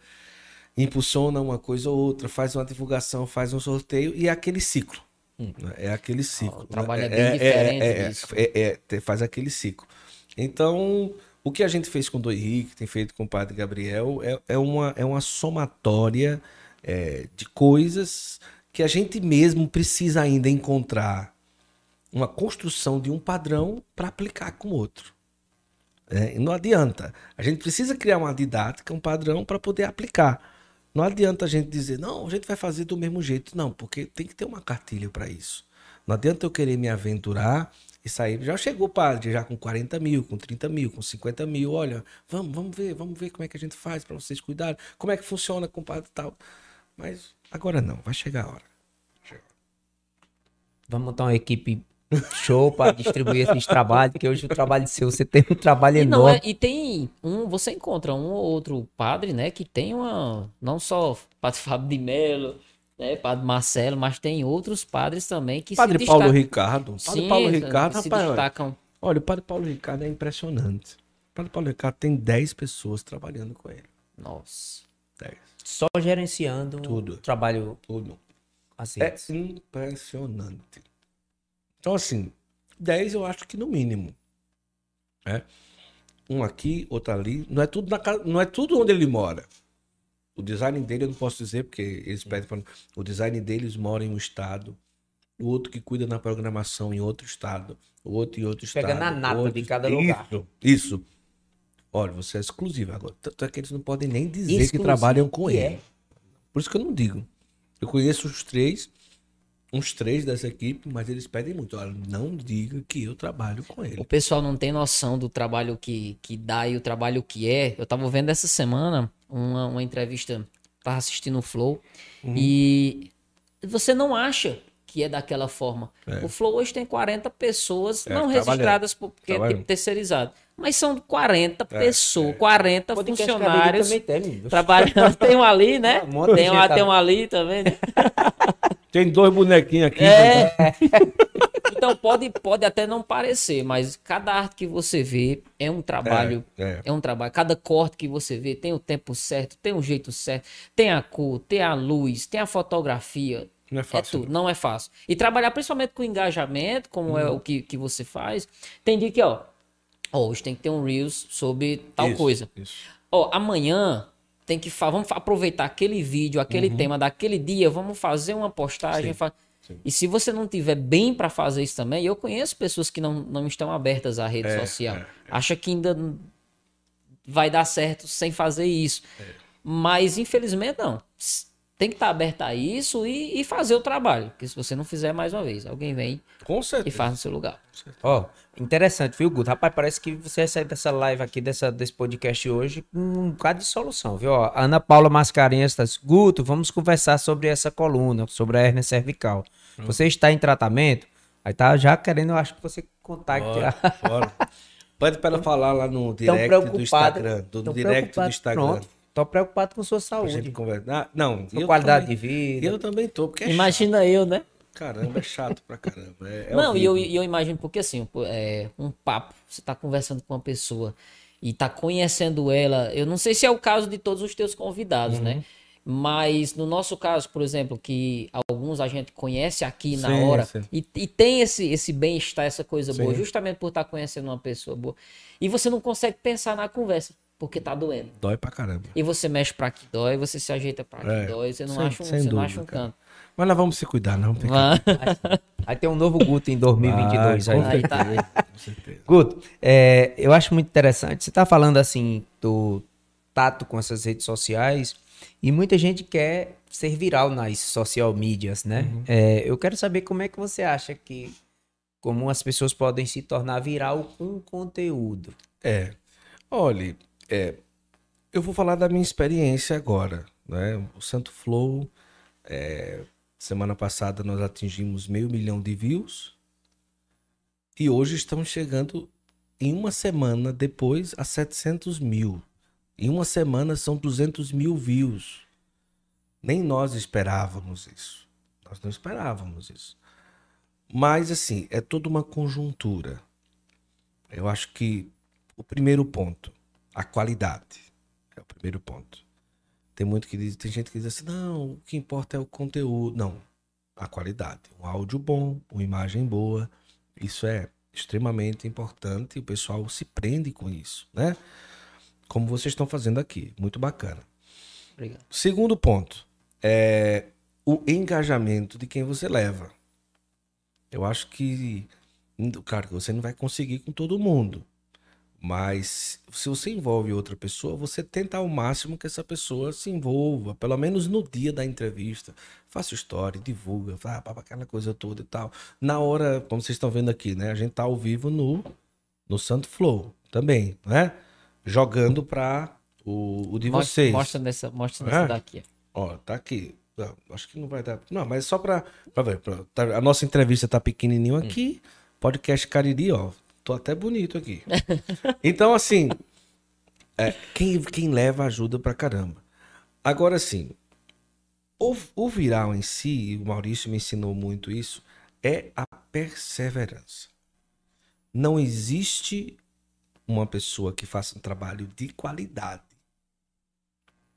[SPEAKER 3] impulsiona uma coisa ou outra, faz uma divulgação, faz um sorteio e é aquele ciclo. né? É aquele ciclo.
[SPEAKER 1] o trabalho
[SPEAKER 3] né?
[SPEAKER 1] é bem diferente
[SPEAKER 3] é, é, é, te- faz aquele ciclo. Então, o que a gente fez com o Do Henrique, tem feito com o Padre Gabriel, é, é, uma, é uma somatória é, de coisas que a gente mesmo precisa ainda encontrar uma construção de um padrão para aplicar com o outro. É, e não adianta. A gente precisa criar uma didática, um padrão para poder aplicar. Não adianta a gente dizer, não, a gente vai fazer do mesmo jeito. Não, porque tem que ter uma cartilha para isso. Não adianta eu querer me aventurar Isso aí já chegou padre, já com 40 mil, com 30 mil, com 50 mil. Olha, vamos, vamos ver, vamos ver como é que a gente faz para vocês cuidarem, como é que funciona com o padre e tal. Mas agora não, vai chegar a hora.
[SPEAKER 2] Vamos montar uma equipe show para distribuir esses trabalhos, porque hoje o trabalho seu, você tem um trabalho
[SPEAKER 1] E, não
[SPEAKER 2] enorme.
[SPEAKER 1] é, e tem um, você encontra um ou outro padre, né, que tem uma, não só padre <laughs> Fábio de Melo, né, padre Marcelo, mas tem outros padres também que
[SPEAKER 3] Padre
[SPEAKER 1] se
[SPEAKER 3] Paulo
[SPEAKER 1] destacam.
[SPEAKER 3] Ricardo. Padre
[SPEAKER 1] Sim,
[SPEAKER 3] Paulo
[SPEAKER 1] que
[SPEAKER 3] Ricardo,
[SPEAKER 1] se
[SPEAKER 3] rapaz, olha,
[SPEAKER 1] destacam.
[SPEAKER 3] olha, o Padre Paulo Ricardo é impressionante. O Padre Paulo Ricardo tem 10 pessoas trabalhando com ele.
[SPEAKER 1] Nossa.
[SPEAKER 3] 10.
[SPEAKER 2] Só gerenciando
[SPEAKER 3] Tudo.
[SPEAKER 2] o trabalho
[SPEAKER 3] Tudo.
[SPEAKER 2] assim.
[SPEAKER 3] É impressionante. Então, assim, 10 eu acho que no mínimo. É. Um aqui, outro ali. Não é tudo, na casa, não é tudo onde ele mora. O design dele eu não posso dizer, porque eles pedem pra... O design deles mora em um estado. O outro que cuida na programação em outro estado. O outro em outro
[SPEAKER 2] Pega
[SPEAKER 3] estado.
[SPEAKER 2] na nata
[SPEAKER 3] outro-
[SPEAKER 2] de cada
[SPEAKER 3] isso,
[SPEAKER 2] lugar.
[SPEAKER 3] Isso. Olha, você é exclusivo agora. Tanto é que eles não podem nem dizer que
[SPEAKER 2] Exclusivo,
[SPEAKER 3] trabalham com ele.
[SPEAKER 2] é.
[SPEAKER 3] Por isso que eu não digo. Eu conheço os três, uns três dessa equipe, mas eles pedem muito. Olha, não diga que eu trabalho com
[SPEAKER 1] O
[SPEAKER 3] ele.
[SPEAKER 1] pessoal não tem noção do trabalho que, que dá e o trabalho que é. Eu tava vendo essa semana uma, uma entrevista, tava assistindo o Flow,
[SPEAKER 3] Uhum.
[SPEAKER 1] e você não acha que é daquela forma.
[SPEAKER 3] É.
[SPEAKER 1] O Flow hoje tem 40 pessoas
[SPEAKER 3] É,
[SPEAKER 1] não
[SPEAKER 3] trabalhando,
[SPEAKER 1] registradas por- porque é
[SPEAKER 3] trabalhando.
[SPEAKER 1] tipo terceirizado. Mas são 40
[SPEAKER 3] É,
[SPEAKER 1] pessoas, 40
[SPEAKER 2] Podcast
[SPEAKER 1] funcionários
[SPEAKER 2] tem,
[SPEAKER 1] trabalhando. <laughs> Tem um ali, né?
[SPEAKER 2] Um
[SPEAKER 1] Tem, uma,
[SPEAKER 2] tá-
[SPEAKER 1] tem um ali também, né? <laughs>
[SPEAKER 3] Tem dois bonequinhos aqui.
[SPEAKER 1] É. <laughs> Então pode, pode até não parecer, mas cada arte que você vê é um trabalho.
[SPEAKER 3] É, é.
[SPEAKER 1] É um trabalho. Cada corte que você vê tem o tempo certo, tem o jeito certo, tem a cor, tem a luz, tem a fotografia.
[SPEAKER 3] Não é
[SPEAKER 1] É
[SPEAKER 3] fácil.
[SPEAKER 1] tudo, não é fácil. E trabalhar principalmente com engajamento, como é o que, que você faz. Tem dia que, ó, ó, hoje tem que ter um Reels sobre tal
[SPEAKER 3] Isso,
[SPEAKER 1] coisa.
[SPEAKER 3] isso.
[SPEAKER 1] Ó, amanhã tem que fa- vamos aproveitar aquele vídeo, aquele tema daquele dia, vamos fazer uma postagem.
[SPEAKER 3] Sim,
[SPEAKER 1] fa-
[SPEAKER 3] sim.
[SPEAKER 1] E se você não tiver bem para fazer isso também, eu conheço pessoas que não, não estão abertas à rede
[SPEAKER 3] É,
[SPEAKER 1] social.
[SPEAKER 3] é,
[SPEAKER 1] Acha que ainda vai dar certo sem fazer isso.
[SPEAKER 3] É.
[SPEAKER 1] Mas infelizmente não. Tem que estar aberta a isso e, e fazer o trabalho. Porque se você não fizer mais uma vez, alguém vem
[SPEAKER 3] Com
[SPEAKER 1] e faz no seu lugar.
[SPEAKER 2] Ó, interessante, viu, Guto? Rapaz, parece que você recebe dessa live aqui, dessa, desse podcast hoje, com um bocado de solução, viu? Ó, Ana Paula Mascarenhas está assim, Guto, vamos conversar sobre essa coluna, sobre a hernia cervical.
[SPEAKER 3] Hum.
[SPEAKER 2] Você está em tratamento? Aí tá já querendo, eu acho que você contacte.
[SPEAKER 3] Bora, <laughs> bora. Pede pra ela falar lá no direct do. Instagram. Do direct do. Instagram.
[SPEAKER 2] Pronto, tô preocupado com sua saúde,
[SPEAKER 3] conversar. Ah, não,
[SPEAKER 2] sua qualidade
[SPEAKER 3] também,
[SPEAKER 2] de vida.
[SPEAKER 3] Eu também tô, porque é
[SPEAKER 1] Imagina eu, né?
[SPEAKER 3] chato. Caramba, é chato pra caramba. É, é
[SPEAKER 1] não, e eu, e eu imagino, porque assim, é, um papo, você tá conversando com uma pessoa e tá conhecendo ela, eu não sei se é o caso de todos os teus convidados,
[SPEAKER 3] Uhum.
[SPEAKER 1] né? Mas no nosso caso, por exemplo, que alguns a gente conhece aqui na
[SPEAKER 3] Sim,
[SPEAKER 1] hora
[SPEAKER 3] sim.
[SPEAKER 1] E, e tem esse, esse bem-estar, essa coisa boa,
[SPEAKER 3] Sim.
[SPEAKER 1] justamente por estar conhecendo uma pessoa boa. E você não consegue pensar na conversa, porque tá doendo.
[SPEAKER 3] Dói pra caramba.
[SPEAKER 1] E você mexe pra que dói, você se ajeita pra que
[SPEAKER 3] É,
[SPEAKER 1] dói, você não
[SPEAKER 3] sem-
[SPEAKER 1] acha um, você não
[SPEAKER 3] dúvida,
[SPEAKER 1] acha um
[SPEAKER 3] cara.
[SPEAKER 1] canto.
[SPEAKER 3] Mas nós vamos se cuidar, não. Tem que...
[SPEAKER 1] Vai. <laughs>
[SPEAKER 2] Aí tem um novo Guto em 2022
[SPEAKER 3] Vai,
[SPEAKER 2] aí.
[SPEAKER 3] com
[SPEAKER 1] Aí tá.
[SPEAKER 3] certeza, com <laughs> certeza.
[SPEAKER 2] Guto, é, eu acho muito interessante. Você tá falando assim do tato com essas redes sociais e muita gente quer ser viral nas social medias, né?
[SPEAKER 3] Uhum.
[SPEAKER 2] É, eu quero saber como é que você acha que como as pessoas podem se tornar viral com conteúdo.
[SPEAKER 3] É. Olha, é, eu vou falar da minha experiência agora. Né? O Santo Flow, é, semana passada nós atingimos meio milhão de views. E hoje estamos chegando, em uma semana depois, a 700 mil. Em uma semana são 200 mil views. Nem nós esperávamos isso. Nós não esperávamos isso. Mas, assim, é toda uma conjuntura. Eu acho que o primeiro ponto, a qualidade. É o primeiro ponto. Tem muito que diz, tem gente que diz assim, não, o que importa é o conteúdo. Não, a qualidade. Um áudio bom, uma imagem boa. Isso é extremamente importante e o pessoal se prende com isso, né? Como vocês estão fazendo aqui. Muito bacana.
[SPEAKER 1] Obrigado.
[SPEAKER 3] Segundo ponto é o engajamento de quem você leva. Eu acho que, claro, que você não vai conseguir com todo mundo, Mas se você envolve outra pessoa, você tenta ao máximo que essa pessoa se envolva, pelo menos no dia da entrevista. Faça história, divulga, ah, aquela coisa toda e tal. Na hora, como vocês estão vendo aqui, né? A gente tá ao vivo no, no Santo Flow também, né? Jogando para o, o de
[SPEAKER 1] Mostra,
[SPEAKER 3] vocês.
[SPEAKER 1] mostra nessa, mostra nessa
[SPEAKER 3] É?
[SPEAKER 1] daqui.
[SPEAKER 3] Ó, tá aqui. Não, acho que não vai dar. Não, mas só pra, pra ver. pra- tá- a nossa entrevista tá pequenininho aqui. Podcast Cariri, ó. Tô até bonito aqui. <laughs> então, assim. é, quem, quem leva ajuda pra caramba. Agora, assim. O, o viral em si, e o Maurício me ensinou muito isso, é a perseverança. Não existe uma pessoa que faça um trabalho de qualidade,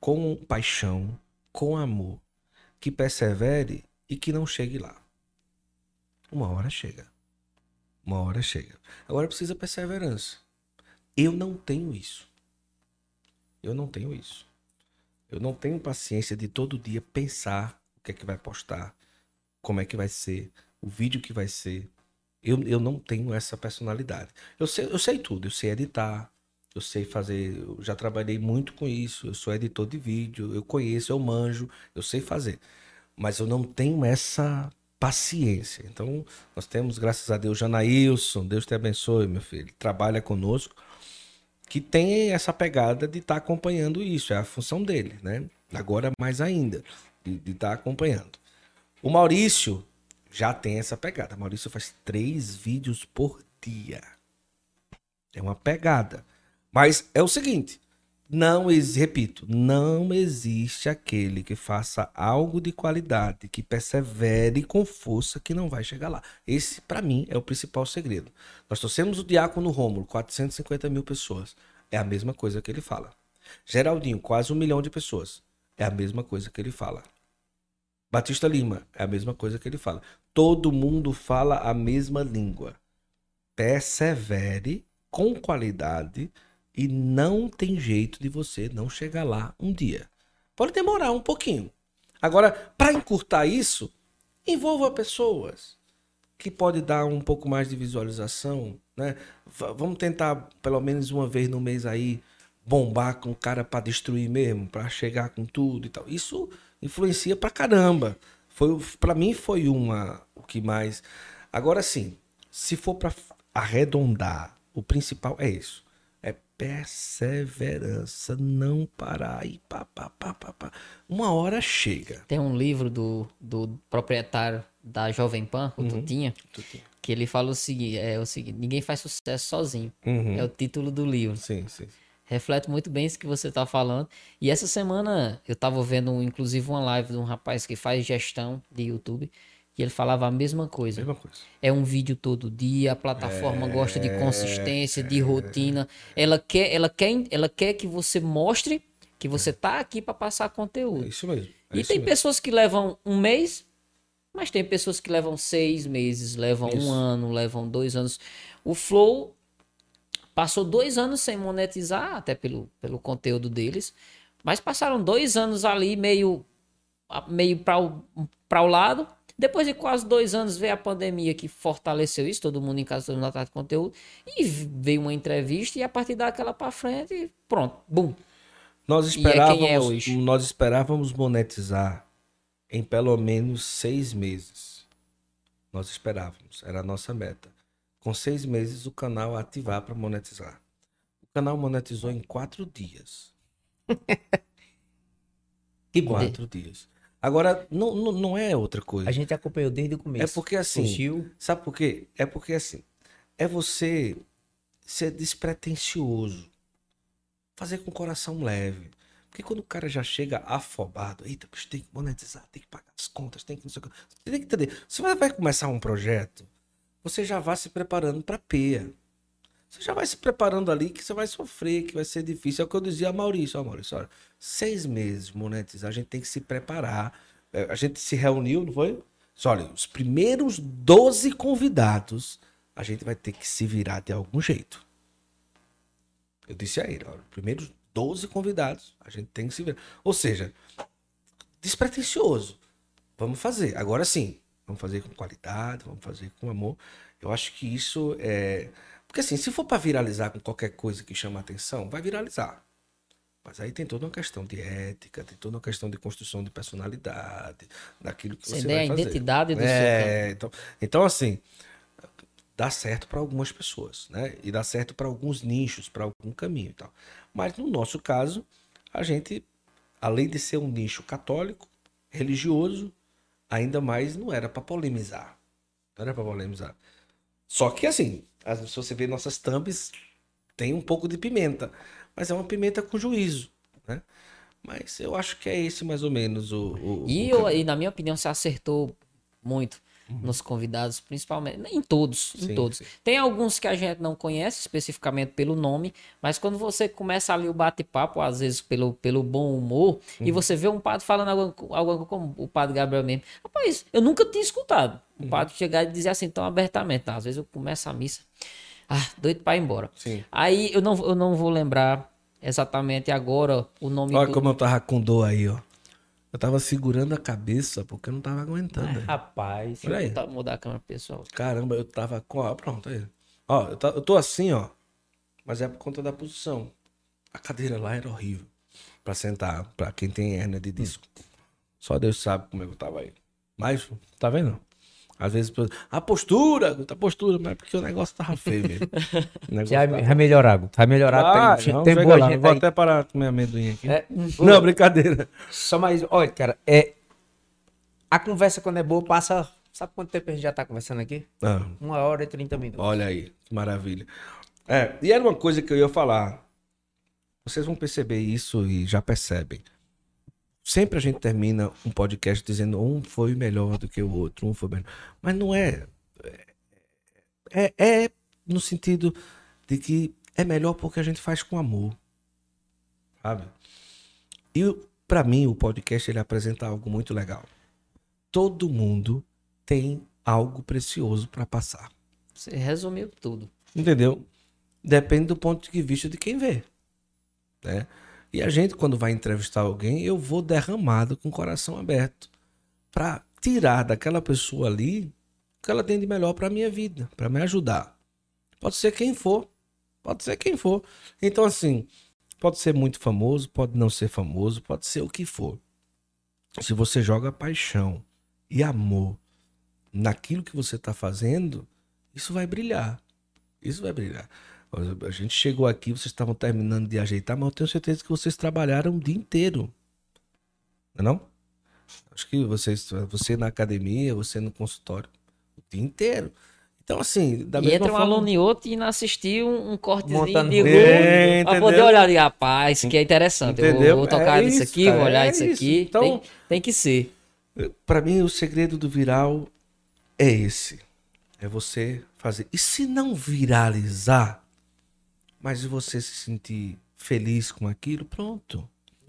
[SPEAKER 3] com paixão, com amor, que persevere e que não chegue lá. Uma hora chega. Uma hora chega. Agora precisa perseverança. Eu não tenho isso. Eu não tenho isso. Eu não tenho paciência de todo dia pensar o que é que vai postar, como é que vai ser, o vídeo que vai ser. Eu, eu não tenho essa personalidade. Eu sei, eu sei tudo, eu sei editar, eu sei fazer, eu já trabalhei muito com isso, eu sou editor de vídeo, eu conheço, eu manjo, eu sei fazer. Mas eu não tenho essa paciência. Então, nós temos, graças a Deus, Janaílson, Deus te abençoe, meu filho, trabalha conosco, que tem essa pegada de estar acompanhando isso, é a função dele, né? Agora mais ainda, de estar acompanhando. O Maurício já tem essa pegada. O Maurício faz três vídeos por dia. É uma pegada. Mas é o seguinte: não repito, não existe aquele que faça algo de qualidade, que persevere com força, que não vai chegar lá. Esse, pra mim, é o principal segredo. Nós trouxemos o Diácono Rômulo, 450 mil pessoas. É a mesma coisa que ele fala. Geraldinho, quase um milhão de pessoas. É a mesma coisa que ele fala. Batista Lima, é a mesma coisa que ele fala. Todo mundo fala a mesma língua. Persevere com qualidade e não tem jeito de você não chegar lá um dia. Pode demorar um pouquinho. Agora, para encurtar isso, envolva pessoas que pode dar um pouco mais de visualização, né? Vamos tentar pelo menos uma vez no mês aí bombar com o cara para destruir mesmo, para chegar com tudo e tal. Isso influencia pra caramba. Foi para mim foi uma o que mais. Agora sim, se for para arredondar, o principal é isso. Perseverança, não parar e pá, pá, pá, pá, pá. Uma hora chega.
[SPEAKER 1] Tem um livro do, do proprietário da Jovem Pan, o Tutinha, que ele fala o seguinte, é o seguinte, ninguém faz sucesso sozinho.
[SPEAKER 3] Uhum.
[SPEAKER 1] É o título do livro.
[SPEAKER 3] Sim, sim.
[SPEAKER 1] Reflete muito bem isso que você tá falando. E essa semana eu tava vendo, inclusive, uma live de um rapaz que faz gestão de YouTube. E ele falava a mesma coisa.
[SPEAKER 3] Mesma coisa.
[SPEAKER 1] É um vídeo todo dia, a plataforma gosta de consistência, de rotina. Ela quer, ela quer, ela quer que você mostre que você tá aqui para passar
[SPEAKER 3] É
[SPEAKER 1] conteúdo.
[SPEAKER 3] isso mesmo. É
[SPEAKER 1] e
[SPEAKER 3] isso
[SPEAKER 1] tem
[SPEAKER 3] mesmo.
[SPEAKER 1] pessoas que levam um mês, mas tem pessoas que levam seis meses, levam
[SPEAKER 3] Isso.
[SPEAKER 1] um ano, levam dois anos. O Flow passou dois anos sem monetizar, até pelo, pelo conteúdo deles, mas passaram dois anos ali meio, meio para o, pra o lado. Depois de quase dois anos veio a pandemia que fortaleceu isso, todo mundo em casa, todo mundo atrás de conteúdo, e veio uma entrevista e a partir daquela para frente, pronto, bum.
[SPEAKER 3] Nós
[SPEAKER 1] é quem
[SPEAKER 3] esperávamos,
[SPEAKER 1] é hoje.
[SPEAKER 3] nós esperávamos monetizar em pelo menos seis meses. Nós esperávamos, era a nossa meta. Com seis meses o canal ativar para monetizar. O canal monetizou em quatro dias. <laughs>
[SPEAKER 2] Que.
[SPEAKER 3] Quatro dias. Agora, não, não, não é outra coisa.
[SPEAKER 2] A gente acompanhou desde o começo.
[SPEAKER 3] É porque assim,
[SPEAKER 2] Curtiu.
[SPEAKER 3] Sabe por quê? É porque assim, é você ser despretensioso. Fazer com o coração leve. Porque quando o cara já chega afobado, eita, bicho, tem que monetizar, tem que pagar as contas, tem que não sei o que. Você tem que entender. Você vai, começar um projeto, você já vai se preparando pra peia. Você já vai se preparando ali que você vai sofrer, que vai ser difícil. É o que eu dizia a Maurício. Ó, Maurício, olha, seis meses monetizar, a gente tem que se preparar. É, A gente se reuniu, não foi? Olha, os primeiros 12 convidados, a gente vai ter que se virar de algum jeito. Eu disse a ele, os primeiros 12 convidados, a gente tem que se virar. Ou seja, despretensioso. Vamos fazer. Agora sim, vamos fazer com qualidade, vamos fazer com amor. Eu acho que isso é. Porque assim, se for para viralizar com qualquer coisa que chama atenção, vai viralizar. Mas aí tem toda uma questão de ética, tem toda uma questão de construção de personalidade, daquilo que
[SPEAKER 1] Você
[SPEAKER 3] você vai
[SPEAKER 1] a
[SPEAKER 3] fazer.
[SPEAKER 1] identidade do seu
[SPEAKER 3] é, então, então, assim, dá certo para algumas pessoas, né? E dá certo para alguns nichos, para algum caminho e tal. Mas no nosso caso, a gente, além de ser um nicho católico, religioso, ainda mais não era para polemizar. Não era para polemizar. Só que assim, as- se você vê nossas thumbs, tem um pouco de pimenta, mas é uma pimenta com juízo, né? Mas eu acho que é esse mais ou menos o. o-
[SPEAKER 1] E,
[SPEAKER 3] o
[SPEAKER 1] eu, e na minha opinião, você acertou muito nos convidados, principalmente. Em todos, em
[SPEAKER 3] Uhum. Sim,
[SPEAKER 1] todos.
[SPEAKER 3] sim.
[SPEAKER 1] Tem alguns que a gente não conhece especificamente pelo nome, mas quando você começa ali o bate-papo, às vezes pelo, pelo bom humor,
[SPEAKER 3] Uhum.
[SPEAKER 1] e você vê um padre falando algo, algo como o padre Gabriel mesmo. Rapaz, eu nunca tinha escutado. O
[SPEAKER 3] Uhum.
[SPEAKER 1] padre chegar e dizer assim tão abertamente. Às vezes eu começo a missa, ah, doido pra ir embora.
[SPEAKER 3] Sim.
[SPEAKER 1] Aí eu não, eu não vou lembrar exatamente agora o nome
[SPEAKER 3] Olha
[SPEAKER 1] do...
[SPEAKER 3] como eu tava com dor aí, ó. Eu tava segurando a cabeça porque eu não tava aguentando.
[SPEAKER 2] Rapaz.
[SPEAKER 3] Olha aí.
[SPEAKER 1] Tá, mudar a câmera pessoal.
[SPEAKER 3] Caramba, eu tava com. Ó, pronto aí. Ó, eu, tá- eu tô assim, ó. Mas é por conta da posição. A cadeira lá era horrível. Pra sentar, pra quem tem hérnia de disco. Só Deus sabe como é que eu tava aí. Mas, tá vendo? Às vezes, a postura, a postura, mas é porque o negócio tava feio mesmo. <laughs>
[SPEAKER 2] Já
[SPEAKER 3] tava-
[SPEAKER 2] vai melhorar, vai melhorar.
[SPEAKER 3] Ah,
[SPEAKER 2] tem
[SPEAKER 3] não,
[SPEAKER 2] tem boa
[SPEAKER 3] lá,
[SPEAKER 2] gente
[SPEAKER 3] Vou
[SPEAKER 2] aí.
[SPEAKER 3] até parar de comer amendoim aqui.
[SPEAKER 2] É,
[SPEAKER 3] Não, brincadeira.
[SPEAKER 2] Só mais. Olha, cara, é. A conversa quando é boa passa. Sabe quanto tempo a gente já tá conversando aqui?
[SPEAKER 3] Ah,
[SPEAKER 2] Uma hora e trinta minutos.
[SPEAKER 3] Olha aí, que maravilha. É, e era uma coisa que eu ia falar. Vocês vão perceber isso e já percebem. Sempre a gente termina um podcast dizendo um foi melhor do que o outro, um foi melhor. Mas não é. É, é no sentido de que é melhor porque a gente faz com amor. Sabe? E pra mim o podcast ele apresenta algo muito legal. Todo mundo tem algo precioso para passar.
[SPEAKER 1] Você resumiu tudo.
[SPEAKER 3] Entendeu? Depende do ponto de vista de quem vê. Né? E a gente, quando vai entrevistar alguém, eu vou derramado com o coração aberto para tirar daquela pessoa ali o que ela tem de melhor para minha vida, para me ajudar. Pode ser quem for. Pode ser quem for. Então, assim, pode ser muito famoso, pode não ser famoso, pode ser o que for. Se você joga paixão e amor naquilo que você está fazendo, isso vai brilhar. Isso vai brilhar. A gente chegou aqui, vocês estavam terminando de ajeitar, mas eu tenho certeza que vocês trabalharam o dia inteiro. Não é não? Acho que vocês, você na academia, você no consultório, o dia inteiro. Então, assim, da
[SPEAKER 1] e
[SPEAKER 3] mesma
[SPEAKER 1] entra um
[SPEAKER 3] forma...
[SPEAKER 1] aluno e outro e não assistir um, um cortezinho
[SPEAKER 2] Montando
[SPEAKER 1] de
[SPEAKER 3] vídeo. É,
[SPEAKER 1] pra poder
[SPEAKER 3] entendeu?
[SPEAKER 1] olhar e rapaz, isso aqui é interessante. Eu
[SPEAKER 3] Entendeu?
[SPEAKER 1] vou tocar
[SPEAKER 3] É
[SPEAKER 1] nisso
[SPEAKER 3] isso,
[SPEAKER 1] aqui,
[SPEAKER 3] cara,
[SPEAKER 1] vou olhar
[SPEAKER 3] é
[SPEAKER 1] isso
[SPEAKER 3] isso.
[SPEAKER 1] aqui.
[SPEAKER 3] Então-
[SPEAKER 1] Tem, tem que ser.
[SPEAKER 3] Para mim, o segredo do viral é esse. É você fazer. E se não viralizar, mas você se sentir feliz com aquilo, pronto.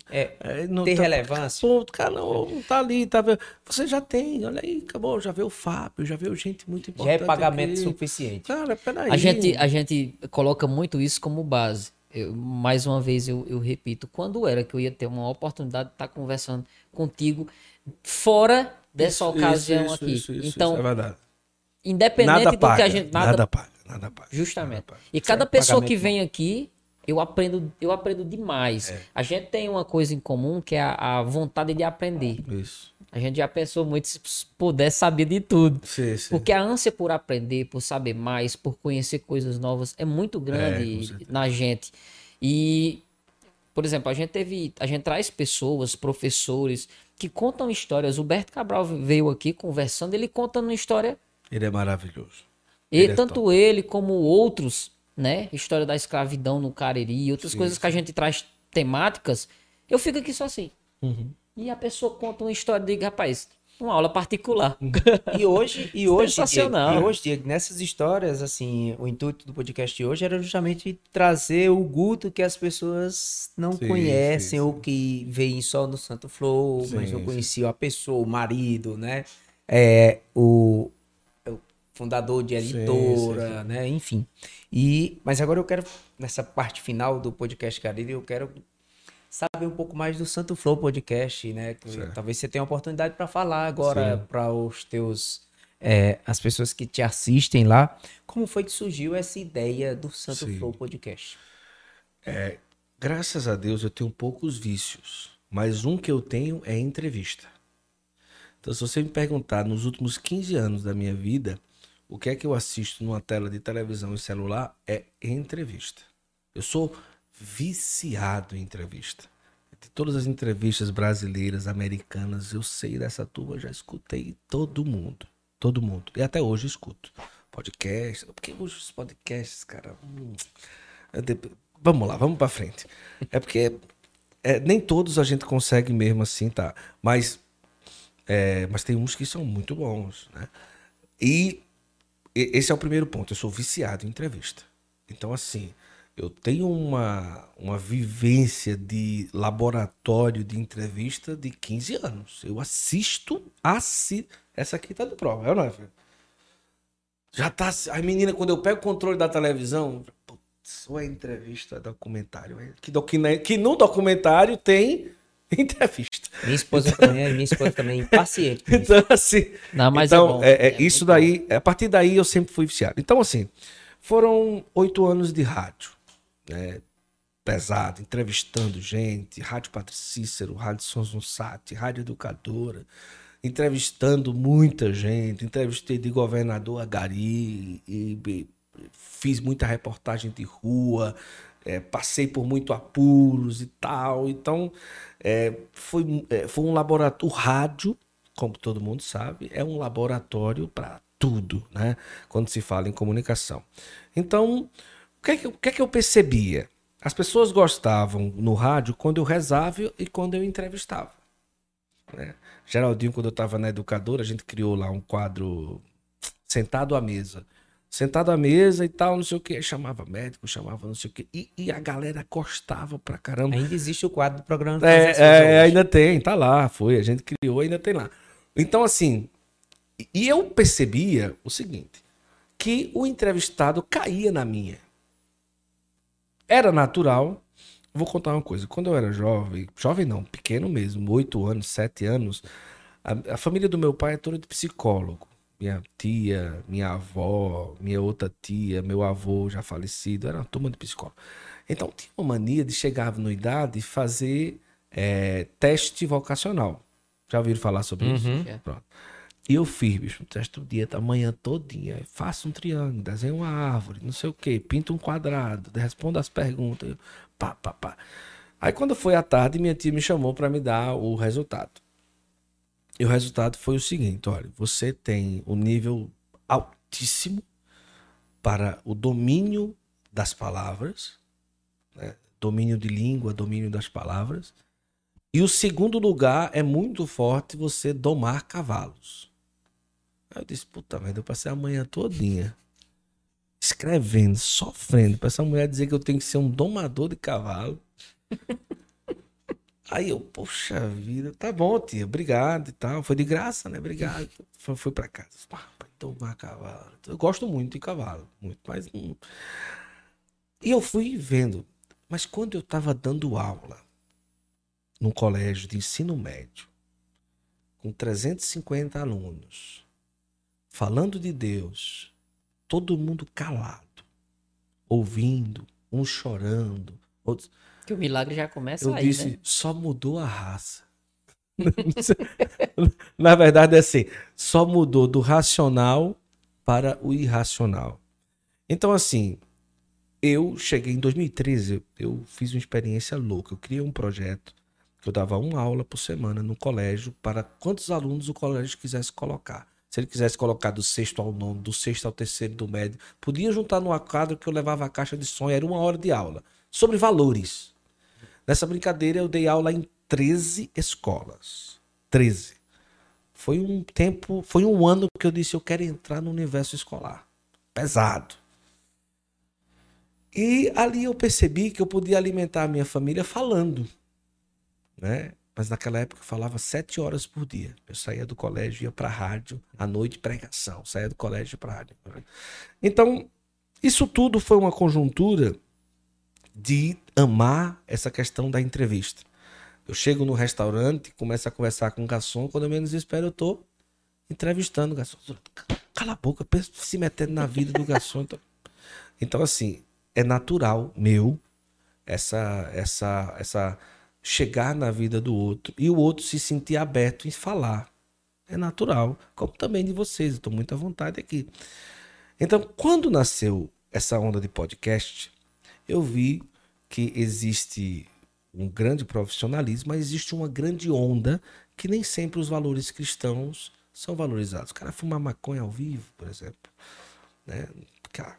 [SPEAKER 2] É,
[SPEAKER 3] É, não
[SPEAKER 2] ter
[SPEAKER 3] tá-
[SPEAKER 2] relevância.
[SPEAKER 3] Pô, cara, não, tá ali, tá vendo? Você já tem, olha aí, acabou, já veio o Fábio, já veio gente muito
[SPEAKER 2] Já
[SPEAKER 3] importante.
[SPEAKER 2] é pagamento
[SPEAKER 3] aqui.
[SPEAKER 2] suficiente.
[SPEAKER 3] Cara, peraí.
[SPEAKER 1] A gente, a gente coloca muito isso como base. Eu- mais uma vez eu, eu repito, quando era que eu ia ter uma oportunidade de estar conversando contigo fora dessa
[SPEAKER 3] Isso,
[SPEAKER 1] ocasião
[SPEAKER 3] isso,
[SPEAKER 1] aqui.
[SPEAKER 3] isso, isso,
[SPEAKER 1] então,
[SPEAKER 3] isso, é verdade.
[SPEAKER 1] independente
[SPEAKER 3] Nada
[SPEAKER 1] do
[SPEAKER 3] paga,
[SPEAKER 1] que a gente.
[SPEAKER 3] nada, paga, nada paga.
[SPEAKER 1] Justamente.
[SPEAKER 3] nada paga.
[SPEAKER 1] E cada
[SPEAKER 2] Certo,
[SPEAKER 1] pessoa que
[SPEAKER 2] não.
[SPEAKER 1] vem aqui, eu aprendo, eu aprendo demais.
[SPEAKER 3] É.
[SPEAKER 1] A gente tem uma coisa em comum que é a, a vontade de aprender.
[SPEAKER 3] Isso.
[SPEAKER 1] A gente já pensou muito se pudesse saber de tudo.
[SPEAKER 3] Sim, sim.
[SPEAKER 1] Porque a ânsia por aprender, por saber mais, por conhecer coisas novas é muito
[SPEAKER 3] É,
[SPEAKER 1] grande
[SPEAKER 3] certeza.
[SPEAKER 1] na gente. E, por exemplo, a gente teve, a gente traz pessoas, professores que contam histórias. O Berto Cabral veio aqui conversando, ele conta uma história
[SPEAKER 3] Ele é maravilhoso.
[SPEAKER 1] E
[SPEAKER 3] Ele é
[SPEAKER 1] tanto ele como outros, né? História da escravidão no Cariri e outras
[SPEAKER 3] Sim,
[SPEAKER 1] coisas que a gente traz temáticas. Eu fico aqui só assim.
[SPEAKER 3] Uhum.
[SPEAKER 1] E a pessoa conta uma história de rapaz, uma aula particular. <laughs>
[SPEAKER 2] E hoje, e hoje,
[SPEAKER 1] Sensacional.
[SPEAKER 2] Diego, e hoje, Diego, nessas histórias, assim, o intuito do podcast de hoje era justamente trazer o Guto que as pessoas não
[SPEAKER 3] Sim,
[SPEAKER 2] conhecem
[SPEAKER 3] sim,
[SPEAKER 2] ou que veem só no Santo Flow, mas
[SPEAKER 3] Sim,
[SPEAKER 2] não
[SPEAKER 3] sim.
[SPEAKER 2] conheciam a pessoa, o marido, né? É, é o fundador de
[SPEAKER 3] Sim,
[SPEAKER 2] editora, né? Enfim. E, mas agora eu quero, nessa parte final do podcast Cariri, eu quero saber um pouco mais do Santo Flow Podcast, né? Que talvez você tenha oportunidade para falar agora
[SPEAKER 3] Sim.
[SPEAKER 2] para os teus é, as pessoas que te assistem lá, como foi que surgiu essa ideia do Santo
[SPEAKER 3] Sim.
[SPEAKER 2] Flow Podcast?
[SPEAKER 3] Graças a Deus eu tenho poucos vícios, mas um que eu tenho é entrevista. Então, se você me perguntar nos últimos 15 anos da minha vida, o que é que eu assisto numa tela de televisão e celular é entrevista. Eu sou viciado em entrevista. De todas as entrevistas brasileiras, americanas, eu sei dessa turma, já escutei todo mundo. Todo mundo. E até hoje escuto. Podcast. Porque hoje os podcasts, cara. hum, é Vamos lá, vamos pra frente. É porque é, nem todos a gente consegue mesmo assim, tá? Mas, é, mas tem uns que são muito bons, né? E- esse é o primeiro ponto. Eu sou viciado em entrevista. Então, assim, eu tenho uma, uma vivência de laboratório de entrevista de 15 anos. Eu assisto, assi... Essa aqui tá de prova, é ou não é, filho? Já tá. A menina, quando eu pego o controle da televisão, putz, ou é entrevista, é documentário. Que, docu... que no documentário tem <laughs> entrevista.
[SPEAKER 2] Minha esposa também, minha esposa também é impaciente. com <laughs> isso.
[SPEAKER 3] Então, assim.
[SPEAKER 1] Não, mas
[SPEAKER 3] então,
[SPEAKER 1] é bom.
[SPEAKER 3] é- é,
[SPEAKER 1] É
[SPEAKER 3] isso daí, a partir daí eu sempre fui viciado. Então, assim, foram oito anos de rádio, né? Pesado, entrevistando gente, Rádio Padre Cícero, Rádio Sons no Sat, Rádio Educadora, entrevistando muita gente, entrevistei de governador a Gari, e, e fiz muita reportagem de rua, é, passei por muito apuros e tal. Então, é, foi, é, foi um laboratório. O rádio, como todo mundo sabe, é um laboratório para tudo, né? Quando se fala em comunicação. Então, o que, é que, eu- o que é que eu percebia? As pessoas gostavam no rádio quando eu rezava e quando eu entrevistava. né? Geraldinho, quando eu estava na educadora, a gente criou lá um quadro sentado à mesa. Sentado à mesa e tal, não sei o que. Chamava médico, chamava não sei o que. E, e a galera gostava pra caramba.
[SPEAKER 2] Ainda existe o quadro do programa.
[SPEAKER 3] É, é, ainda tem, tá lá, foi, a gente criou, ainda tem lá. Então, assim, e- e eu percebia o seguinte, que o entrevistado caía na minha. Era natural. Vou contar uma coisa, quando eu era jovem, jovem não, pequeno mesmo, oito anos, sete anos, a, a família do meu pai é toda de psicólogo. Minha tia, minha avó, minha outra tia, meu avô já falecido, era uma turma de psicólogo. Então tinha uma mania de chegar no idade e fazer é, teste vocacional. Já ouviram falar sobre isso?
[SPEAKER 2] Uhum.
[SPEAKER 3] Pronto. E eu fiz, bicho, um teste do dia, a manhã todinha. Faço um triângulo, desenho uma árvore, não sei o quê, pinto um quadrado, respondo as perguntas. eu pá, pá, pá. Aí quando foi à tarde, minha tia me chamou para me dar o resultado. E o resultado foi o seguinte: olha, você tem um nível altíssimo para o domínio das palavras, né? domínio de língua, domínio das palavras. E o segundo lugar é muito forte você domar cavalos. Aí eu disse, puta merda, eu passei a manhã todinha escrevendo, sofrendo, pra essa mulher dizer que eu tenho que ser um domador de cavalo. <laughs> Aí eu, poxa vida, tá bom, tia, obrigado e tal. Foi de graça, né? Obrigado. <laughs> Foi, foi pra casa. Pai, tomar cavalo. Eu gosto muito de cavalo, muito, mas. E eu fui vendo. Mas quando eu tava dando aula num colégio de ensino médio, com 350 alunos, falando de Deus, todo mundo calado, ouvindo, uns chorando, outros.
[SPEAKER 1] Que o milagre já começa
[SPEAKER 3] Eu
[SPEAKER 1] aí,
[SPEAKER 3] disse,
[SPEAKER 1] né?
[SPEAKER 3] só mudou a raça. <laughs> Na verdade é assim, só mudou do racional para o irracional. Então assim, eu cheguei em 2013, eu- fiz uma experiência louca. Eu criei um projeto que eu dava uma aula por semana no colégio para quantos alunos o colégio quisesse colocar. Se ele quisesse colocar do sexto ao nono, do sexto ao terceiro, do médio, podia juntar numa quadra que eu levava a caixa de som, era uma hora de aula, sobre valores. Nessa brincadeira eu dei aula em 13 escolas. 13. Foi um tempo, foi um ano que eu disse eu quero entrar no universo escolar. Pesado. E ali eu percebi que eu podia alimentar a minha família falando, né? Mas naquela época eu falava sete horas por dia. Eu saía do colégio, ia para rádio, à noite pregação, saía do colégio para rádio. Então, isso tudo foi uma conjuntura de amar essa questão da entrevista. Eu chego no restaurante, começo a conversar com o garçom, quando eu menos espero eu tô entrevistando o garçom. Cala a boca, se metendo na vida do garçom. Então, então assim, é natural meu essa, essa, essa chegar na vida do outro e o outro se sentir aberto em falar. É natural, como também de vocês. Estou muito à vontade aqui. Então, quando nasceu essa onda de podcast, eu vi que existe um grande profissionalismo, mas existe uma grande onda que nem sempre os valores cristãos são valorizados. O cara fumar maconha ao vivo, por exemplo. Né?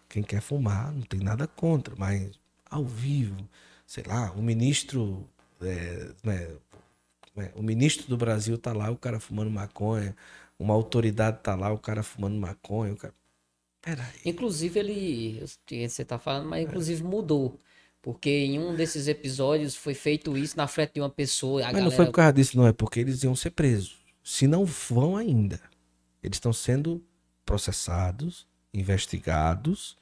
[SPEAKER 3] Quem quer fumar não tem nada contra, mas ao vivo, sei lá, o ministro. É, né, é, o ministro do Brasil tá lá, o cara fumando maconha. Uma autoridade tá lá, o cara fumando maconha. O cara...
[SPEAKER 1] Peraí. Inclusive, ele. Você tá falando, mas inclusive mudou. Porque em um desses episódios foi feito isso na frente de uma pessoa.
[SPEAKER 3] Mas galera... não foi por causa disso, não. É porque eles iam ser presos. Se não vão ainda. Eles estão sendo processados, investigados.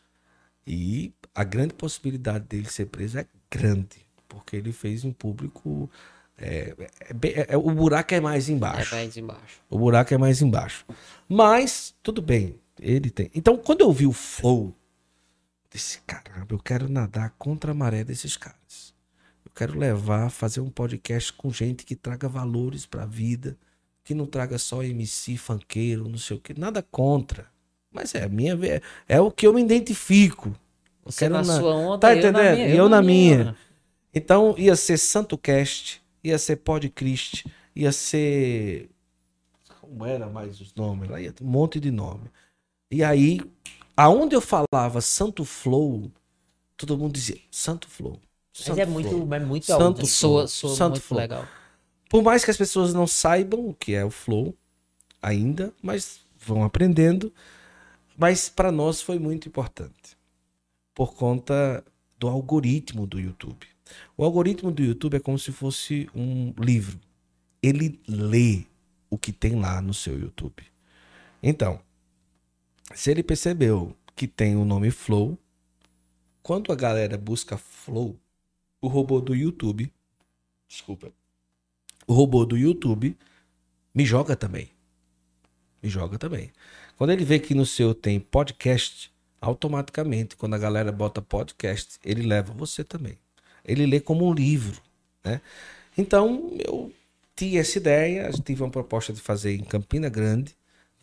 [SPEAKER 3] E a grande possibilidade dele ser preso é grande. Porque ele fez um público. É, é, é, é, o buraco é mais embaixo.
[SPEAKER 1] É mais embaixo.
[SPEAKER 3] O buraco é mais embaixo. Mas, tudo bem. Ele tem. Então, quando eu vi o Flow disse: caramba, eu quero nadar contra a maré desses caras. Eu quero levar, fazer um podcast com gente que traga valores para a vida, que não traga só MC, funkeiro, não sei o que, nada contra. Mas é minha é, é o que eu me identifico.
[SPEAKER 1] Você na, na, sua onda,
[SPEAKER 3] tá entendendo? Eu na minha. Eu, eu na minha. minha. Então ia ser Santo Cast, ia ser Podcast, ia ser como era mais os nomes lá, ia ter um monte de nome. E aí aonde eu falava Santo Flow, todo mundo dizia Santo Flow.
[SPEAKER 1] Santo Mas é muito, Flow. é muito
[SPEAKER 3] Santo Flow. Santo muito Flow.
[SPEAKER 1] legal.
[SPEAKER 3] Por mais que as pessoas não saibam o que é o Flow ainda, mas vão aprendendo. Mas para nós foi muito importante. Por conta do algoritmo do YouTube. O algoritmo do YouTube é como se fosse um livro. Ele lê o que tem lá no seu YouTube. Então, se ele percebeu que tem o nome Flow, quando a galera busca Flow, o robô do YouTube, desculpa, o robô do YouTube me joga também. Me joga também. Quando ele vê que no seu tem podcast, automaticamente, quando a galera bota podcast, ele leva você também. Ele lê como um livro, né? Então, eu tinha essa ideia, tive uma proposta de fazer em Campina Grande,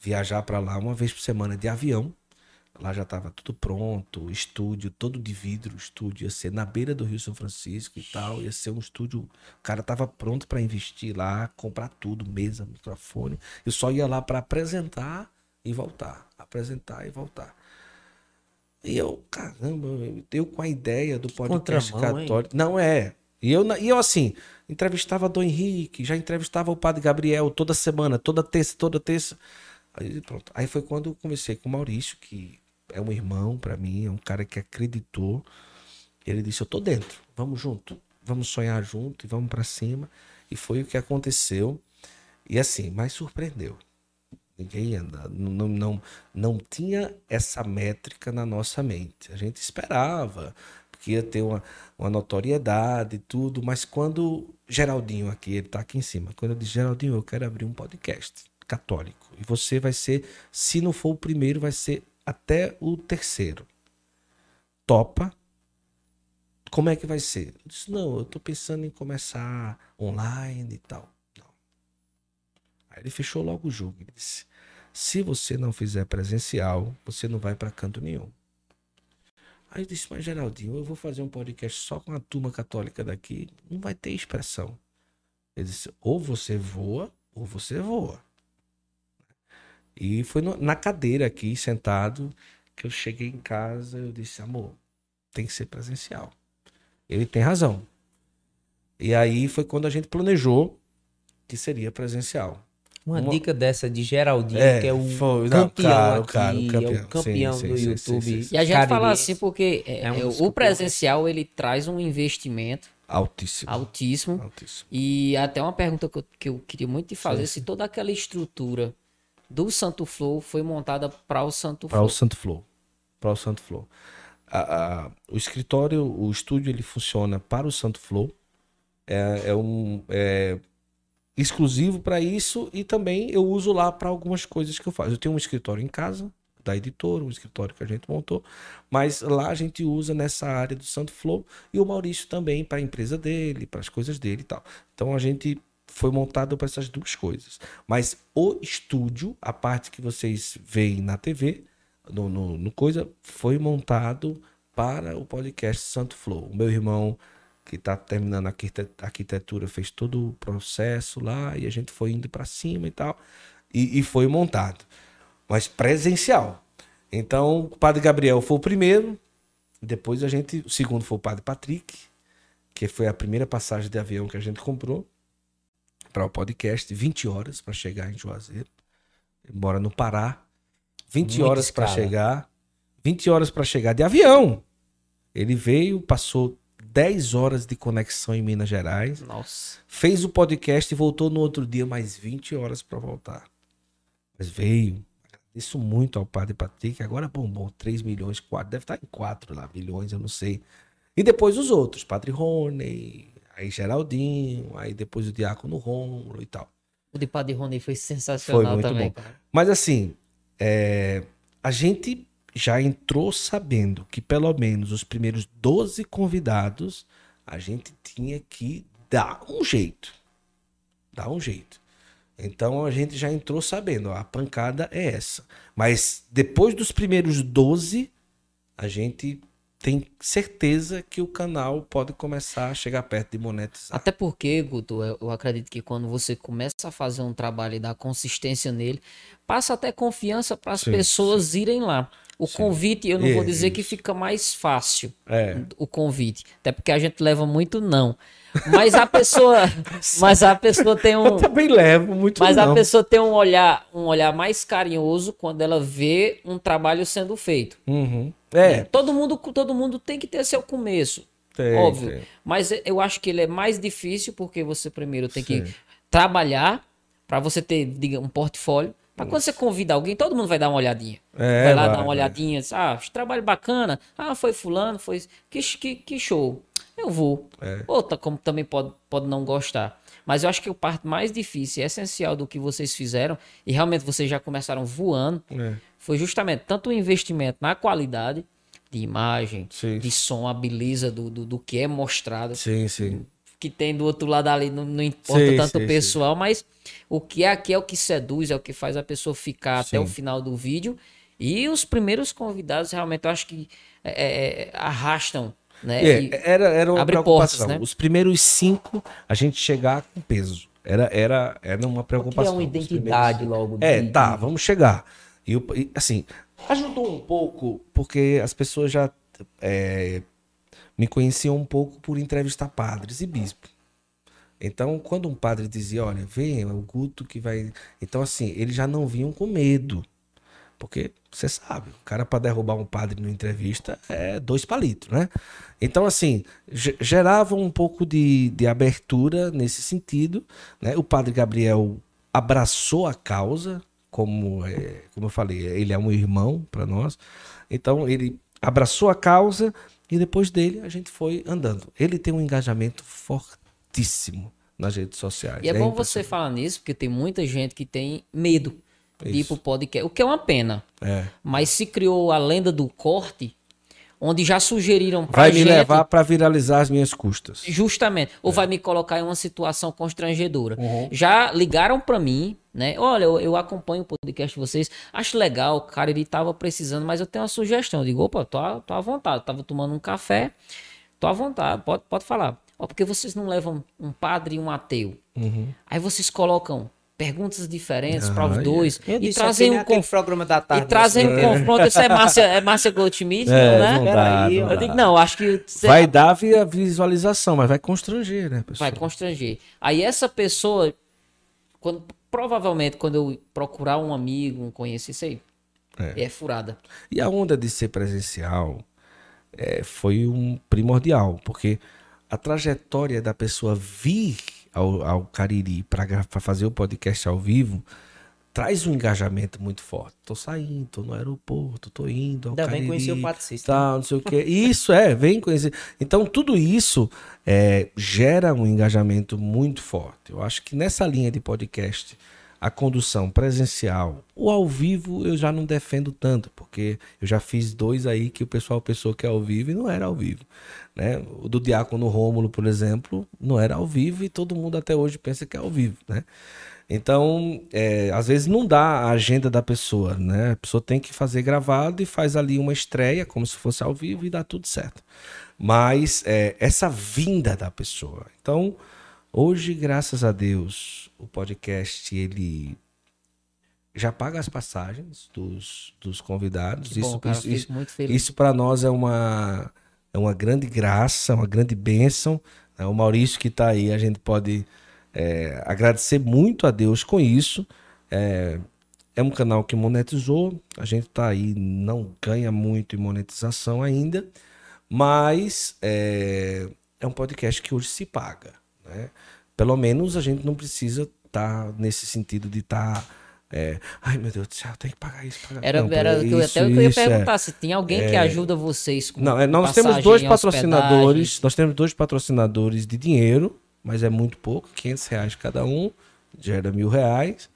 [SPEAKER 3] viajar para lá uma vez por semana de avião. Lá já estava tudo pronto, estúdio todo de vidro, estúdio ia ser na beira do Rio São Francisco e tal, ia ser um estúdio, o cara estava pronto para investir lá, comprar tudo, mesa, microfone. Eu só ia lá para apresentar e voltar, apresentar e voltar. E eu, caramba, eu com a ideia do podcast católico. Não é. E eu, e eu assim, entrevistava Dom Henrique, já entrevistava o Padre Gabriel toda semana, toda terça, toda terça. Aí pronto. Aí foi quando eu comecei com o Maurício, que é um irmão para mim, é um cara que acreditou. Ele disse: "Eu tô dentro. Vamos junto. Vamos sonhar junto e vamos para cima". E foi o que aconteceu. E assim, mas surpreendeu. Ninguém anda, não, não, não tinha essa métrica na nossa mente. A gente esperava que ia ter uma, uma notoriedade e tudo, mas quando Geraldinho aqui, ele tá aqui em cima, quando eu disse, Geraldinho, eu quero abrir um podcast católico. E você vai ser, se não for o primeiro, vai ser até o terceiro. Topa? Como é que vai ser? Eu disse, não, eu tô pensando em começar online e tal. Não. Aí ele fechou logo o jogo. Ele disse, se você não fizer presencial, você não vai para canto nenhum. Aí eu disse, mas Geraldinho, eu vou fazer um podcast só com a turma católica daqui, não vai ter expressão. Ele disse, ou você voa, ou você voa. E foi no, na cadeira aqui, sentado, que eu cheguei em casa eu disse, amor, tem que ser presencial. Ele tem razão. E aí foi quando a gente planejou que seria presencial.
[SPEAKER 2] Uma, Uma... dica dessa de Geraldinho, é, que é o foi, campeão cara, aqui, cara, o campeão, é o campeão sim, do sim, YouTube.
[SPEAKER 1] Sim, e a gente fala assim porque é, é um o presencial ele traz um investimento
[SPEAKER 3] altíssimo.
[SPEAKER 1] altíssimo. Altíssimo. E até uma pergunta que eu, que eu queria muito te fazer, se toda aquela estrutura do Santo Flow foi montada para o Santo
[SPEAKER 3] Flow. Para o Santo Flow. Para o Santo Flow. A, a, o escritório, o estúdio, ele funciona para o Santo Flow. É, é um, é, exclusivo para isso e também eu uso lá para algumas coisas que eu faço. Eu tenho um escritório em casa da editora, um escritório que a gente montou, mas lá a gente usa nessa área do Santo Flow e o Maurício também para a empresa dele, para as coisas dele e tal. Então a gente foi montado para essas duas coisas. Mas o estúdio, a parte que vocês veem na TV, no, no, no coisa, foi montado para o podcast Santo Flow. O meu irmão que está terminando a arquitetura fez todo o processo lá e a gente foi indo para cima e tal e, e, foi montado, mas presencial. Então o Padre Gabriel foi o primeiro, depois a gente, o segundo foi o Padre Patrick, que foi a primeira passagem de avião que a gente comprou para o podcast, 20 horas para chegar em Juazeiro. Ele mora no Pará. 20 Muito horas para chegar. 20 horas para chegar de avião. Ele veio, passou 10 horas de conexão em Minas Gerais.
[SPEAKER 1] Nossa.
[SPEAKER 3] Fez o podcast e voltou no outro dia mais 20 horas para voltar. Mas veio. Agradeço muito ao Padre Patrick. Agora bombou 3 milhões, 4. Deve estar em 4 lá, milhões, eu não sei. E depois os outros. Padre Rony, aí Geraldinho, aí depois o Diácono Rômulo e tal.
[SPEAKER 1] O de Padre Rony foi sensacional foi muito também. Bom. Cara.
[SPEAKER 3] Mas assim, é, a gente já entrou sabendo que pelo menos os primeiros 12 convidados a gente tinha que dar um jeito. Dar um jeito. Então a gente já entrou sabendo, ó, a pancada é essa. Mas depois dos primeiros 12, a gente tem certeza que o canal pode começar a chegar perto de monetizar.
[SPEAKER 1] Até porque, Guto, eu acredito que quando você começa a fazer um trabalho e dar consistência nele, passa até confiança para as pessoas sim. irem lá. O sim. convite, eu não vou dizer isso. que fica mais fácil.
[SPEAKER 3] É.
[SPEAKER 1] O convite. Até porque a gente leva muito não. Mas a pessoa, mas a pessoa tem um.
[SPEAKER 3] Eu também levo muito.
[SPEAKER 1] Mas
[SPEAKER 3] não.
[SPEAKER 1] a pessoa tem um olhar, um olhar mais carinhoso quando ela vê um trabalho sendo feito.
[SPEAKER 3] Uhum. É.
[SPEAKER 1] Né? Todo mundo, todo mundo tem que ter seu começo. Tem, óbvio. Tem. Mas eu acho que ele é mais difícil porque você primeiro tem Sim. que trabalhar para você ter diga, um portfólio. Para quando você convida alguém, todo mundo vai dar uma olhadinha. É, vai lá vai, dar uma olhadinha, diz, ah, trabalho bacana. Ah, foi fulano, foi que, que, que show. Eu vou. É. Outra, como também pode, pode não gostar. Mas eu acho que a parte mais difícil e essencial do que vocês fizeram, e realmente vocês já começaram voando, é. foi justamente tanto o investimento na qualidade de imagem, sim. de som, a beleza do, do, do, que é mostrado.
[SPEAKER 3] Sim, sim.
[SPEAKER 1] Que tem do outro lado ali, não, não importa sim, tanto o pessoal, mas o que é aqui é o que seduz, é o que faz a pessoa ficar até o final do vídeo. E os primeiros convidados, realmente, eu acho que é, é arrastam né?
[SPEAKER 3] É, era, era uma preocupação. Portas, né? Os primeiros cinco, a gente chegar com peso. Era, era, era uma preocupação.
[SPEAKER 1] é uma identidade logo.
[SPEAKER 3] É, de... tá, vamos chegar. E, e, assim, ajudou um pouco, porque as pessoas já é, me conheciam um pouco por entrevistar padres e bispos. Então, quando um padre dizia, olha, vem, é o Guto que vai. Então, assim, eles já não vinham com medo. Porque você sabe, o cara para derrubar um padre numa entrevista é dois palitos, né? Então, assim, gerava um pouco de, de abertura nesse sentido. Né? O padre Gabriel abraçou a causa, como, é, como eu falei, ele é um irmão para nós. Então, ele abraçou a causa e depois dele a gente foi andando. Ele tem um engajamento fortíssimo nas redes sociais.
[SPEAKER 1] E é, é bom você falar nisso, porque tem muita gente que tem medo de ir pro podcast. O que é uma pena.
[SPEAKER 3] É.
[SPEAKER 1] Mas se criou a lenda do corte, onde já sugeriram
[SPEAKER 3] pra Vai gente, me levar para viralizar as minhas custas.
[SPEAKER 1] Justamente. Ou é. vai me colocar em uma situação constrangedora. Uhum. Já ligaram para mim, né? Olha, eu, eu, acompanho o podcast de vocês. Acho legal, cara, ele tava precisando, mas eu tenho uma sugestão. Eu digo, opa, tô, tô à vontade. tava tomando um café. Tô à vontade, pode, pode falar. Ó, porque vocês não levam um padre e um ateu.
[SPEAKER 3] Uhum.
[SPEAKER 1] Aí vocês colocam perguntas diferentes para os dois e trazem um conf...
[SPEAKER 2] programa da tarde.
[SPEAKER 1] E trazem um confronto. Isso é Márcia, é Márcia Goldschmidt, é, né?
[SPEAKER 3] Não dá, não
[SPEAKER 1] eu digo, não, acho que
[SPEAKER 3] vai dar via visualização, mas vai constranger, né,
[SPEAKER 1] pessoal? Vai constranger. Aí essa pessoa quando provavelmente quando eu procurar um amigo, um conhecido, isso aí é. é furada.
[SPEAKER 3] E a onda de ser presencial é, foi um primordial, porque a trajetória da pessoa vir ao, ao Cariri para fazer o podcast ao vivo traz um engajamento muito forte. Tô saindo, tô no aeroporto, tô indo.
[SPEAKER 2] Ainda vem conhecer o Patricista.
[SPEAKER 3] Tal, não sei o quê. Isso é, vem conhecer. Então, tudo isso é, gera um engajamento muito forte. Eu acho que nessa linha de podcast, a condução presencial, o ao vivo eu já não defendo tanto, porque eu já fiz dois aí que o pessoal pensou que é ao vivo e não era ao vivo. Né? O do Diácono Rômulo, por exemplo, não era ao vivo e todo mundo até hoje pensa que é ao vivo. Né? Então, é, às vezes não dá a agenda da pessoa, né? A pessoa tem que fazer gravado e faz ali uma estreia, como se fosse ao vivo, e dá tudo certo. Mas é, essa vinda da pessoa. Então, hoje, graças a Deus, o podcast ele já paga as passagens dos, dos convidados.
[SPEAKER 1] Que bom,
[SPEAKER 3] isso,
[SPEAKER 1] cara,
[SPEAKER 3] isso, isso, isso para nós é uma, é uma grande graça, uma grande bênção. né? O Maurício que está aí, a gente pode é, agradecer muito a Deus com isso. É, é um canal que monetizou, a gente está aí, não ganha muito em monetização ainda, mas é, é um podcast que hoje se paga. Né? Pelo menos a gente não precisa estar nesse sentido de estar. É, Ai meu Deus do céu, tem que pagar isso. Pagar...
[SPEAKER 1] Era,
[SPEAKER 3] Não,
[SPEAKER 1] era
[SPEAKER 3] pera-
[SPEAKER 1] que eu-
[SPEAKER 3] isso,
[SPEAKER 1] até o que eu ia
[SPEAKER 3] isso, é.
[SPEAKER 1] perguntar, se tem alguém que ajuda vocês com
[SPEAKER 3] Não, é, nós temos dois
[SPEAKER 1] hospedagem.
[SPEAKER 3] patrocinadores. Nós temos dois patrocinadores de dinheiro, mas é muito pouco, 500 reais cada um, gera mil reais.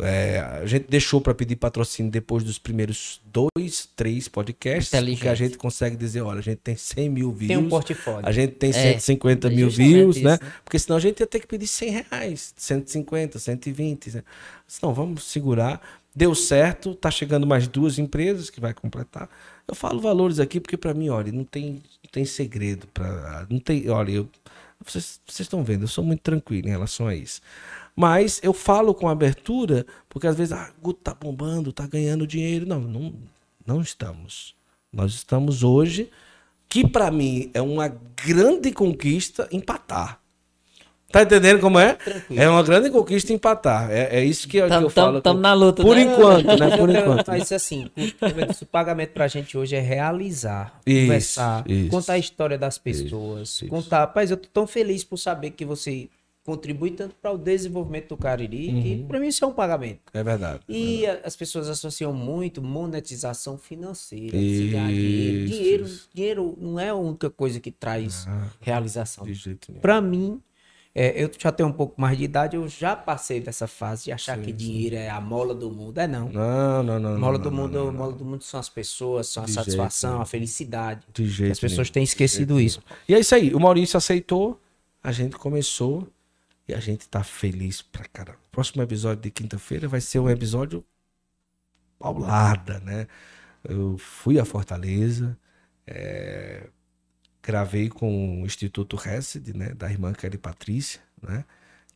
[SPEAKER 3] É, a gente deixou para pedir patrocínio depois dos primeiros dois, três podcasts, porque a gente consegue dizer, olha, a gente tem 100 mil views,
[SPEAKER 2] Tem um portfólio.
[SPEAKER 3] a gente tem
[SPEAKER 1] É,
[SPEAKER 3] 150
[SPEAKER 1] é
[SPEAKER 3] mil views,
[SPEAKER 1] isso,
[SPEAKER 3] né?
[SPEAKER 1] né?
[SPEAKER 3] Porque senão a gente ia ter que pedir 100 reais, 150, 120. Né? Não, vamos segurar. Deu certo, tá chegando mais duas empresas que vai completar. Eu falo valores aqui porque para mim, olha, não tem, não tem segredo para, não tem, olha, eu, vocês, vocês estão vendo, eu sou muito tranquilo em relação a isso. Mas eu falo com abertura, porque às vezes, ah, Guto tá bombando, tá ganhando dinheiro. Não, não, não estamos. Nós estamos hoje, que para mim é uma grande conquista empatar. Tá entendendo como é?
[SPEAKER 2] Tranquilo.
[SPEAKER 3] É uma grande conquista empatar. É, é isso que, eu- que eu
[SPEAKER 1] Tamo,
[SPEAKER 3] falo.
[SPEAKER 1] tamo, tamo na luta,
[SPEAKER 3] Por
[SPEAKER 1] né?
[SPEAKER 3] enquanto, né? Por <laughs> enquanto.
[SPEAKER 2] Mas assim, eu disse, o pagamento pra gente hoje é realizar,
[SPEAKER 3] Isso,
[SPEAKER 2] conversar,
[SPEAKER 3] isso.
[SPEAKER 2] contar a história das pessoas,
[SPEAKER 3] isso.
[SPEAKER 2] contar. Rapaz, eu tô tão feliz por saber que você contribui tanto para o desenvolvimento do Cariri, que
[SPEAKER 3] Uhum.
[SPEAKER 2] para mim isso é um pagamento.
[SPEAKER 3] É verdade.
[SPEAKER 2] E a- as pessoas associam muito monetização financeira.
[SPEAKER 3] Isso,
[SPEAKER 2] dinheiro. Dinheiro, não é a única coisa que traz
[SPEAKER 3] Ah,
[SPEAKER 2] realização.
[SPEAKER 3] de jeito nenhum.
[SPEAKER 2] Para mim, é, eu já tenho um pouco mais de idade, eu já passei dessa fase de achar
[SPEAKER 3] Sim,
[SPEAKER 2] que
[SPEAKER 3] sim.
[SPEAKER 2] dinheiro é a mola do mundo. É não.
[SPEAKER 3] Não, não, não.
[SPEAKER 2] A mola
[SPEAKER 3] não,
[SPEAKER 2] do
[SPEAKER 3] não,
[SPEAKER 2] mundo,
[SPEAKER 3] não,
[SPEAKER 2] a mola do mundo são as pessoas, são a
[SPEAKER 3] De jeito
[SPEAKER 2] satisfação,
[SPEAKER 3] nenhum.
[SPEAKER 2] a felicidade.
[SPEAKER 3] De jeito
[SPEAKER 2] As pessoas têm esquecido isso.
[SPEAKER 3] E é isso aí. O Maurício aceitou, a gente começou e a gente tá feliz pra caramba. O próximo episódio de quinta-feira vai ser um episódio paulada, né? Eu fui a Fortaleza, é, gravei com o Instituto Hesed, né? Da irmã Kelly Patrícia, né?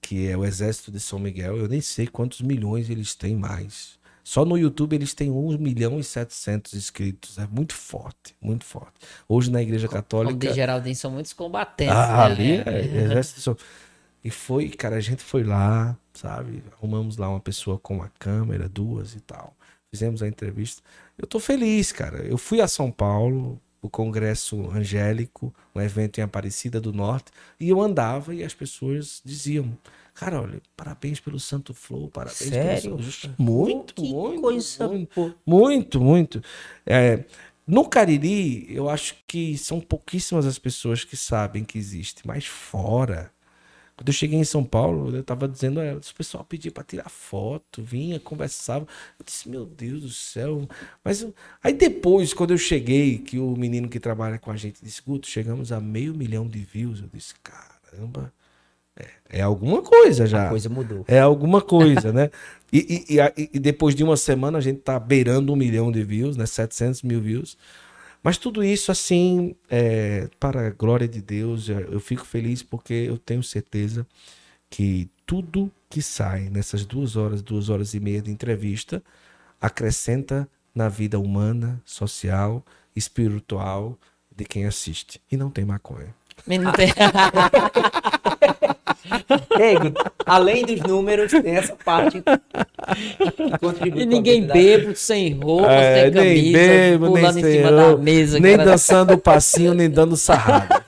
[SPEAKER 3] Que é o Exército de São Miguel. Eu nem sei quantos milhões eles têm mais. Só no YouTube eles têm 1 milhão e 700 inscritos. É muito forte, muito forte. Hoje na Igreja
[SPEAKER 1] Como
[SPEAKER 3] Católica.
[SPEAKER 1] de Geraldinho são muitos combatentes.
[SPEAKER 3] Ah,
[SPEAKER 1] né?
[SPEAKER 3] ali é, exército de São- E foi, cara, a gente foi lá, sabe? Arrumamos lá uma pessoa com uma câmera, duas e tal. Fizemos a entrevista. Eu tô feliz, cara. Eu fui a São Paulo, o Congresso Angélico, um evento em Aparecida do Norte, e eu andava e as pessoas diziam: Cara, olha, parabéns pelo Santo Flow, parabéns
[SPEAKER 2] Sério?
[SPEAKER 3] pelo Santo Muito,
[SPEAKER 2] que
[SPEAKER 3] muito,
[SPEAKER 2] coisa
[SPEAKER 3] muito. Muito, muito. É, no Cariri, eu acho que são pouquíssimas as pessoas que sabem que existe, mas fora. Quando eu cheguei em São Paulo, eu tava dizendo a elas, o pessoal pedia para tirar foto, vinha, conversava. Eu disse, meu Deus do céu. Mas eu- aí depois, quando eu cheguei, que o menino que trabalha com a gente disse, Guto, chegamos a meio milhão de views. Eu disse, caramba, é, é alguma coisa já.
[SPEAKER 2] A coisa mudou.
[SPEAKER 3] É alguma coisa, né? <laughs> E, e- e- e depois de uma semana a gente tá beirando um milhão de views, né? 700 mil views. Mas tudo isso, assim, é, para a glória de Deus, eu fico feliz porque eu tenho certeza que tudo que sai nessas duas horas, duas horas e meia de entrevista, acrescenta na vida humana, social, espiritual de quem assiste. E não tem maconha.
[SPEAKER 1] Não tem- <laughs>
[SPEAKER 2] Além dos números, tem essa parte que
[SPEAKER 1] E ninguém
[SPEAKER 2] da-
[SPEAKER 1] bebo, sem roupa,
[SPEAKER 3] É,
[SPEAKER 1] sem
[SPEAKER 3] nem
[SPEAKER 1] camisa,
[SPEAKER 3] bebo, nem
[SPEAKER 1] pulando em
[SPEAKER 3] sem
[SPEAKER 1] cima da
[SPEAKER 3] roupa,
[SPEAKER 1] mesa.
[SPEAKER 3] nem
[SPEAKER 1] cara.
[SPEAKER 3] dançando o passinho, nem dando sarrada.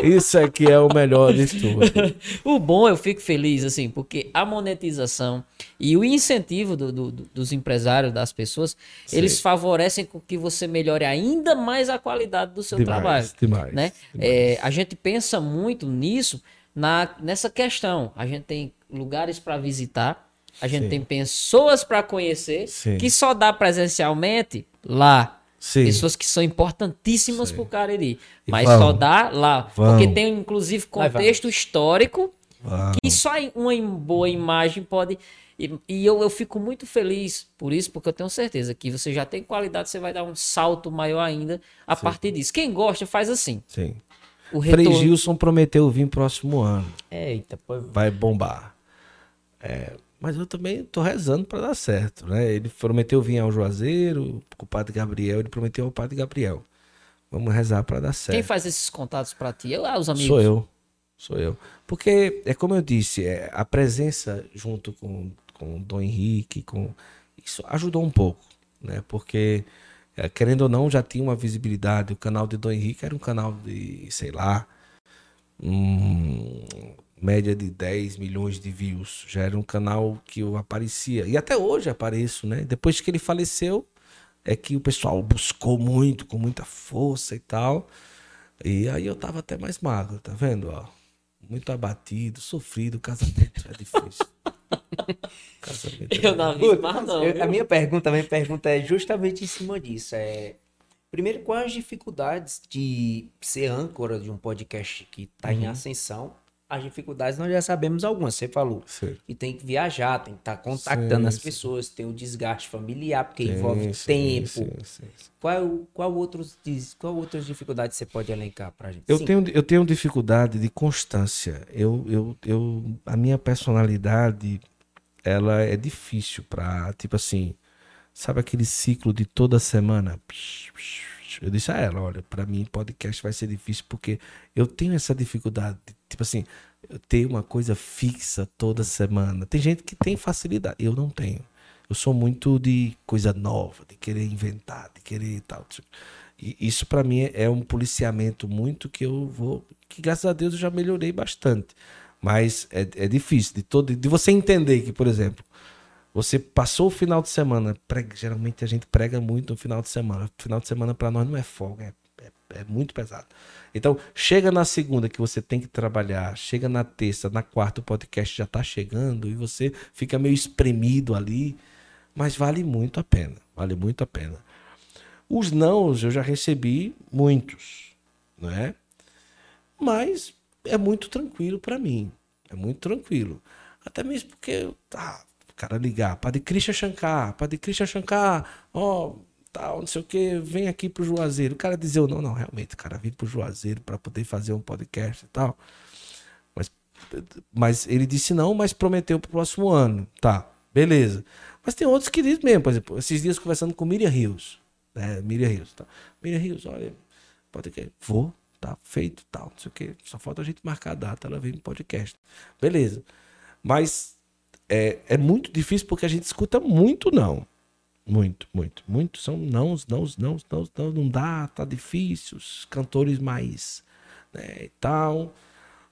[SPEAKER 3] Isso aqui é o melhor de tudo. <laughs>
[SPEAKER 1] o bom, eu fico feliz, assim, porque a monetização e o incentivo do, do, dos empresários, das pessoas, Sim. eles favorecem com que você melhore ainda mais a qualidade do seu demais, trabalho.
[SPEAKER 3] Demais.
[SPEAKER 1] Né?
[SPEAKER 3] Demais.
[SPEAKER 1] É, a gente pensa muito nisso, na, nessa questão. A gente tem lugares para visitar, a gente Sim. tem pessoas para conhecer, Sim. que só dá presencialmente lá. Sim. Pessoas que são importantíssimas para o Cariri. Mas vamos. só dá lá. Vamos. Porque tem, inclusive, contexto histórico vamos. que só uma boa imagem pode. E, e eu, eu fico muito feliz por isso, porque eu tenho certeza que você já tem qualidade, você vai dar um salto maior ainda a Sim. partir disso. Quem gosta, faz assim.
[SPEAKER 3] Sim. O retorno... Frei Gilson prometeu vir próximo ano.
[SPEAKER 1] Eita, pô.
[SPEAKER 3] Vai bombar. É, mas eu também tô rezando para dar certo, né? Ele prometeu vir ao Juazeiro, com o Padre Gabriel, ele prometeu ao Padre Gabriel. Vamos rezar para dar certo.
[SPEAKER 1] Quem faz esses contatos para ti? Eu, ah, os amigos?
[SPEAKER 3] Sou eu. Sou eu. Porque, é como eu disse, é, a presença junto com, com o Dom Henrique, com isso ajudou um pouco, né? Porque, é, querendo ou não, já tinha uma visibilidade. O canal de Dom Henrique era um canal de, sei lá, um, média de 10 milhões de views. Já era um canal que eu aparecia. E até hoje apareço, né? Depois que ele faleceu, é que o pessoal buscou muito, com muita força e tal. E aí eu tava até mais magro, tá vendo? Ó, muito abatido, sofrido, casamento é difícil. <laughs>
[SPEAKER 1] casamento <laughs> é eu não vi mais não.
[SPEAKER 2] a minha pergunta, a minha pergunta é justamente em cima disso. É, primeiro, quais as dificuldades de ser âncora de um podcast que está uhum. em ascensão? as dificuldades nós já sabemos algumas, você falou.
[SPEAKER 3] Sim.
[SPEAKER 2] E tem que viajar, tem que estar tá contactando sim, as pessoas, sim. tem o desgaste familiar, porque envolve tempo. Qual, qual, outros, qual outras dificuldades você pode elencar pra gente?
[SPEAKER 3] Eu, tenho, eu tenho dificuldade de constância. Eu, eu, eu, a minha personalidade, ela é difícil pra, tipo assim, sabe aquele ciclo de toda semana? Eu disse a ela, olha, para mim podcast vai ser difícil porque eu tenho essa dificuldade de Tipo assim, eu tenho uma coisa fixa toda semana. Tem gente que tem facilidade, eu não tenho. Eu sou muito de coisa nova, de querer inventar, de querer tal. E isso para mim é um policiamento muito que eu vou, que graças a Deus eu já melhorei bastante. Mas é, é difícil de todo, de você entender que, por exemplo, você passou o final de semana, prega, geralmente a gente prega muito no final de semana. O final de semana para nós não é folga, é é muito pesado. Então, chega na segunda que você tem que trabalhar, chega na terça, na quarta o podcast já está chegando e você fica meio espremido ali, mas vale muito a pena, vale muito a pena. Os nãos eu já recebi muitos, não é? Mas é muito tranquilo para mim, é muito tranquilo. Até mesmo porque, tá, o cara ligar, Padre Krishna Shankar, Padre Krishna Shankar, ó, tal, não sei o que, vem aqui pro Juazeiro. O cara dizia, não, não, realmente, cara vem pro Juazeiro para poder fazer um podcast e tal. Mas, mas ele disse não, mas prometeu pro próximo ano. Tá, beleza. Mas tem outros que dizem mesmo, por exemplo, esses dias conversando com Miriam Rios. Né, Miriam Rios, tá. Miriam Rios, olha, podcast, vou, tá feito, tal, não sei o que. Só falta a gente marcar a data, ela vem no podcast. Beleza. Mas é, é muito difícil porque a gente escuta muito não. Muito, muito, muito. São não, não, não, não, não, não dá, tá difícil. Os cantores mais né, e tal.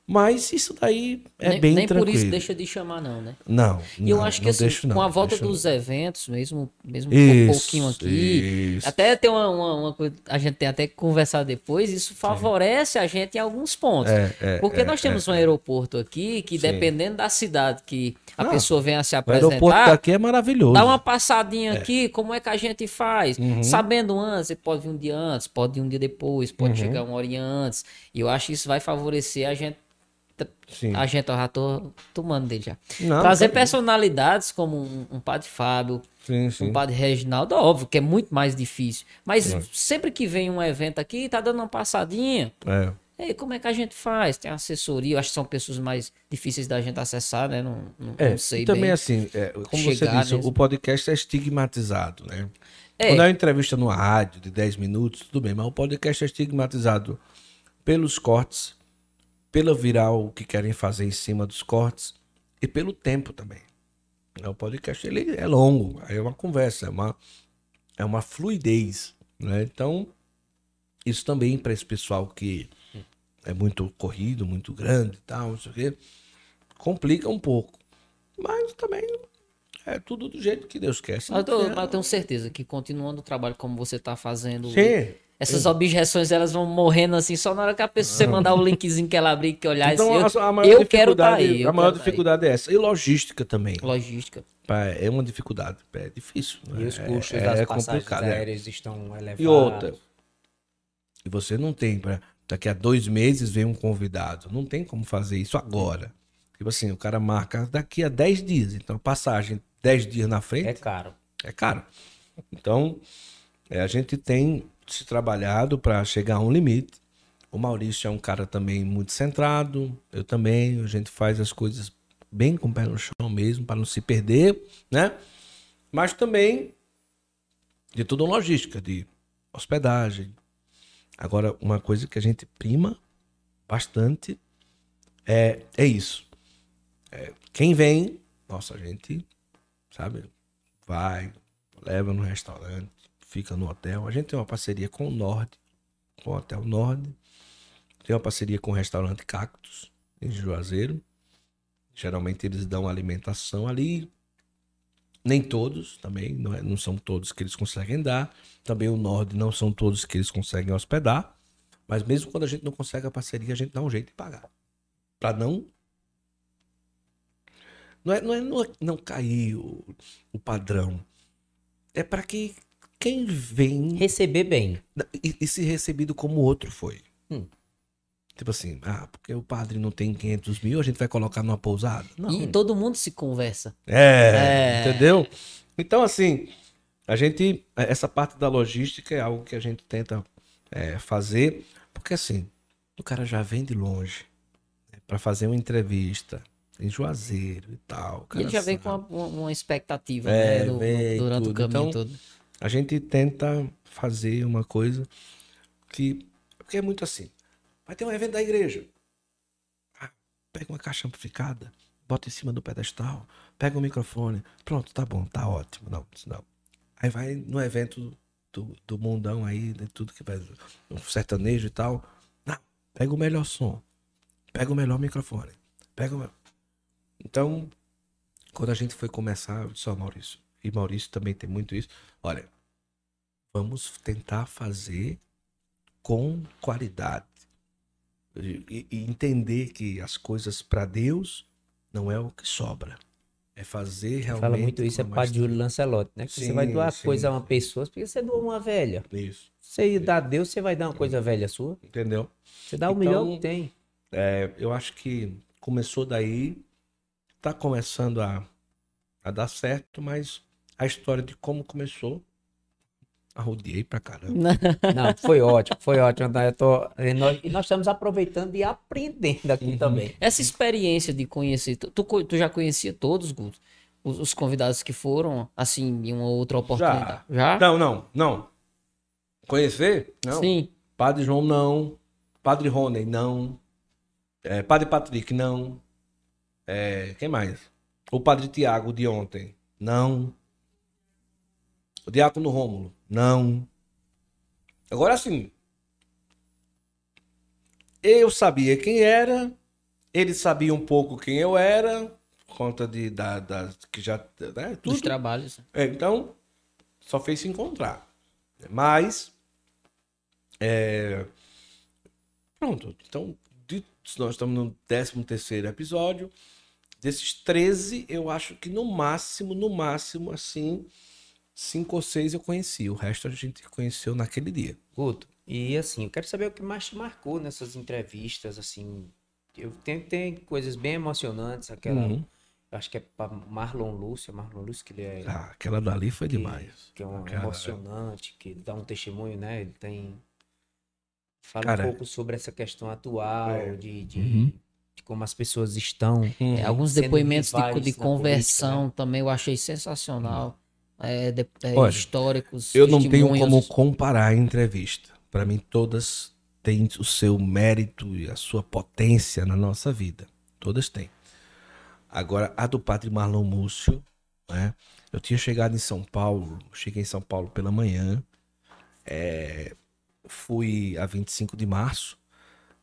[SPEAKER 3] Mas isso daí é nem, bem nem tranquilo. Nem por isso
[SPEAKER 1] deixa de chamar, não, né?
[SPEAKER 3] Não.
[SPEAKER 1] E eu acho que assim, deixo, com a volta dos não. eventos, mesmo, mesmo isso, um pouquinho aqui, isso. até tem uma, uma, uma, coisa, a gente tem até que conversar depois, isso favorece Sim. a gente em alguns pontos. É, é, porque é, nós temos é, um é. aeroporto aqui que, Sim. dependendo da cidade que a não, pessoa venha se apresentar. O
[SPEAKER 3] aeroporto daqui é maravilhoso.
[SPEAKER 1] Dá uma passadinha é. aqui, como é que a gente faz? Uhum. Sabendo antes, você pode vir um dia antes, pode ir um dia depois, pode uhum. chegar uma hora antes. E eu acho que isso vai favorecer a gente Sim. A gente, eu já tô tomando dele já. Não, Trazer tá personalidades como um, um padre Fábio, sim, sim. um padre Reginaldo, óbvio que é muito mais difícil. Mas é. sempre que vem um evento aqui, tá dando uma passadinha.
[SPEAKER 3] É.
[SPEAKER 1] E como é que a gente faz? Tem assessoria, eu acho que são pessoas mais difíceis da gente acessar, né? Não, não,
[SPEAKER 3] é,
[SPEAKER 1] não sei
[SPEAKER 3] e também
[SPEAKER 1] bem
[SPEAKER 3] assim, é, como você disse, o podcast é estigmatizado, né? É. Quando é uma entrevista no rádio de 10 minutos, tudo bem, mas o podcast é estigmatizado pelos cortes, pela viral que querem fazer em cima dos cortes e pelo tempo também. O podcast ele é longo, é uma conversa, é uma, é uma fluidez. Né? Então, isso também para esse pessoal que é muito corrido, muito grande e tal, não sei o quê, complica um pouco. Mas também é tudo do jeito que Deus quer.
[SPEAKER 1] Mas eu, mas eu tenho certeza que continuando o trabalho como você tá fazendo,
[SPEAKER 3] Sim.
[SPEAKER 1] Essas objeções elas vão morrendo assim só na hora que a pessoa você mandar o linkzinho que ela abrir que olhar
[SPEAKER 3] Então,
[SPEAKER 1] assim, eu,
[SPEAKER 3] a, a maior
[SPEAKER 1] eu quero estar
[SPEAKER 3] dificuldade,
[SPEAKER 1] aí. eu
[SPEAKER 3] a maior
[SPEAKER 1] quero tá
[SPEAKER 3] dificuldade é essa. E logística também.
[SPEAKER 1] Logística.
[SPEAKER 3] É uma dificuldade. É difícil.
[SPEAKER 2] E os
[SPEAKER 3] é,
[SPEAKER 2] custos
[SPEAKER 3] é,
[SPEAKER 2] das
[SPEAKER 3] é
[SPEAKER 2] passagens
[SPEAKER 3] é.
[SPEAKER 2] aéreas estão elevados.
[SPEAKER 3] E outra. E você não tem, pra, daqui a dois meses vem um convidado. Não tem como fazer isso agora. Tipo assim, o cara marca daqui a 10 dias. Então, passagem 10 dias na frente
[SPEAKER 2] É caro.
[SPEAKER 3] é caro. Então, é, a gente tem se trabalhado para chegar a um limite. O Maurício é um cara também muito centrado, eu também. A gente faz as coisas bem com o pé no chão mesmo, para não se perder, né? Mas também de uma logística, de hospedagem. Agora, uma coisa que a gente prima bastante é, é isso. É, quem vem, nossa, a gente, sabe, vai, leva no restaurante, fica no hotel. A gente tem uma parceria com o Nord, com o Hotel Nord. Tem uma parceria com o restaurante Cactus, em Juazeiro. Geralmente eles dão alimentação ali. Nem todos também, não, é- não são todos que eles conseguem dar. Também o Nord não são todos que eles conseguem hospedar. Mas mesmo quando a gente não consegue a parceria, a gente dá um jeito de pagar. Pra não não é, não é, não, é- não cair o, o padrão. É para que quem vem
[SPEAKER 2] Receber bem.
[SPEAKER 3] e, e se recebido como o outro foi.
[SPEAKER 2] Hum.
[SPEAKER 3] Tipo assim, ah, porque o padre não tem 500 mil, a gente vai colocar numa pousada? Não.
[SPEAKER 1] E todo mundo se conversa.
[SPEAKER 3] É,
[SPEAKER 1] É.
[SPEAKER 3] entendeu? Então, assim, a gente. Essa parte da logística é algo que a gente tenta é, fazer, porque assim, o cara já vem de longe né, para fazer uma entrevista em Juazeiro e tal.
[SPEAKER 1] E ele já vem
[SPEAKER 3] sabe.
[SPEAKER 1] com uma, uma expectativa,
[SPEAKER 3] É,
[SPEAKER 1] né?
[SPEAKER 3] vem
[SPEAKER 1] durante
[SPEAKER 3] tudo.
[SPEAKER 1] o caminho
[SPEAKER 3] Então,
[SPEAKER 1] todo.
[SPEAKER 3] A gente tenta fazer uma coisa que. Porque é muito assim. Vai ter um evento da igreja. Ah, pega uma caixa amplificada, bota em cima do pedestal, pega o microfone. Pronto, tá bom, tá ótimo. Não, não. Aí vai no evento do, do mundão aí, de tudo que vai. Um sertanejo e tal. Não, pega o melhor som. Pega o melhor microfone. Pega o. Então, quando a gente foi começar, eu disse, ó, Maurício, e Maurício também tem muito isso. Olha, vamos tentar fazer com qualidade. E, e entender que as coisas para Deus não é o que sobra. É fazer realmente.
[SPEAKER 2] Fala muito isso, é Padre Júlio Lancelotti, né? Que você vai
[SPEAKER 3] Sim,
[SPEAKER 2] doar
[SPEAKER 3] sim,
[SPEAKER 2] coisa a uma
[SPEAKER 3] sim.
[SPEAKER 2] pessoa, porque você doa uma velha.
[SPEAKER 3] Isso,
[SPEAKER 2] Você dá a Deus, você vai dar uma coisa velha sua.
[SPEAKER 3] entendeu?
[SPEAKER 2] Você dá o
[SPEAKER 3] Então,
[SPEAKER 2] melhor que tem.
[SPEAKER 3] É, eu acho que começou daí, tá começando a, a dar certo, mas a história de como começou, arrodeei pra caramba. <laughs>
[SPEAKER 2] Não, foi ótimo, foi ótimo. Eu tô- e, nós, e nós estamos aproveitando e aprendendo aqui
[SPEAKER 3] Uhum.
[SPEAKER 2] também.
[SPEAKER 1] Essa experiência de conhecer, tu, tu, já conhecia todos, Guto? Os, os convidados que foram, assim, em uma outra oportunidade? Já?
[SPEAKER 3] Não, não, não. Conhecer? Não.
[SPEAKER 1] Sim.
[SPEAKER 3] Padre João, não. Padre Rony, não. É, Padre Patrick, não. É, quem mais? O Padre Tiago de ontem, não. O Diácono Rômulo, não. Agora assim, eu sabia quem era, ele sabia um pouco quem eu era, por conta de, da, da- que já, né,
[SPEAKER 1] Dos
[SPEAKER 3] tudo.
[SPEAKER 1] trabalhos.
[SPEAKER 3] É, então, só fez se encontrar. Mas, é, pronto. Então, de- nós estamos no 13 terceiro episódio. Desses 13, eu acho que no máximo, no máximo, assim, cinco ou seis eu conheci. O resto a gente conheceu naquele dia.
[SPEAKER 2] Guto, e assim, eu quero saber o que mais te marcou nessas entrevistas, assim. Eu tenho, tem coisas bem emocionantes, aquela.
[SPEAKER 3] Uhum.
[SPEAKER 2] eu Acho que é pra Marlon Lúcio, Marlon Lúcio, que ele é.
[SPEAKER 3] Ah, aquela dali foi
[SPEAKER 2] que-
[SPEAKER 3] demais.
[SPEAKER 2] Que é um
[SPEAKER 3] Cara,
[SPEAKER 2] emocionante, que dá um testemunho, né? Ele tem. Fala
[SPEAKER 3] Cara,
[SPEAKER 2] um pouco sobre essa questão atual,
[SPEAKER 3] é.
[SPEAKER 2] de, de,
[SPEAKER 3] Uhum.
[SPEAKER 2] de como as pessoas estão.
[SPEAKER 3] Uhum.
[SPEAKER 1] É, alguns depoimentos de, de conversão
[SPEAKER 2] política, né?
[SPEAKER 1] também eu achei sensacional. É, de- é,
[SPEAKER 3] Olha,
[SPEAKER 1] históricos.
[SPEAKER 3] Eu não tenho como comparar a entrevista. Para mim, todas têm o seu mérito e a sua potência na nossa vida. Todas têm. Agora, a do Padre Marlon Múcio, né? Eu tinha chegado em São Paulo, cheguei em São Paulo pela manhã, é, fui a 25 de março,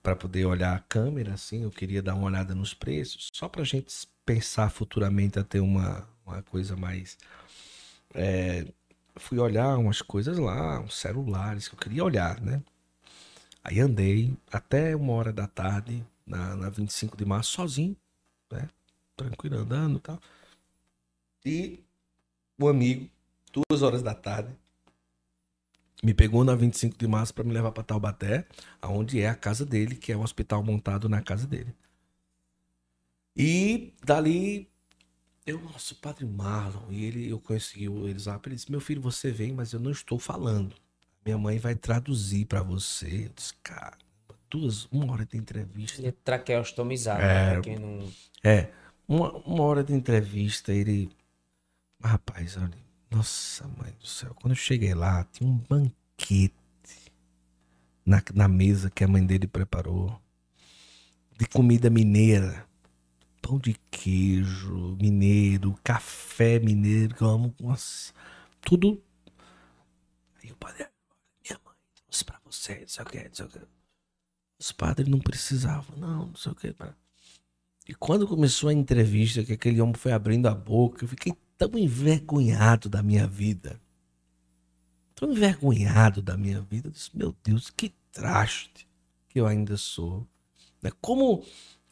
[SPEAKER 3] para poder olhar a câmera, assim, eu queria dar uma olhada nos preços, só para a gente pensar futuramente a ter uma, uma coisa mais. É, fui olhar umas coisas lá, uns celulares que eu queria olhar, né? Aí andei até uma hora da tarde, na, na 25 de março, sozinho, né? Tranquilo, andando e tal. E o amigo, duas horas da tarde, me pegou na 25 de março para me levar para Taubaté, aonde é a casa dele, que é o hospital montado na casa dele. E dali eu, nossa, o padre Marlon, e ele, eu conheci o Elisab, ele disse: Meu filho, você vem, mas eu não estou falando. Minha mãe vai traduzir para você. Eu disse: Cara, duas, uma hora de entrevista.
[SPEAKER 2] Ele é traqueostomizado,
[SPEAKER 3] É.
[SPEAKER 2] né? Quem não...
[SPEAKER 3] É, uma, uma hora de entrevista, ele. Rapaz, olha, nossa mãe do céu, quando eu cheguei lá, tinha um banquete na, na mesa que a mãe dele preparou de comida mineira. Pão de queijo mineiro, café mineiro, que eu amo. Nossa, tudo. Aí o padre, minha mãe trouxe pra você, não sei o que, não sei o que. Os padres não precisavam, não, não sei o que. E quando começou a entrevista, que aquele homem foi abrindo a boca, eu fiquei tão envergonhado da minha vida. Tão envergonhado da minha vida. Eu disse, meu Deus, que traste que eu ainda sou. Né? Como,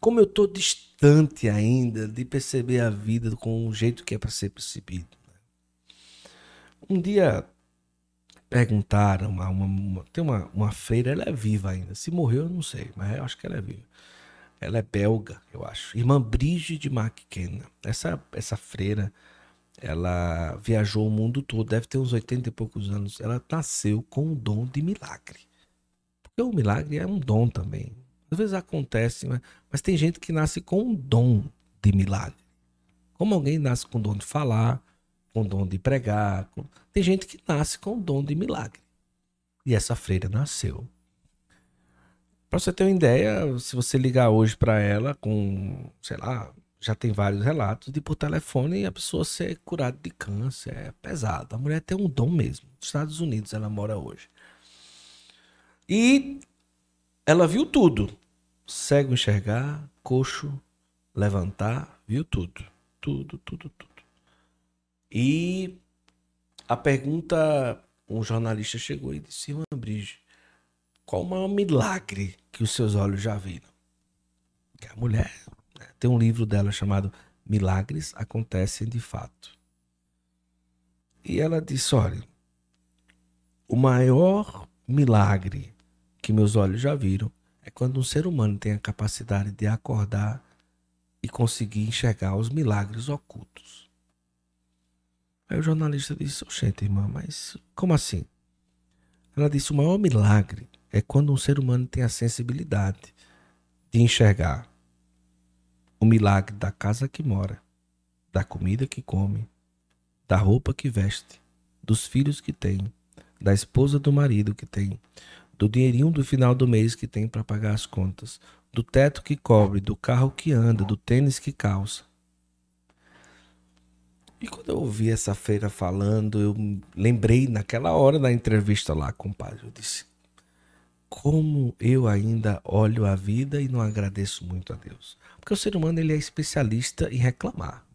[SPEAKER 3] como eu tô distante ainda de perceber a vida com o jeito que é para ser percebido. né? Um dia perguntaram, uma, uma- uma- tem uma, uma freira, ela é viva ainda. Se morreu, eu não sei, mas eu acho que ela é viva. Ela é belga, eu acho. Irmã Brigitte McKenna. Essa, essa freira, ela viajou o mundo todo, deve ter uns 80 e poucos anos. Ela nasceu com o dom de milagre. Porque o milagre é um dom também. Às vezes acontece, mas, mas tem gente que nasce com um dom de milagre. Como alguém nasce com o dom de falar, com o dom de pregar. com- Tem gente que nasce com o dom de milagre. E essa freira nasceu. Pra você ter uma ideia, se você ligar hoje pra ela com, sei lá, já tem vários relatos de por telefone a pessoa ser curada de câncer. É pesado. A mulher tem um dom mesmo. Nos Estados Unidos ela mora hoje. E ela viu tudo. Cego enxergar, coxo levantar, viu tudo. Tudo, tudo, tudo. E a pergunta, um jornalista chegou e disse, Irmã Brige, qual o maior milagre que os seus olhos já viram? Que a mulher né, tem um livro dela chamado Milagres Acontecem de Fato. E ela disse: Olha, o maior milagre que meus olhos já viram é quando um ser humano tem a capacidade de acordar e conseguir enxergar os milagres ocultos. Aí o jornalista disse: Oxente, irmã, mas como assim? Ela disse: O maior milagre é quando um ser humano tem a sensibilidade de enxergar o milagre da casa que mora, da comida que come, da roupa que veste, dos filhos que tem, da esposa do marido que tem, do dinheirinho do final do mês que tem para pagar as contas, do teto que cobre, do carro que anda, do tênis que calça. E quando eu ouvi essa feira falando, eu lembrei naquela hora da entrevista lá com o padre, eu disse: como eu ainda olho a vida e não agradeço muito a Deus. Porque o ser humano ele é especialista em reclamar.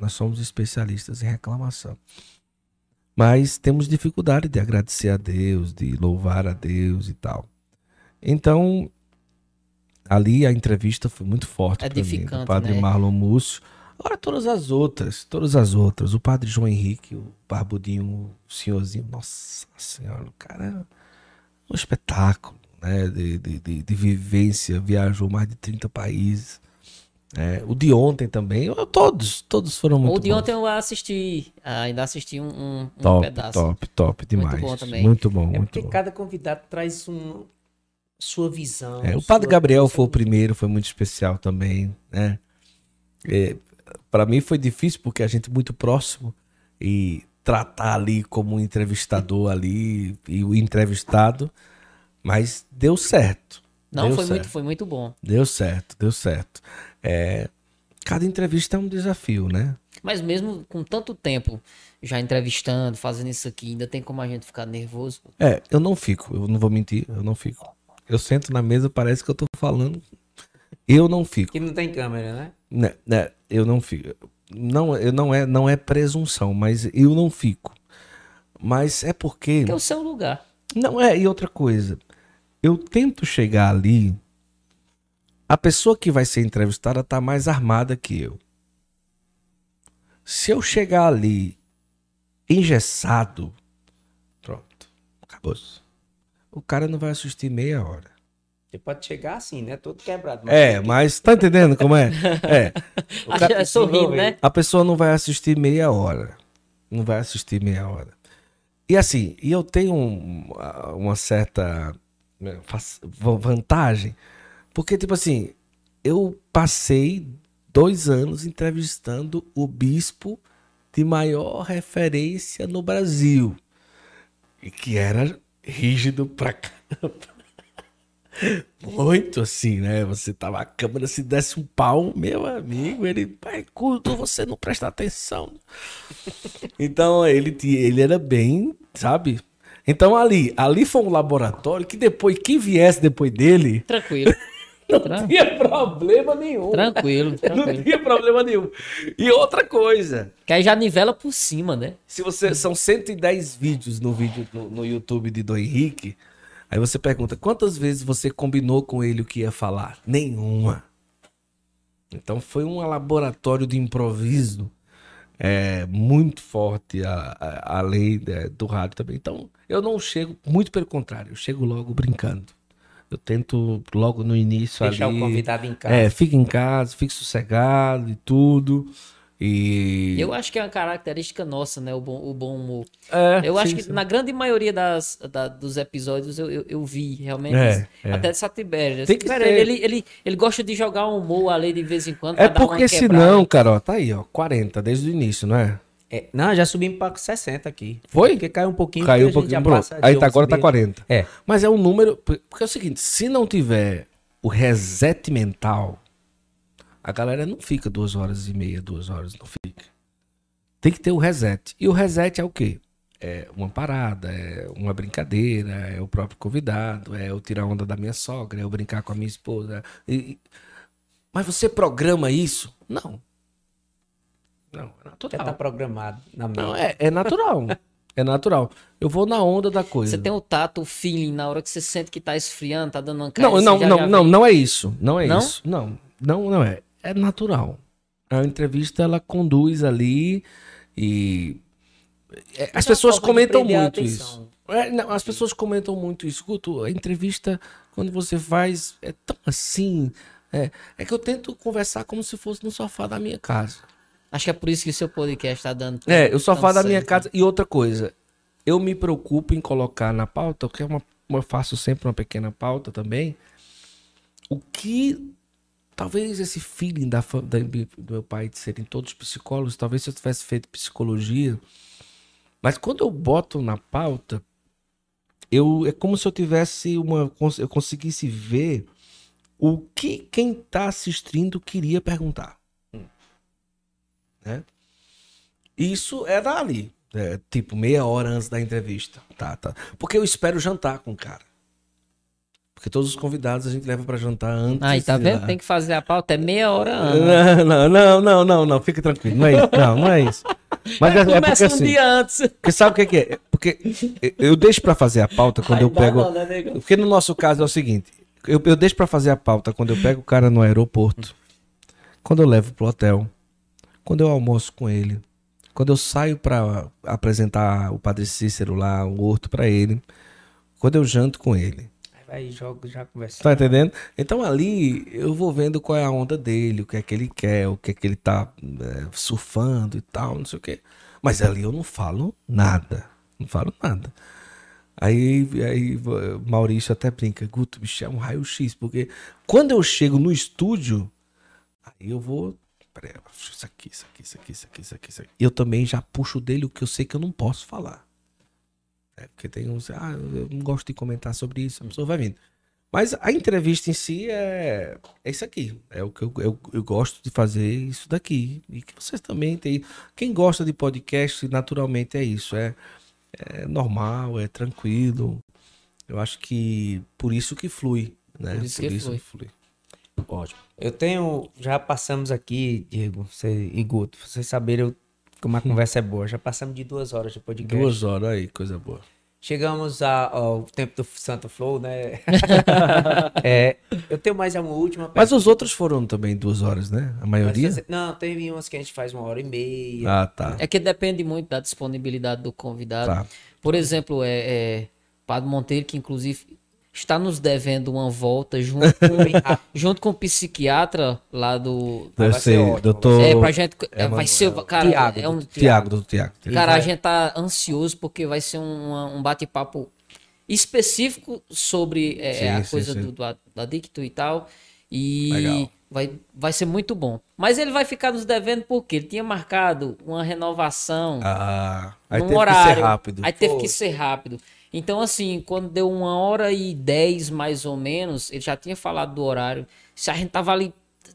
[SPEAKER 3] Nós somos especialistas em reclamação. Mas temos dificuldade de agradecer a Deus, de louvar a Deus e tal. Então, ali a entrevista foi muito forte para mim. O padre
[SPEAKER 1] né?
[SPEAKER 3] Marlon Múcio. Agora todas as outras, todas as outras. O padre João Henrique, o barbudinho, o senhorzinho. Nossa senhora, o cara é um espetáculo né, de, de, de, de vivência, viajou mais de 30 países. É, o de ontem também, eu- todos, todos foram muito
[SPEAKER 1] o de
[SPEAKER 3] bons.
[SPEAKER 1] ontem eu assisti, ainda assisti um, um, um
[SPEAKER 3] top,
[SPEAKER 1] pedaço.
[SPEAKER 3] top, top demais.
[SPEAKER 1] bom também.
[SPEAKER 3] Muito bom,
[SPEAKER 2] É
[SPEAKER 3] muito
[SPEAKER 2] porque
[SPEAKER 3] bom.
[SPEAKER 2] cada convidado traz um, sua visão.
[SPEAKER 3] É, o
[SPEAKER 2] sua-
[SPEAKER 3] Padre Gabriel foi o primeiro, foi muito especial também, né? É, para mim foi difícil porque a gente é muito próximo e tratar ali como um entrevistador ali e o entrevistado, mas deu certo.
[SPEAKER 1] Não,
[SPEAKER 3] deu
[SPEAKER 1] foi
[SPEAKER 3] certo.
[SPEAKER 1] muito, foi muito bom.
[SPEAKER 3] Deu certo, deu certo. É, cada entrevista é um desafio, né?
[SPEAKER 1] Mas mesmo com tanto tempo já entrevistando, fazendo isso aqui, ainda tem como a gente ficar nervoso.
[SPEAKER 3] É, eu não fico, eu não vou mentir, eu não fico. Eu sento na mesa, parece que eu tô falando. Eu não fico.
[SPEAKER 2] Que não tem câmera, né?
[SPEAKER 3] Né, né, eu não fico. Não, eu não é, não é presunção, mas eu não fico. Mas é porque.
[SPEAKER 1] Que é o seu lugar.
[SPEAKER 3] Não é, e outra coisa. Eu tento chegar ali. A pessoa que vai ser entrevistada tá mais armada que eu. Se eu chegar ali engessado, pronto, acabou. O cara não vai assistir meia hora.
[SPEAKER 2] Você pode chegar assim, né? Todo quebrado.
[SPEAKER 3] É, mas tá entendendo como é? É. O
[SPEAKER 1] Acho-
[SPEAKER 3] cara-
[SPEAKER 1] é sorrindo, né?
[SPEAKER 3] a pessoa não vai assistir meia hora. Não vai assistir meia hora. E assim, e eu tenho um- uma certa vantagem, porque, tipo assim, eu passei dois anos entrevistando o bispo de maior referência no Brasil. E que era rígido pra caramba. Muito assim, né? Você tava a câmera, se desse um pau, meu amigo, ele, pai, curto, você não presta atenção. Então ele, ele era bem, sabe? Então ali, ali foi um laboratório que depois, quem viesse depois dele,
[SPEAKER 1] Tranquilo. <laughs>
[SPEAKER 3] não
[SPEAKER 1] Tran-
[SPEAKER 3] tinha problema nenhum.
[SPEAKER 1] Tranquilo, <laughs>
[SPEAKER 3] Não
[SPEAKER 1] tranquilo.
[SPEAKER 3] tinha problema nenhum. E outra coisa,
[SPEAKER 1] Que aí já nivela por cima, né?
[SPEAKER 3] se você são 110 vídeos no vídeo no, no YouTube de Dom Henrique, aí você pergunta quantas vezes você combinou com ele o que ia falar? Nenhuma. Então foi um laboratório de improviso é, muito forte a, a, além é, do rádio também. Então eu não chego, muito pelo contrário, eu chego logo brincando. Eu tento logo no início
[SPEAKER 2] Deixar
[SPEAKER 3] ali.
[SPEAKER 2] o convidado em casa.
[SPEAKER 3] É, fica em casa, fica sossegado e tudo. E.
[SPEAKER 1] Eu acho que é uma característica nossa, né? O bom, o bom humor.
[SPEAKER 3] É,
[SPEAKER 1] Eu acho
[SPEAKER 3] sim,
[SPEAKER 1] que
[SPEAKER 3] sim.
[SPEAKER 1] na grande maioria das, da- dos episódios eu, eu, eu vi realmente.
[SPEAKER 3] É, é.
[SPEAKER 1] Até de Satibério.
[SPEAKER 3] Tem que
[SPEAKER 1] Satibério,
[SPEAKER 3] ser.
[SPEAKER 1] ele, ele, ele gosta de jogar um humor ali de vez em quando.
[SPEAKER 3] É
[SPEAKER 1] pra dar uma
[SPEAKER 3] porque senão, cara, ó, tá aí, ó, 40 desde o início, não é?
[SPEAKER 2] É, não, já subimos para 60 aqui.
[SPEAKER 3] Foi?
[SPEAKER 2] Porque caiu um pouquinho.
[SPEAKER 3] Caiu um pouquinho,
[SPEAKER 2] passa
[SPEAKER 3] Aí tá, agora tá
[SPEAKER 2] subia.
[SPEAKER 3] 40.
[SPEAKER 2] É.
[SPEAKER 3] Mas é um número. Porque é o seguinte: se não tiver o reset mental, a galera não fica duas horas e meia, duas horas, não fica. Tem que ter o reset. E o reset é o quê? É uma parada, é uma brincadeira, é o próprio convidado, é eu tirar onda da minha sogra, é eu brincar com a minha esposa. E- Mas você programa isso? Não. Não, é
[SPEAKER 2] Já
[SPEAKER 3] natural.
[SPEAKER 2] tá programado na mente.
[SPEAKER 3] Não, é, é natural. <laughs> é natural. Eu vou na onda da coisa.
[SPEAKER 1] Você tem o tato, o feeling na hora que você sente que tá esfriando, tá dando uma
[SPEAKER 3] Não,
[SPEAKER 1] você
[SPEAKER 3] não,
[SPEAKER 1] já-
[SPEAKER 3] não,
[SPEAKER 1] já
[SPEAKER 3] não,
[SPEAKER 1] vem.
[SPEAKER 3] não é isso. Não é
[SPEAKER 1] Não?
[SPEAKER 3] isso. Não, não, não é. É natural. A entrevista ela conduz ali e é, as
[SPEAKER 2] é uma
[SPEAKER 3] pessoas comentam muito isso. É, não, as pessoas comentam muito isso. Guto, a entrevista quando você faz é tão assim. É, é que eu tento conversar como se fosse no sofá da minha casa.
[SPEAKER 1] Acho que é por isso que o seu podcast tá dando.
[SPEAKER 3] É, o sofá
[SPEAKER 1] tanto
[SPEAKER 3] da minha casa. E outra coisa, eu me preocupo em colocar na pauta, que é uma, eu faço sempre uma pequena pauta também, o que talvez esse feeling da, da- do meu pai de serem todos psicólogos, talvez se eu tivesse feito psicologia, mas quando eu boto na pauta, eu é como se eu tivesse uma, eu conseguisse ver o que quem está assistindo queria perguntar. Né? Isso é dali. É, tipo, meia hora antes da entrevista. Tá, tá. Porque eu espero jantar com o cara. Porque todos os convidados a gente leva pra jantar antes.
[SPEAKER 1] Aí, tá vendo?
[SPEAKER 3] lá.
[SPEAKER 1] Tem que fazer a pauta, é meia hora antes.
[SPEAKER 3] Não, não, não, não, não, fica tranquilo. Não é isso. Não, não é isso. Mas é, é porque
[SPEAKER 1] Começa um
[SPEAKER 3] assim.
[SPEAKER 1] dia antes.
[SPEAKER 3] Porque sabe o que, que é? Porque eu deixo pra fazer a pauta quando eu
[SPEAKER 1] Aí dá
[SPEAKER 3] pego.
[SPEAKER 1] não, né?
[SPEAKER 3] Porque no nosso caso é o seguinte: eu, eu deixo pra fazer a pauta quando eu pego o cara no aeroporto, quando eu levo pro hotel, quando eu almoço com ele, quando eu saio pra apresentar o Padre Cícero lá, um horto pra ele, quando eu janto com ele.
[SPEAKER 2] Aí jogo já conversando.
[SPEAKER 3] Tá entendendo? Então ali eu vou vendo qual é a onda dele, o que é que ele quer, o que é que ele tá é, surfando e tal, não sei o quê. Mas ali eu não falo nada. Não falo nada. Aí, aí Maurício até brinca, Guto, bicho, é um raio-x, porque quando eu chego no estúdio, aí eu vou. Peraí, isso aqui, isso aqui, isso aqui, isso aqui, isso aqui, isso aqui. Eu também já puxo dele o que eu sei que eu não posso falar. É, porque tem uns. Ah, eu não gosto de comentar sobre isso, a pessoa vai vindo. Mas a entrevista em si é, é isso aqui. É o que eu, eu, eu gosto de fazer isso daqui. E que vocês também têm. Quem gosta de podcast, naturalmente é isso. É, é normal, é tranquilo. Eu acho que por isso que flui, né?
[SPEAKER 1] Por isso que flui.
[SPEAKER 3] flui.
[SPEAKER 2] Ótimo. Eu tenho. Já passamos aqui, Diego você, e Guto, pra vocês saberem como a <laughs> conversa é boa. Já passamos de duas horas de podcast.
[SPEAKER 3] Duas horas aí, coisa boa.
[SPEAKER 2] Chegamos a- ao tempo do Santo Flow, né? <laughs> É, eu tenho mais uma última
[SPEAKER 3] Mas
[SPEAKER 2] pergunta.
[SPEAKER 3] os outros foram também duas horas, né? A maioria?
[SPEAKER 2] Mas Não, teve umas que a gente faz uma hora e meia.
[SPEAKER 3] Ah, tá.
[SPEAKER 1] É que depende muito da disponibilidade do convidado.
[SPEAKER 3] Tá.
[SPEAKER 1] Por exemplo, é, é Padre Monteiro, que inclusive está nos devendo uma volta junto com, <laughs> junto com o psiquiatra lá do.
[SPEAKER 3] Deve
[SPEAKER 2] vai ser ótimo.
[SPEAKER 3] doutor
[SPEAKER 1] É, pra gente. é, vai ser. Cara,
[SPEAKER 2] Tiago,
[SPEAKER 1] é um,
[SPEAKER 3] Tiago, doutor Tiago.
[SPEAKER 1] cara,
[SPEAKER 2] vai-
[SPEAKER 1] a gente tá ansioso porque vai ser um, uma- um bate-papo específico sobre é,
[SPEAKER 3] Sim,
[SPEAKER 1] a
[SPEAKER 3] sim,
[SPEAKER 1] coisa
[SPEAKER 3] sim.
[SPEAKER 1] Do, do, ad- do adicto e tal. E
[SPEAKER 3] Legal.
[SPEAKER 1] vai, vai ser muito bom. Mas ele vai ficar nos devendo porque ele tinha marcado uma renovação
[SPEAKER 3] Ah, aí
[SPEAKER 1] num
[SPEAKER 3] teve
[SPEAKER 1] horário.
[SPEAKER 3] que ser rápido.
[SPEAKER 1] Aí teve
[SPEAKER 2] Pô.
[SPEAKER 1] que ser rápido. Então, assim, quando deu uma hora e dez, mais ou menos, ele já tinha falado do horário. Se a gente tava ali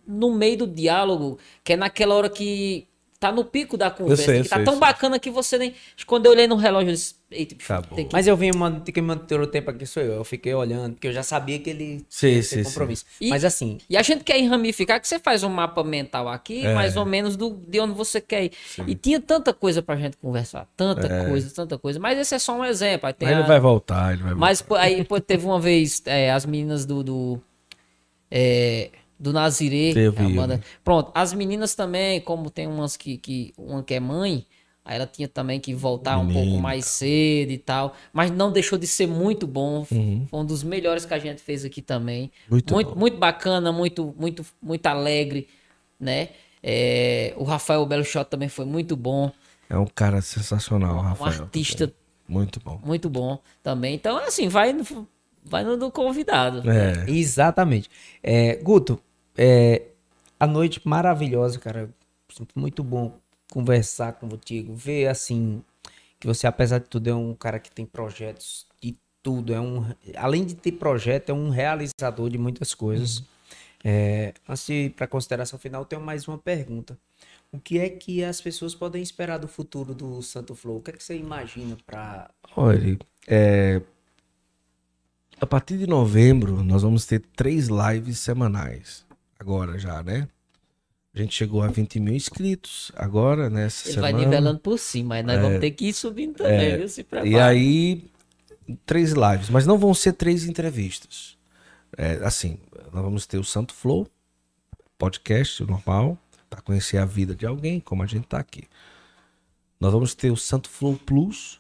[SPEAKER 1] no meio do diálogo, que é naquela hora que tá no pico da conversa,
[SPEAKER 3] sei,
[SPEAKER 1] que tá
[SPEAKER 3] sei,
[SPEAKER 1] tão
[SPEAKER 3] sei.
[SPEAKER 1] bacana que você nem. Quando eu olhei no relógio, eu disse, eita, bicho,
[SPEAKER 3] Acabou.
[SPEAKER 1] tem que...
[SPEAKER 2] Mas eu vim, mano, quem manter o tempo aqui sou eu. Eu fiquei olhando, porque eu já sabia que ele
[SPEAKER 3] Sim,
[SPEAKER 2] ia
[SPEAKER 3] sim,
[SPEAKER 2] ter
[SPEAKER 3] sim.
[SPEAKER 2] compromisso.
[SPEAKER 1] E-
[SPEAKER 2] Mas assim,
[SPEAKER 1] E a gente quer ramificar, que você faz um mapa mental aqui,
[SPEAKER 3] É.
[SPEAKER 1] mais ou menos do, de onde você quer ir. E tinha tanta coisa pra gente conversar, tanta coisa, tanta coisa. Mas esse é só um exemplo. Aí tem
[SPEAKER 3] Mas ele
[SPEAKER 1] a-
[SPEAKER 3] vai voltar, ele vai voltar.
[SPEAKER 1] Mas aí pô, teve uma vez é, as meninas do. do, é, do Nazirê.
[SPEAKER 3] Teve,
[SPEAKER 1] a banda-
[SPEAKER 3] né?
[SPEAKER 1] Pronto, as meninas também, como tem umas que, que. Uma que é mãe, aí ela tinha também que voltar um pouco
[SPEAKER 3] Menina.
[SPEAKER 1] mais cedo e tal. Mas não deixou de ser muito bom.
[SPEAKER 3] Uhum.
[SPEAKER 1] Foi um dos melhores que a gente fez aqui também.
[SPEAKER 3] Muito
[SPEAKER 1] muito, muito bacana, muito, muito, muito alegre, né? É, o Rafael Belo Shot também foi muito bom.
[SPEAKER 3] É um cara sensacional,
[SPEAKER 1] Um
[SPEAKER 3] Rafael.
[SPEAKER 1] artista
[SPEAKER 3] Muito bom.
[SPEAKER 1] muito bom também. Então, assim, vai no, vai no do convidado.
[SPEAKER 3] É.
[SPEAKER 2] exatamente. É, Guto, é, a noite maravilhosa, cara. Muito bom conversar com contigo. Ver assim que você, apesar de tudo, é um cara que tem projetos de tudo. É um, além de ter projeto, é um realizador de muitas coisas. É, antes de ir para a consideração final, tenho mais uma pergunta. O que é que as pessoas podem esperar do futuro do Santo Flow? O que é que você imagina para
[SPEAKER 3] Olha, é, a partir de novembro nós vamos ter três lives semanais. Agora já, né? A gente chegou a 20 mil inscritos agora, nessa
[SPEAKER 1] Ele
[SPEAKER 3] semana.
[SPEAKER 1] vai nivelando por cima, mas nós vamos ter que ir subindo também, viu? Se prepara.
[SPEAKER 3] E aí, três lives, mas não vão ser três entrevistas. É, assim, nós vamos ter o Santo Flow, podcast normal, para conhecer a vida de alguém, como a gente tá aqui. Nós vamos ter o Santo Flow Plus,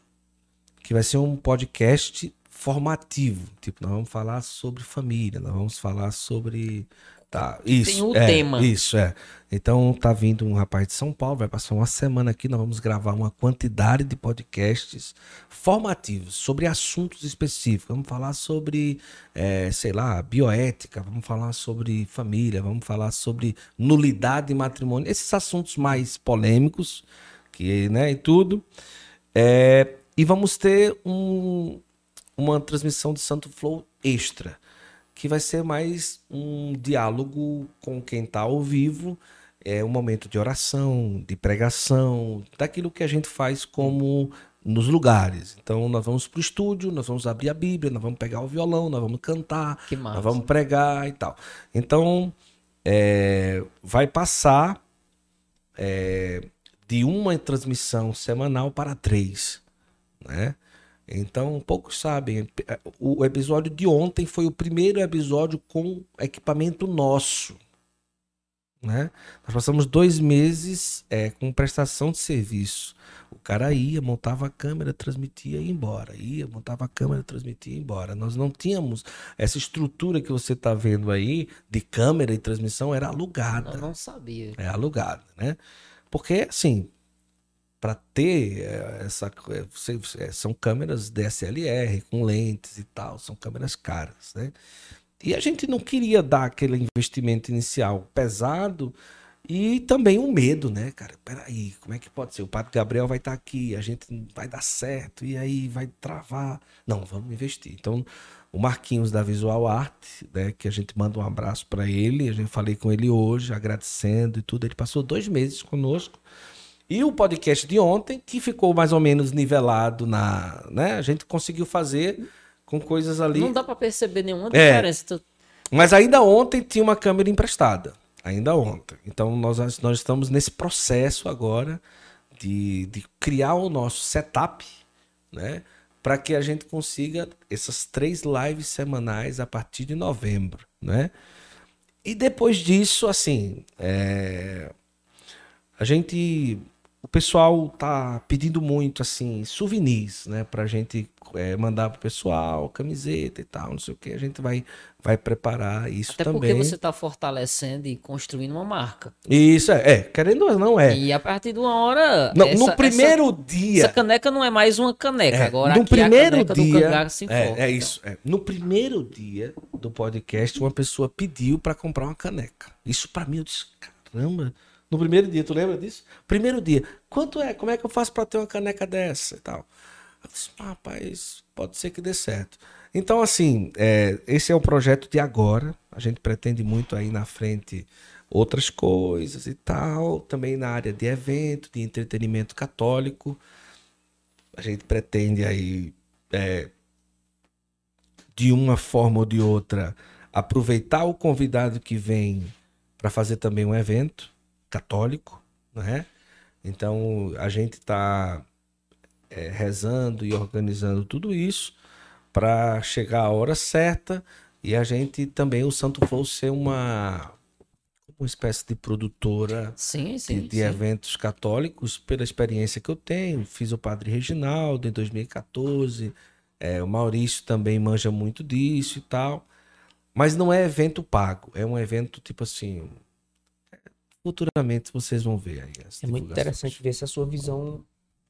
[SPEAKER 3] que vai ser um podcast formativo. Tipo, nós vamos falar sobre família, nós vamos falar sobre. Tá, isso.
[SPEAKER 1] o
[SPEAKER 3] é,
[SPEAKER 1] tema.
[SPEAKER 3] Isso, é. Então tá vindo um rapaz de São Paulo, vai passar uma semana aqui, nós vamos gravar uma quantidade de podcasts formativos sobre assuntos específicos. Vamos falar sobre, é, sei lá, bioética, vamos falar sobre família, vamos falar sobre nulidade e matrimônio, esses assuntos mais polêmicos, que, né, e tudo. É, e vamos ter um, uma transmissão de Santo Flow extra, que vai ser mais um diálogo com quem está ao vivo, é um momento de oração, de pregação, daquilo que a gente faz como nos lugares. Então nós vamos para o estúdio, nós vamos abrir a Bíblia, nós vamos pegar o violão, nós vamos cantar, nós vamos pregar e tal. Então é, vai passar é, de uma transmissão semanal para três, né? Então, poucos sabem. O episódio de ontem foi o primeiro episódio com equipamento nosso. Né? Nós passamos dois meses é, com prestação de serviço. O cara ia, montava a câmera, transmitia e ia embora. Ia, montava a câmera, transmitia e ia embora. Nós não tínhamos essa estrutura que você está vendo aí de câmera e transmissão, era alugada.
[SPEAKER 1] Eu não sabia.
[SPEAKER 3] É alugada, né? Porque, assim, para ter eh, essa. eh, eh, São câmeras DSLR com lentes e tal, são câmeras caras, né? E a gente não queria dar aquele investimento inicial pesado e também o medo, né, cara? Peraí, como é que pode ser? O Padre Gabriel vai estar aqui, a gente vai dar certo, e aí vai travar. Não, vamos investir. Então, o Marquinhos da Visual Art, né, que a gente manda um abraço para ele, a gente falei com ele hoje, agradecendo e tudo. Ele passou dois meses conosco. E o podcast de ontem, que ficou mais ou menos nivelado na. Né, a gente conseguiu fazer com coisas ali.
[SPEAKER 1] Não dá pra perceber nenhuma
[SPEAKER 3] É.
[SPEAKER 1] diferença. Tu-
[SPEAKER 3] Mas ainda ontem tinha uma câmera emprestada. Ainda ontem. Então nós, nós estamos nesse processo agora de, de criar o nosso setup, né? Para que a gente consiga essas três lives semanais a partir de novembro, né? E depois disso, assim, é, a gente. O pessoal tá pedindo muito, assim, souvenirs, né? Pra gente é, mandar pro pessoal, camiseta e tal, não sei o que. A gente vai, vai preparar isso
[SPEAKER 1] Até
[SPEAKER 3] também.
[SPEAKER 1] porque você tá fortalecendo e construindo uma marca.
[SPEAKER 3] Isso, é, é, querendo ou não, é.
[SPEAKER 1] E a partir de uma hora.
[SPEAKER 3] Não,
[SPEAKER 1] essa-
[SPEAKER 3] no primeiro
[SPEAKER 1] essa,
[SPEAKER 3] dia.
[SPEAKER 1] Essa caneca não é mais uma caneca.
[SPEAKER 3] É,
[SPEAKER 1] Agora
[SPEAKER 3] no primeiro dia. É, é isso. é. No primeiro dia do podcast, uma pessoa pediu pra comprar uma caneca. Isso pra mim, eu disse, caramba. No primeiro dia, tu lembra disso? Primeiro dia, quanto é? Como é que eu faço pra ter uma caneca dessa e tal? Eu disse, "Ah, rapaz, pode ser que dê certo. Então, assim, é, esse é o projeto de agora. A gente pretende muito aí na frente outras coisas e tal. Também na área de evento, de entretenimento católico. A gente pretende aí, é, de uma forma ou de outra, aproveitar o convidado que vem para fazer também um evento católico, né? Então a gente está rezando e organizando tudo isso para chegar a hora certa e a gente também o Santo Flow ser uma uma espécie de produtora
[SPEAKER 1] Sim,
[SPEAKER 3] de,
[SPEAKER 1] sim.
[SPEAKER 3] de
[SPEAKER 1] sim.
[SPEAKER 3] eventos católicos, pela experiência que eu tenho. Fiz o Padre Reginaldo em 2014. é, o Maurício também manja muito disso e tal. Mas não é evento pago. É um evento tipo assim. Futuramente vocês vão ver aí.
[SPEAKER 2] É muito interessante ver essa sua visão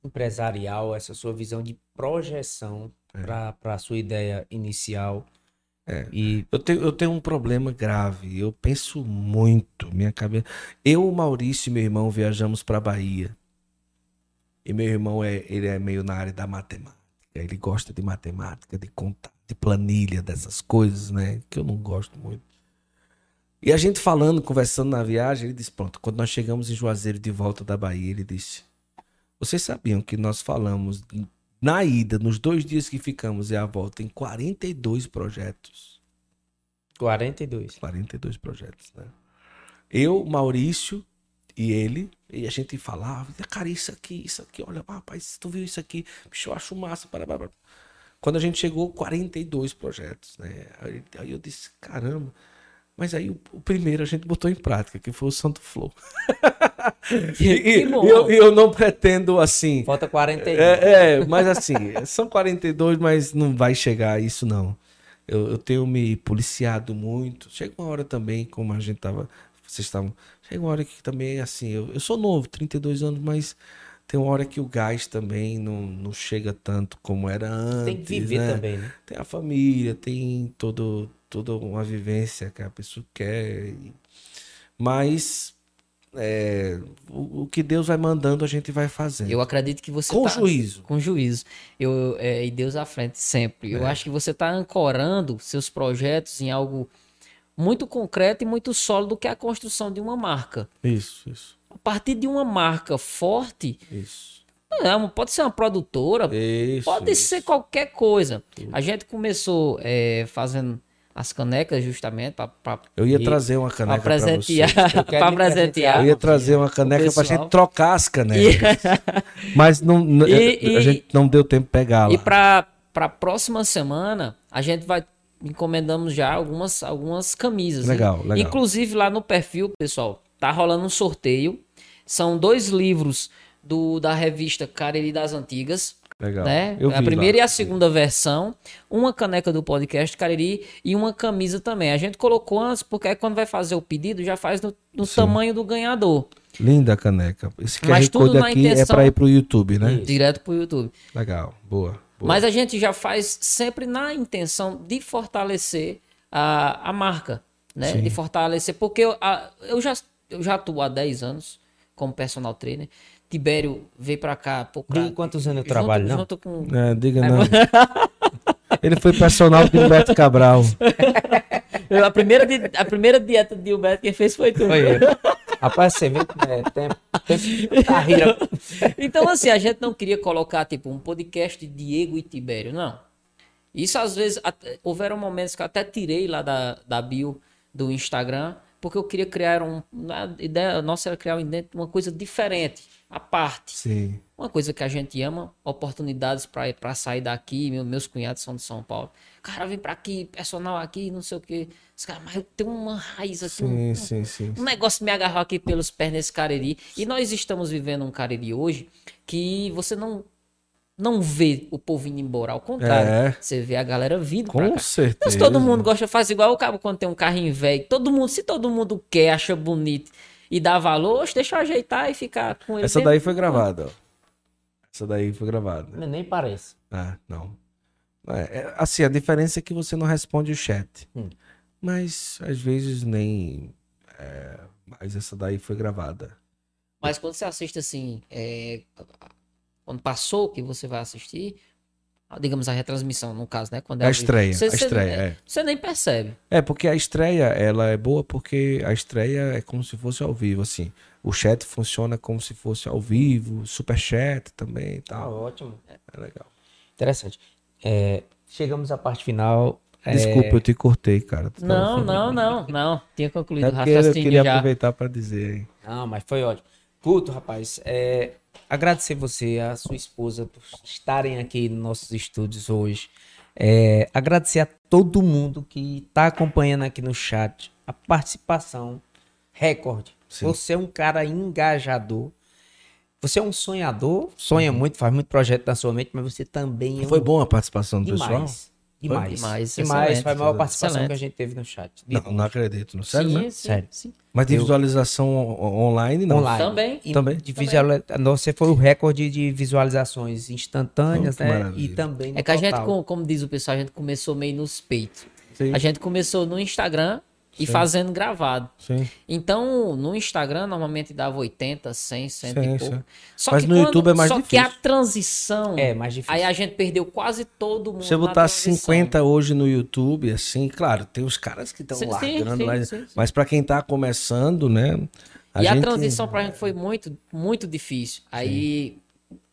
[SPEAKER 2] empresarial, essa sua visão de projeção
[SPEAKER 3] É.
[SPEAKER 2] para a sua ideia inicial.
[SPEAKER 3] É.
[SPEAKER 2] E
[SPEAKER 3] Eu tenho, eu tenho um problema grave. Eu penso muito. Minha cabeça. Eu, o Maurício e meu irmão viajamos para Bahia. E meu irmão é, ele é meio na área da matemática. Ele gosta de matemática, de contar, de planilha, dessas coisas, né? Que eu não gosto muito. E a gente falando, conversando na viagem, ele disse: Pronto, quando nós chegamos em Juazeiro de volta da Bahia, ele disse: Vocês sabiam que nós falamos na ida, nos dois dias que ficamos e a volta, em 42 projetos?
[SPEAKER 2] 42.
[SPEAKER 3] 42 projetos, né? Eu, Maurício e ele, e a gente falava, cara, isso aqui, isso aqui, olha, rapaz, tu viu isso aqui, bicho, eu acho massa, para, para, para. Quando a gente chegou, 42 projetos, né? Aí, aí eu disse, caramba. Mas aí o, o primeiro a gente botou em prática, que foi o Santo Flow. <laughs> e, e eu, eu não pretendo, assim,
[SPEAKER 2] Falta 41.
[SPEAKER 3] é, é, mas assim, são 42, mas não vai chegar a isso, não. Eu, eu tenho me policiado muito. Chega uma hora também, como a gente tava. Vocês estavam. Chega uma hora que também, assim, eu, eu sou novo, 32 anos, mas tem uma hora que o gás também não, não chega tanto como era antes.
[SPEAKER 2] Tem que viver
[SPEAKER 3] né?
[SPEAKER 2] também, né?
[SPEAKER 3] Tem a família, tem todo, toda uma vivência que a pessoa quer. Mas é, o, o que Deus vai mandando, a gente vai fazendo.
[SPEAKER 1] Eu acredito que você
[SPEAKER 3] Com
[SPEAKER 1] tá-
[SPEAKER 3] juízo.
[SPEAKER 1] Com juízo. Eu, é, e Deus à frente sempre. Eu
[SPEAKER 3] É.
[SPEAKER 1] acho que você está ancorando seus projetos em algo muito concreto e muito sólido, que é a construção de uma marca.
[SPEAKER 3] Isso, isso,
[SPEAKER 1] A partir de uma marca forte,
[SPEAKER 3] isso.
[SPEAKER 1] não, pode ser uma produtora,
[SPEAKER 3] Isso.
[SPEAKER 1] pode
[SPEAKER 3] isso.
[SPEAKER 1] ser qualquer coisa. A gente começou é, fazendo as canecas justamente para
[SPEAKER 3] Eu ia trazer uma caneca você.
[SPEAKER 1] presentear. Para presentear.
[SPEAKER 3] Eu ia trazer uma caneca
[SPEAKER 1] pessoal.
[SPEAKER 3] gente trocar as canecas. <laughs> Mas não,
[SPEAKER 1] E-
[SPEAKER 3] a
[SPEAKER 1] e-
[SPEAKER 3] gente não deu tempo de pegar lá.
[SPEAKER 1] E para a próxima semana, a gente vai encomendamos já algumas, algumas camisas. né?
[SPEAKER 3] Legal, legal.
[SPEAKER 1] Inclusive lá no perfil, pessoal, tá rolando um sorteio. São dois livros do, da revista Cariri das Antigas.
[SPEAKER 3] Legal.
[SPEAKER 1] Né?
[SPEAKER 3] Eu
[SPEAKER 1] a primeira
[SPEAKER 3] lá.
[SPEAKER 1] e a segunda versão, uma caneca do podcast Cariri e uma camisa também. A gente colocou antes, porque aí quando vai fazer o pedido, já faz no, no tamanho do ganhador,
[SPEAKER 3] Linda a caneca. Esse
[SPEAKER 1] Mas
[SPEAKER 3] QR
[SPEAKER 1] tudo
[SPEAKER 3] Code
[SPEAKER 1] na
[SPEAKER 3] aqui é
[SPEAKER 1] intenção-
[SPEAKER 3] pra ir pro YouTube, né?
[SPEAKER 2] Isso.
[SPEAKER 1] direto pro YouTube.
[SPEAKER 3] Legal. Boa. boa.
[SPEAKER 1] Mas a gente já faz sempre na intenção de fortalecer a, a marca, né?
[SPEAKER 3] Sim.
[SPEAKER 1] De fortalecer, porque eu, a- eu, já, eu já atuo há 10 anos como personal trainer. Tibério veio pra cá. Pô, pra-
[SPEAKER 2] Diga quantos anos eu
[SPEAKER 1] junto-
[SPEAKER 2] trabalho, não?
[SPEAKER 1] junto com...
[SPEAKER 3] É, diga não. Ele foi personal de Humberto Cabral.
[SPEAKER 1] A, primeira, di- a primeira dieta de Gilberto quem fez foi tu.
[SPEAKER 2] Foi eu. Rapaz, você vê que é, tempo, tempo carreira.
[SPEAKER 1] Então, assim, a gente não queria colocar, tipo, um podcast de Diego e Tibério, não. Isso às vezes, até- houveram momentos que eu até tirei lá da, da bio do Instagram, porque eu queria criar um. A ideia nossa era criar um uma coisa diferente, à parte.
[SPEAKER 3] Sim.
[SPEAKER 1] Uma coisa que a gente ama, oportunidades para sair daqui. Meu- meus cunhados são de São Paulo. Cara, vem pra aqui, personal aqui, não sei o quê. Os caras, mas eu tenho uma raiz aqui, um,
[SPEAKER 3] Sim, sim, sim.
[SPEAKER 1] um negócio me agarrou aqui pelos pés nesse Cariri. E nós estamos vivendo um Cariri hoje que você não não vê o povo indo embora. Ao contrário,
[SPEAKER 3] É.
[SPEAKER 1] você vê a galera vindo
[SPEAKER 3] Com certeza.
[SPEAKER 1] Se todo mundo gosta, faz igual o cabo quando tem um carrinho velho. Todo mundo, se todo mundo quer, acha bonito e dá valor, oxe, deixa eu ajeitar e ficar com ele.
[SPEAKER 3] Essa
[SPEAKER 1] dentro.
[SPEAKER 3] daí foi gravada, ó. Essa daí foi gravada.
[SPEAKER 2] Nem parece.
[SPEAKER 3] Ah, não. É, é, assim, a diferença é que você não responde o chat.
[SPEAKER 2] Hum.
[SPEAKER 3] Mas às vezes nem. é, mas essa daí foi gravada.
[SPEAKER 1] Mas quando você assiste assim, é, quando passou que você vai assistir, digamos a retransmissão, no caso, né? Quando é
[SPEAKER 3] A estreia,
[SPEAKER 1] você-
[SPEAKER 3] a
[SPEAKER 1] você-
[SPEAKER 3] estreia,
[SPEAKER 1] é,
[SPEAKER 3] é.
[SPEAKER 1] Você nem percebe.
[SPEAKER 3] É, porque a estreia, ela é boa porque a estreia é como se fosse ao vivo, assim. O chat funciona como se fosse ao vivo, super chat também e
[SPEAKER 2] Tá
[SPEAKER 3] tal.
[SPEAKER 2] ótimo.
[SPEAKER 3] É legal.
[SPEAKER 2] Interessante. É, chegamos à parte final. É,
[SPEAKER 3] Desculpa, eu te cortei, cara. Tu
[SPEAKER 1] Não, não, não, não. Tinha concluído
[SPEAKER 3] É
[SPEAKER 1] o
[SPEAKER 3] porque eu
[SPEAKER 1] raciocínio
[SPEAKER 3] queria
[SPEAKER 1] já.
[SPEAKER 3] aproveitar pra dizer, hein?
[SPEAKER 2] Não, mas foi ótimo. Guto, rapaz, é, agradecer você, a sua esposa, por estarem aqui nos nossos estúdios hoje. É, agradecer a todo mundo que está acompanhando aqui no chat. A participação recorde.
[SPEAKER 3] Sim.
[SPEAKER 2] Você é um cara engajador. Você é um sonhador, sonha muito, faz muito projeto na sua mente, mas você também é
[SPEAKER 3] Foi
[SPEAKER 2] um
[SPEAKER 3] bom a participação do pessoal?
[SPEAKER 2] Demais. Demais.
[SPEAKER 1] Demais,
[SPEAKER 2] Demais.
[SPEAKER 1] excelente.
[SPEAKER 2] Foi a maior participação
[SPEAKER 1] Excelente.
[SPEAKER 2] que a gente teve no chat.
[SPEAKER 3] Não, não acredito. Não. Sério,
[SPEAKER 1] sim,
[SPEAKER 3] né?
[SPEAKER 1] sim,
[SPEAKER 2] Sério.
[SPEAKER 1] sim.
[SPEAKER 3] Mas de
[SPEAKER 2] Eu-
[SPEAKER 3] visualização on- online, não.
[SPEAKER 2] Online.
[SPEAKER 1] Também.
[SPEAKER 2] E
[SPEAKER 3] Também.
[SPEAKER 2] De visualiza... Você foi o recorde de visualizações instantâneas,
[SPEAKER 3] Oh,
[SPEAKER 2] né?
[SPEAKER 3] maravilha.
[SPEAKER 2] E também no
[SPEAKER 1] É que a gente,
[SPEAKER 2] total.
[SPEAKER 1] com- como diz o pessoal, a gente começou meio nos peitos.
[SPEAKER 3] Sim,
[SPEAKER 1] A gente começou no Instagram e
[SPEAKER 3] Sim.
[SPEAKER 1] fazendo gravado.
[SPEAKER 3] sim.
[SPEAKER 1] Então, no Instagram, normalmente dava 80, 100, 100
[SPEAKER 3] Sim,
[SPEAKER 1] e pouco.
[SPEAKER 3] sim.
[SPEAKER 1] Só
[SPEAKER 3] Mas
[SPEAKER 1] que
[SPEAKER 3] no
[SPEAKER 1] quando-
[SPEAKER 3] YouTube é mais
[SPEAKER 1] só
[SPEAKER 3] difícil.
[SPEAKER 1] que a transição...
[SPEAKER 2] É mais difícil.
[SPEAKER 1] Aí a gente perdeu quase todo mundo
[SPEAKER 3] Se você botar
[SPEAKER 1] transição.
[SPEAKER 3] 50 hoje no YouTube, assim, claro, tem os caras que estão largando,
[SPEAKER 1] sim,
[SPEAKER 3] mas,
[SPEAKER 1] sim, sim.
[SPEAKER 3] mas para quem tá começando, né?
[SPEAKER 1] e a
[SPEAKER 3] gente-
[SPEAKER 1] transição pra gente foi muito, muito difícil. Aí,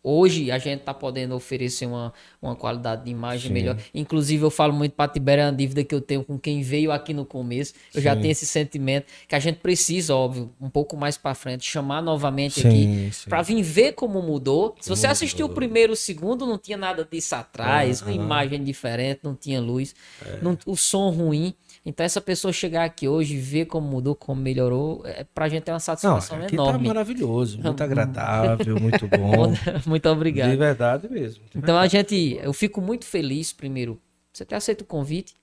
[SPEAKER 1] hoje, a gente tá podendo oferecer uma, uma qualidade de imagem
[SPEAKER 3] Sim.
[SPEAKER 1] melhor. Inclusive, eu falo muito pra Tibério, é uma dívida que eu tenho com quem veio aqui no começo. Eu já
[SPEAKER 3] Sim.
[SPEAKER 1] tenho esse sentimento que a gente precisa, óbvio, um pouco mais pra frente, chamar novamente
[SPEAKER 3] Sim,
[SPEAKER 1] aqui pra vir ver como mudou. Se você assistiu o primeiro, o segundo, não tinha nada disso atrás, uma imagem diferente, não tinha luz,
[SPEAKER 3] É.
[SPEAKER 1] não- o som ruim. Então, essa pessoa chegar aqui hoje e ver como mudou, como melhorou, é, pra gente é uma
[SPEAKER 3] Não,
[SPEAKER 1] satisfação
[SPEAKER 3] aqui tá
[SPEAKER 1] enorme.
[SPEAKER 3] maravilhoso, <laughs> muito agradável, muito <laughs> bom.
[SPEAKER 1] Muito obrigado.
[SPEAKER 3] De verdade mesmo.
[SPEAKER 1] Então a gente, eu fico muito feliz, primeiro, você ter aceito o convite,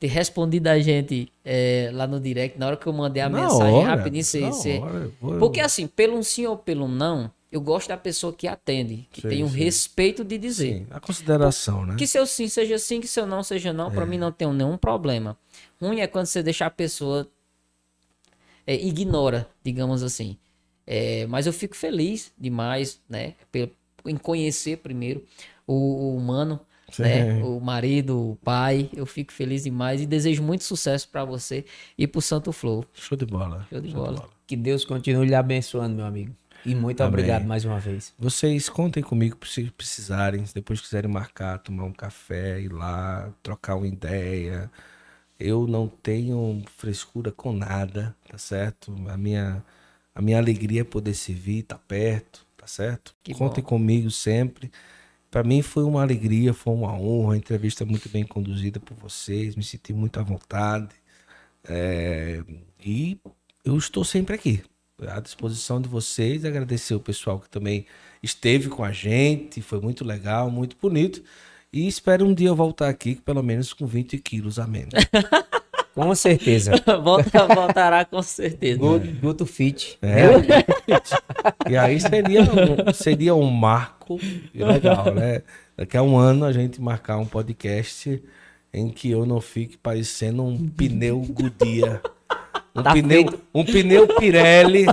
[SPEAKER 1] ter respondido a gente é, lá no direct, na hora que eu mandei a
[SPEAKER 3] Na
[SPEAKER 1] mensagem
[SPEAKER 3] hora,
[SPEAKER 1] rapidinho, você, você-
[SPEAKER 3] hora, vou-
[SPEAKER 1] porque assim, pelo um sim ou pelo não, eu gosto da pessoa que atende, que
[SPEAKER 3] Sim,
[SPEAKER 1] tem um
[SPEAKER 3] sim.
[SPEAKER 1] respeito de dizer.
[SPEAKER 3] Sim, a consideração, né?
[SPEAKER 1] Que seu sim seja sim, que seu não seja não, pra mim não tem nenhum problema. Ruim é quando você deixa a pessoa é, ignora, digamos assim. É, mas eu fico feliz demais, né, em conhecer primeiro o, o humano, né,
[SPEAKER 3] Sim.
[SPEAKER 1] o marido, o pai. Eu fico feliz demais e desejo muito sucesso pra você e pro Santo Flow.
[SPEAKER 3] Show de bola.
[SPEAKER 1] Show de bola.
[SPEAKER 2] Que Deus continue lhe abençoando, meu amigo. E muito
[SPEAKER 3] Amém.
[SPEAKER 2] obrigado mais uma vez.
[SPEAKER 3] Vocês contem comigo se precisarem, se depois quiserem marcar, tomar um café, ir lá, trocar uma ideia. Eu não tenho frescura com nada, tá certo? A minha, a minha alegria é poder servir, tá perto, tá certo?
[SPEAKER 1] Que
[SPEAKER 3] contem
[SPEAKER 1] bom.
[SPEAKER 3] comigo sempre. Para mim foi uma alegria, foi uma honra, a entrevista muito bem conduzida por vocês, me senti muito à vontade. É, e eu estou sempre aqui, à disposição de vocês. Agradecer o pessoal que também esteve com a gente, foi muito legal, muito bonito. E espero um dia eu voltar aqui, pelo menos com 20 quilos a menos. <laughs>
[SPEAKER 2] Com certeza. <laughs>
[SPEAKER 1] Volta, voltará com certeza.
[SPEAKER 2] Guto, Guto Fit.
[SPEAKER 3] É. e aí seria um, seria um marco legal, né? Daqui a um ano a gente marcar um podcast em que eu não fique parecendo um pneu Goodyear. Um,
[SPEAKER 2] Tá
[SPEAKER 3] pneu,
[SPEAKER 2] feito.
[SPEAKER 3] um pneu Pirelli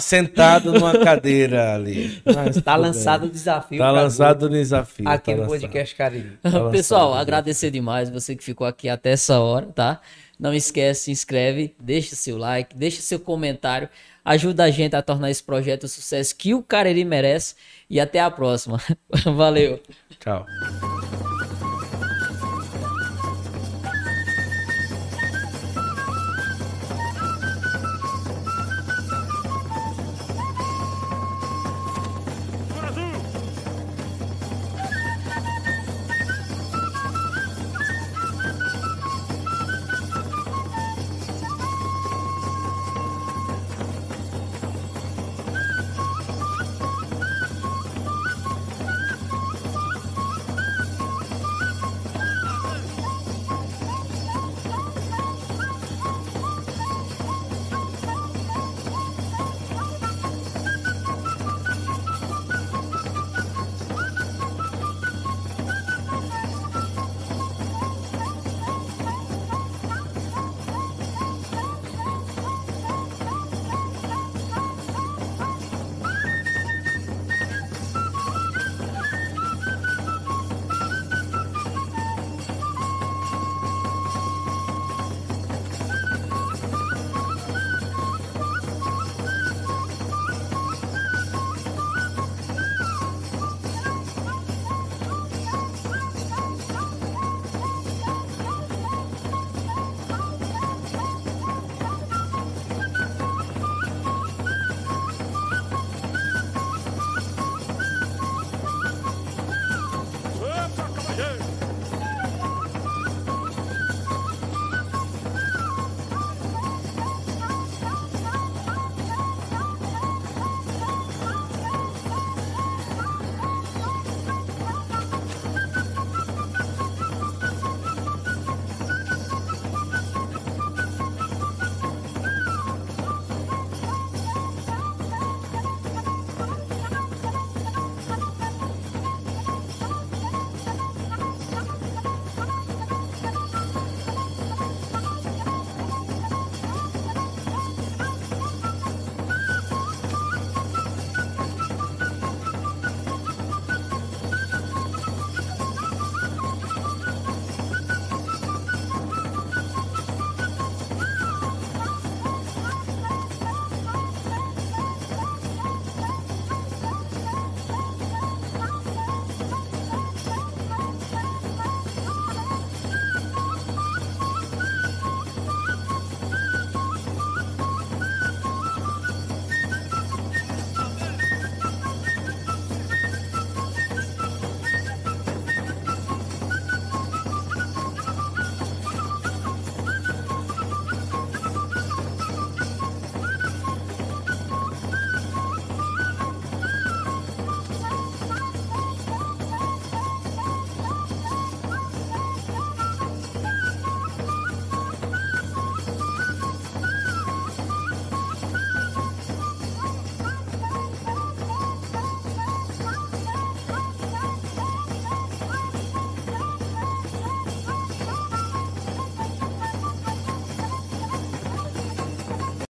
[SPEAKER 3] sentado numa cadeira ali. Mas
[SPEAKER 2] Tá
[SPEAKER 3] tudo
[SPEAKER 2] lançado o desafio.
[SPEAKER 3] Tá
[SPEAKER 2] pra
[SPEAKER 3] lançado o desafio.
[SPEAKER 2] Aqui
[SPEAKER 3] tá
[SPEAKER 2] no
[SPEAKER 3] lançado.
[SPEAKER 2] podcast Cariri.
[SPEAKER 3] Tá lançado.
[SPEAKER 1] Pessoal, agradecer demais você que ficou aqui até essa hora, tá? Não esquece, se inscreve, deixa seu like, deixa seu comentário, ajuda a gente a tornar esse projeto o sucesso que o Cariri merece e até a próxima. <laughs> Valeu.
[SPEAKER 3] Tchau.